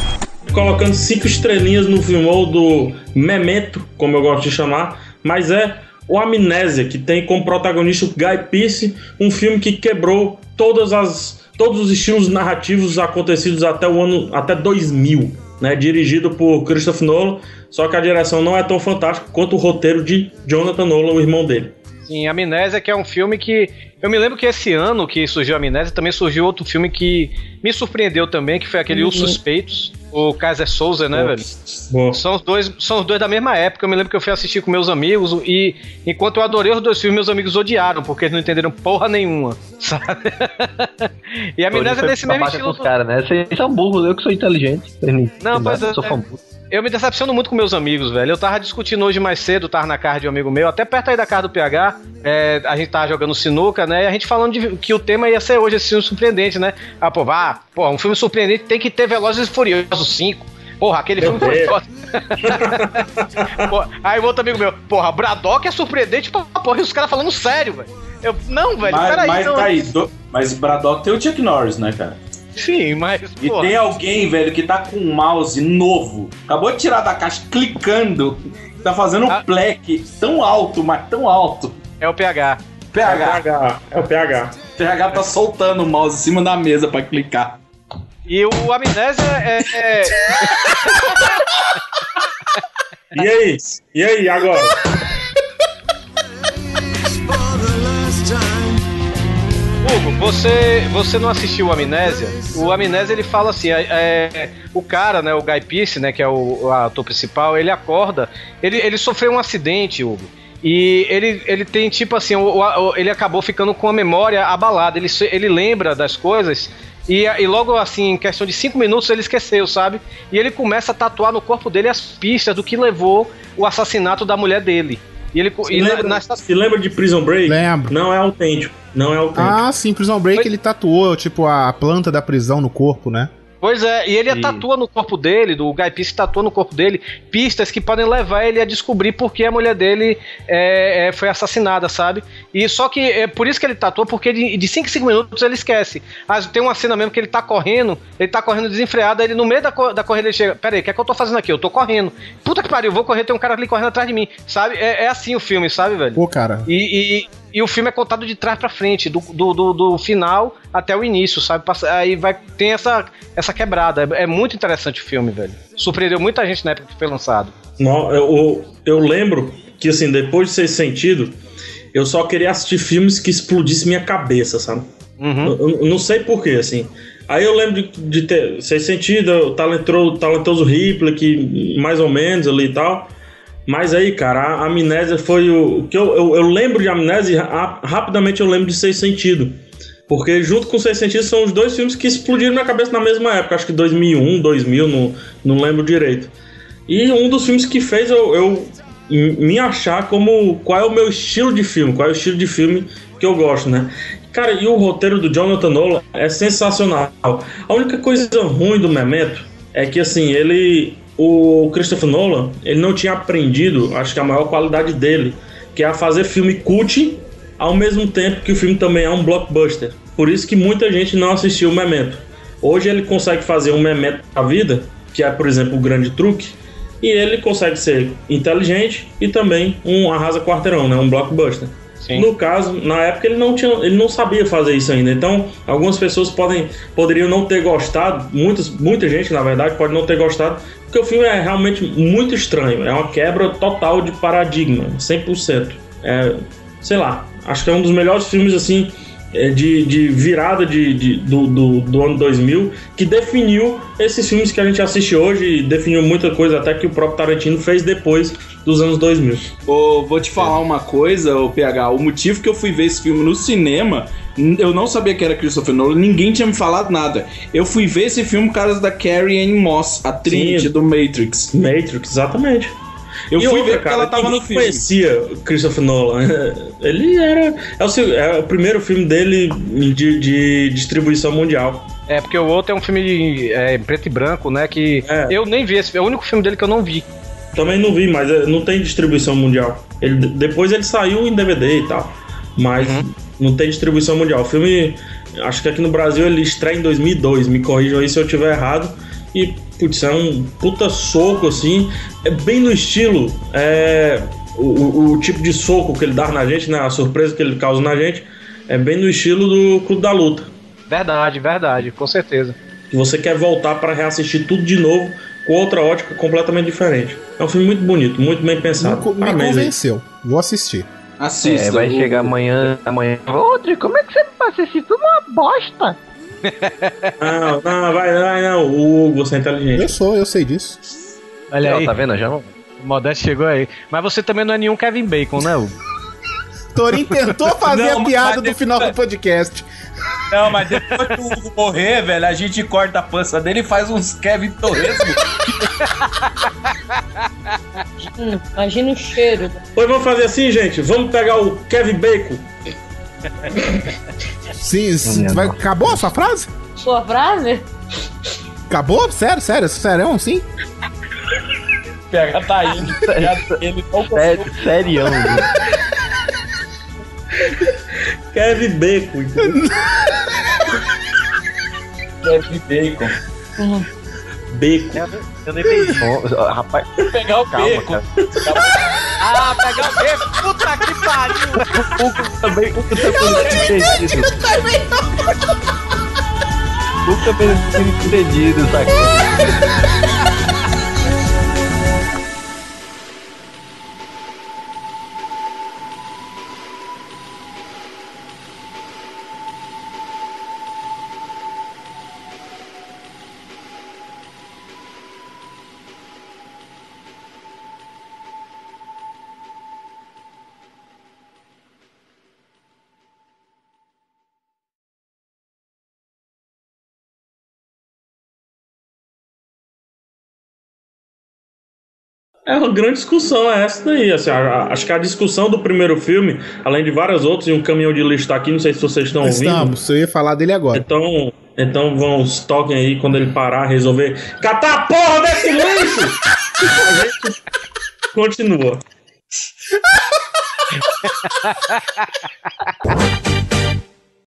Colocando cinco estrelinhas no filmou do Memento, como eu gosto de chamar, mas é o Amnésia, que tem como protagonista o Guy Pearce, um filme que quebrou todas as, todos os estilos narrativos acontecidos até o ano até 2000, né? Dirigido por Christopher Nolan, só que a direção não é tão fantástica quanto o roteiro de Jonathan Nolan, o irmão dele. Sim, Amnésia, que é um filme que. Eu me lembro que esse ano que surgiu Amnésia, também surgiu outro filme que me surpreendeu também, que foi aquele Os Suspeitos, o Kaiser Souza, né, velho? São os, dois, são os dois da mesma época. Eu me lembro que eu fui assistir com meus amigos e enquanto eu adorei os dois filmes, meus amigos odiaram, porque eles não entenderam porra nenhuma, sabe? e a Amnésia é desse mesmo estilo. com os caras, né? Vocês são burros, eu que sou inteligente. Não, pois é. Sou famoso. Eu me decepciono muito com meus amigos, velho. Eu tava discutindo hoje mais cedo, tava na casa de um amigo meu, até perto aí da casa do PH. é, a gente tava jogando sinuca, né? E a gente falando de, que o tema ia ser hoje esse filme surpreendente, né? Ah, pô, vá, pô, um filme surpreendente tem que ter Velozes e Furiosos 5. Porra, aquele Meu filme foi Deus. foda. Pô, aí o outro amigo meu, porra, Braddock é surpreendente, pô, porra, e os caras falando sério, velho. Eu, não, velho, Mas, peraí, mas não. tá aí, do- mas Braddock tem o Chuck Norris, né, cara? Sim, mas. E porra. tem alguém, velho, que tá com um mouse novo, acabou de tirar da caixa, clicando, tá fazendo um pleque tão alto, mas tão alto. É o PH. PH. É o PH. PH tá soltando o mouse em cima da mesa pra clicar. E o Amnésia é- é... E aí? E aí, agora? Hugo, você, você não assistiu o Amnésia? O Amnésia ele fala assim: é, é, o cara, né, o Guy Pearce, né, que é o, o ator principal, ele acorda, ele, ele sofreu um acidente, Hugo. E ele, ele tem tipo assim, o, o- ele acabou ficando com a memória abalada. Ele, se- ele lembra das coisas e, e logo assim, em questão de cinco minutos, ele esqueceu, sabe? E ele começa a tatuar no corpo dele as pistas do que levou o assassinato da mulher dele. E ele Se e na- lembra, nas- se lembra de Prison Break? Lembro. Não é autêntico. Não é autêntico. Ah, sim, Prison Break ele tatuou, tipo, a planta da prisão no corpo, né? Pois é, e ele E- tatua no corpo dele, do Guy Pearce tatua no corpo dele, pistas que podem levar ele a descobrir por que a mulher dele é, é, foi assassinada, sabe? E só que é por isso que ele tatua, porque de 5 em 5 minutos ele esquece. Mas tem uma cena mesmo que ele tá correndo, ele tá correndo desenfreado, aí ele no meio da, da corrida ele chega, peraí, o que é que eu tô fazendo aqui? Eu tô correndo. Puta que pariu, eu vou correr, tem um cara ali correndo atrás de mim, sabe? É, é assim o filme, sabe, velho? Pô, cara. E, e, e o filme é contado de trás pra frente, do, do, do, do final até o início, sabe? Passa- Aí vai tem essa, essa quebrada. É, é muito interessante o filme, velho. Surpreendeu muita gente na época que foi lançado. Não, eu, eu- eu lembro que, assim, depois de ser sentido, eu só queria assistir filmes que explodissem minha cabeça, sabe? Eu, eu- eu não sei porquê, assim. Aí eu lembro de, de ter Sem Sentido, o talentoso, talentoso Ripley, que mais ou menos ali e tal. Mas aí, cara, a Amnésia foi o. que eu, eu, eu lembro de Amnésia e ra- rapidamente eu lembro de Sem Sentido. Porque junto com Sem Sentido são os dois filmes que explodiram minha cabeça na mesma época. Acho que 2001, 2000, não, não lembro direito. E um dos filmes que fez eu, eu me achar como qual é o meu estilo de filme, qual é o estilo de filme que eu gosto, né? Cara, e o roteiro do Jonathan Nolan é sensacional. A única coisa ruim do Memento é que assim, ele o Christopher Nolan, ele não tinha aprendido, acho que a maior qualidade dele, que é a fazer filme cult ao mesmo tempo que o filme também é um blockbuster. Por isso que muita gente não assistiu o Memento. Hoje ele consegue fazer um Memento da vida, que é, por exemplo, o Grande Truque, e ele consegue ser inteligente e também um arrasa quarteirão, né? Um blockbuster. No caso, na época ele não tinha, ele não sabia fazer isso ainda. Então, algumas pessoas podem, poderiam não ter gostado, muitas, muita gente, na verdade, pode não ter gostado, porque o filme é realmente muito estranho. É uma quebra total de paradigma, 100%. É, sei lá, acho que é um dos melhores filmes assim de, de virada de, de- do, do, do ano 2000 que definiu esses filmes que a gente assiste hoje e definiu muita coisa até que o próprio Tarantino fez depois dos anos 2000. Ô, vou te falar uma coisa, o PH. O motivo que eu fui ver esse filme no cinema, eu não sabia que era Christopher Nolan, ninguém tinha me falado nada. Eu fui ver esse filme por causa da Carrie Ann Moss, a Trinity do Matrix. Matrix, exatamente. Eu E fui outra, ver porque ela tava no filme. conhecia Christopher Nolan. Ele era. É o, seu- é o primeiro filme dele de, de distribuição mundial. É, porque o outro é um filme é, em preto e branco, né? Que eu nem vi. Esse, é o único filme dele que eu não vi. Também não vi, mas é, não tem distribuição mundial. Ele, depois ele saiu em DVD e tal. Mas não tem distribuição mundial. O filme, acho que aqui no Brasil ele estreia em 2002. Me corrijam aí se eu estiver errado. E, putz, é um puta soco assim. É bem no estilo. É, o, o- o tipo de soco que ele dá na gente, né? A surpresa que ele causa na gente. É bem no estilo do Clube da Luta. Verdade, verdade, com certeza. Você quer voltar para reassistir tudo de novo com outra ótica completamente diferente. É um filme muito bonito, muito bem pensado. Me, me Parabéns aí. convenceu. Vou assistir. É, vai chegar amanhã, amanhã. Rodrigo, como é que você passa esse tudo uma bosta? Não, não, vai, vai, não. O Hugo, você é inteligente. Eu sou, eu sei disso. Olha aí. tá vendo já? O Modesto chegou aí. Mas você também não é nenhum Kevin Bacon, né, Hugo? Torin tentou fazer Não, a piada do final do podcast. Não, mas depois que o Hugo morrer, velho, a gente corta a pança dele e faz uns Kevin Torresmo. Imagina o cheiro. Pois vamos fazer assim, gente. Vamos pegar o Kevin Bacon. Sim, sim, vai- acabou a sua frase? Sua frase? Acabou? Sério, sério, sério, sim? PH tá indo. Ele não Sério, serião. Kevin Bacon. Kevin Bacon. Bacon. Eu nem entendi. Ó, Rapaz, Pegar o calma, bacon. cara. Ah, pegar o bacon. Puta que pariu. O Hugo também, o Hugo também não tinha entendido. O Hugo também não tinha entendido, sacou? É uma grande discussão é essa daí. Assim, a- a- acho que a discussão do primeiro filme, além de várias outras, e um caminhão de lixo tá aqui, não sei se vocês estão ouvindo. Estamos, eu ia falar dele agora. Então, então vão, toquem aí quando ele parar, resolver catar a porra desse lixo! A gente continua.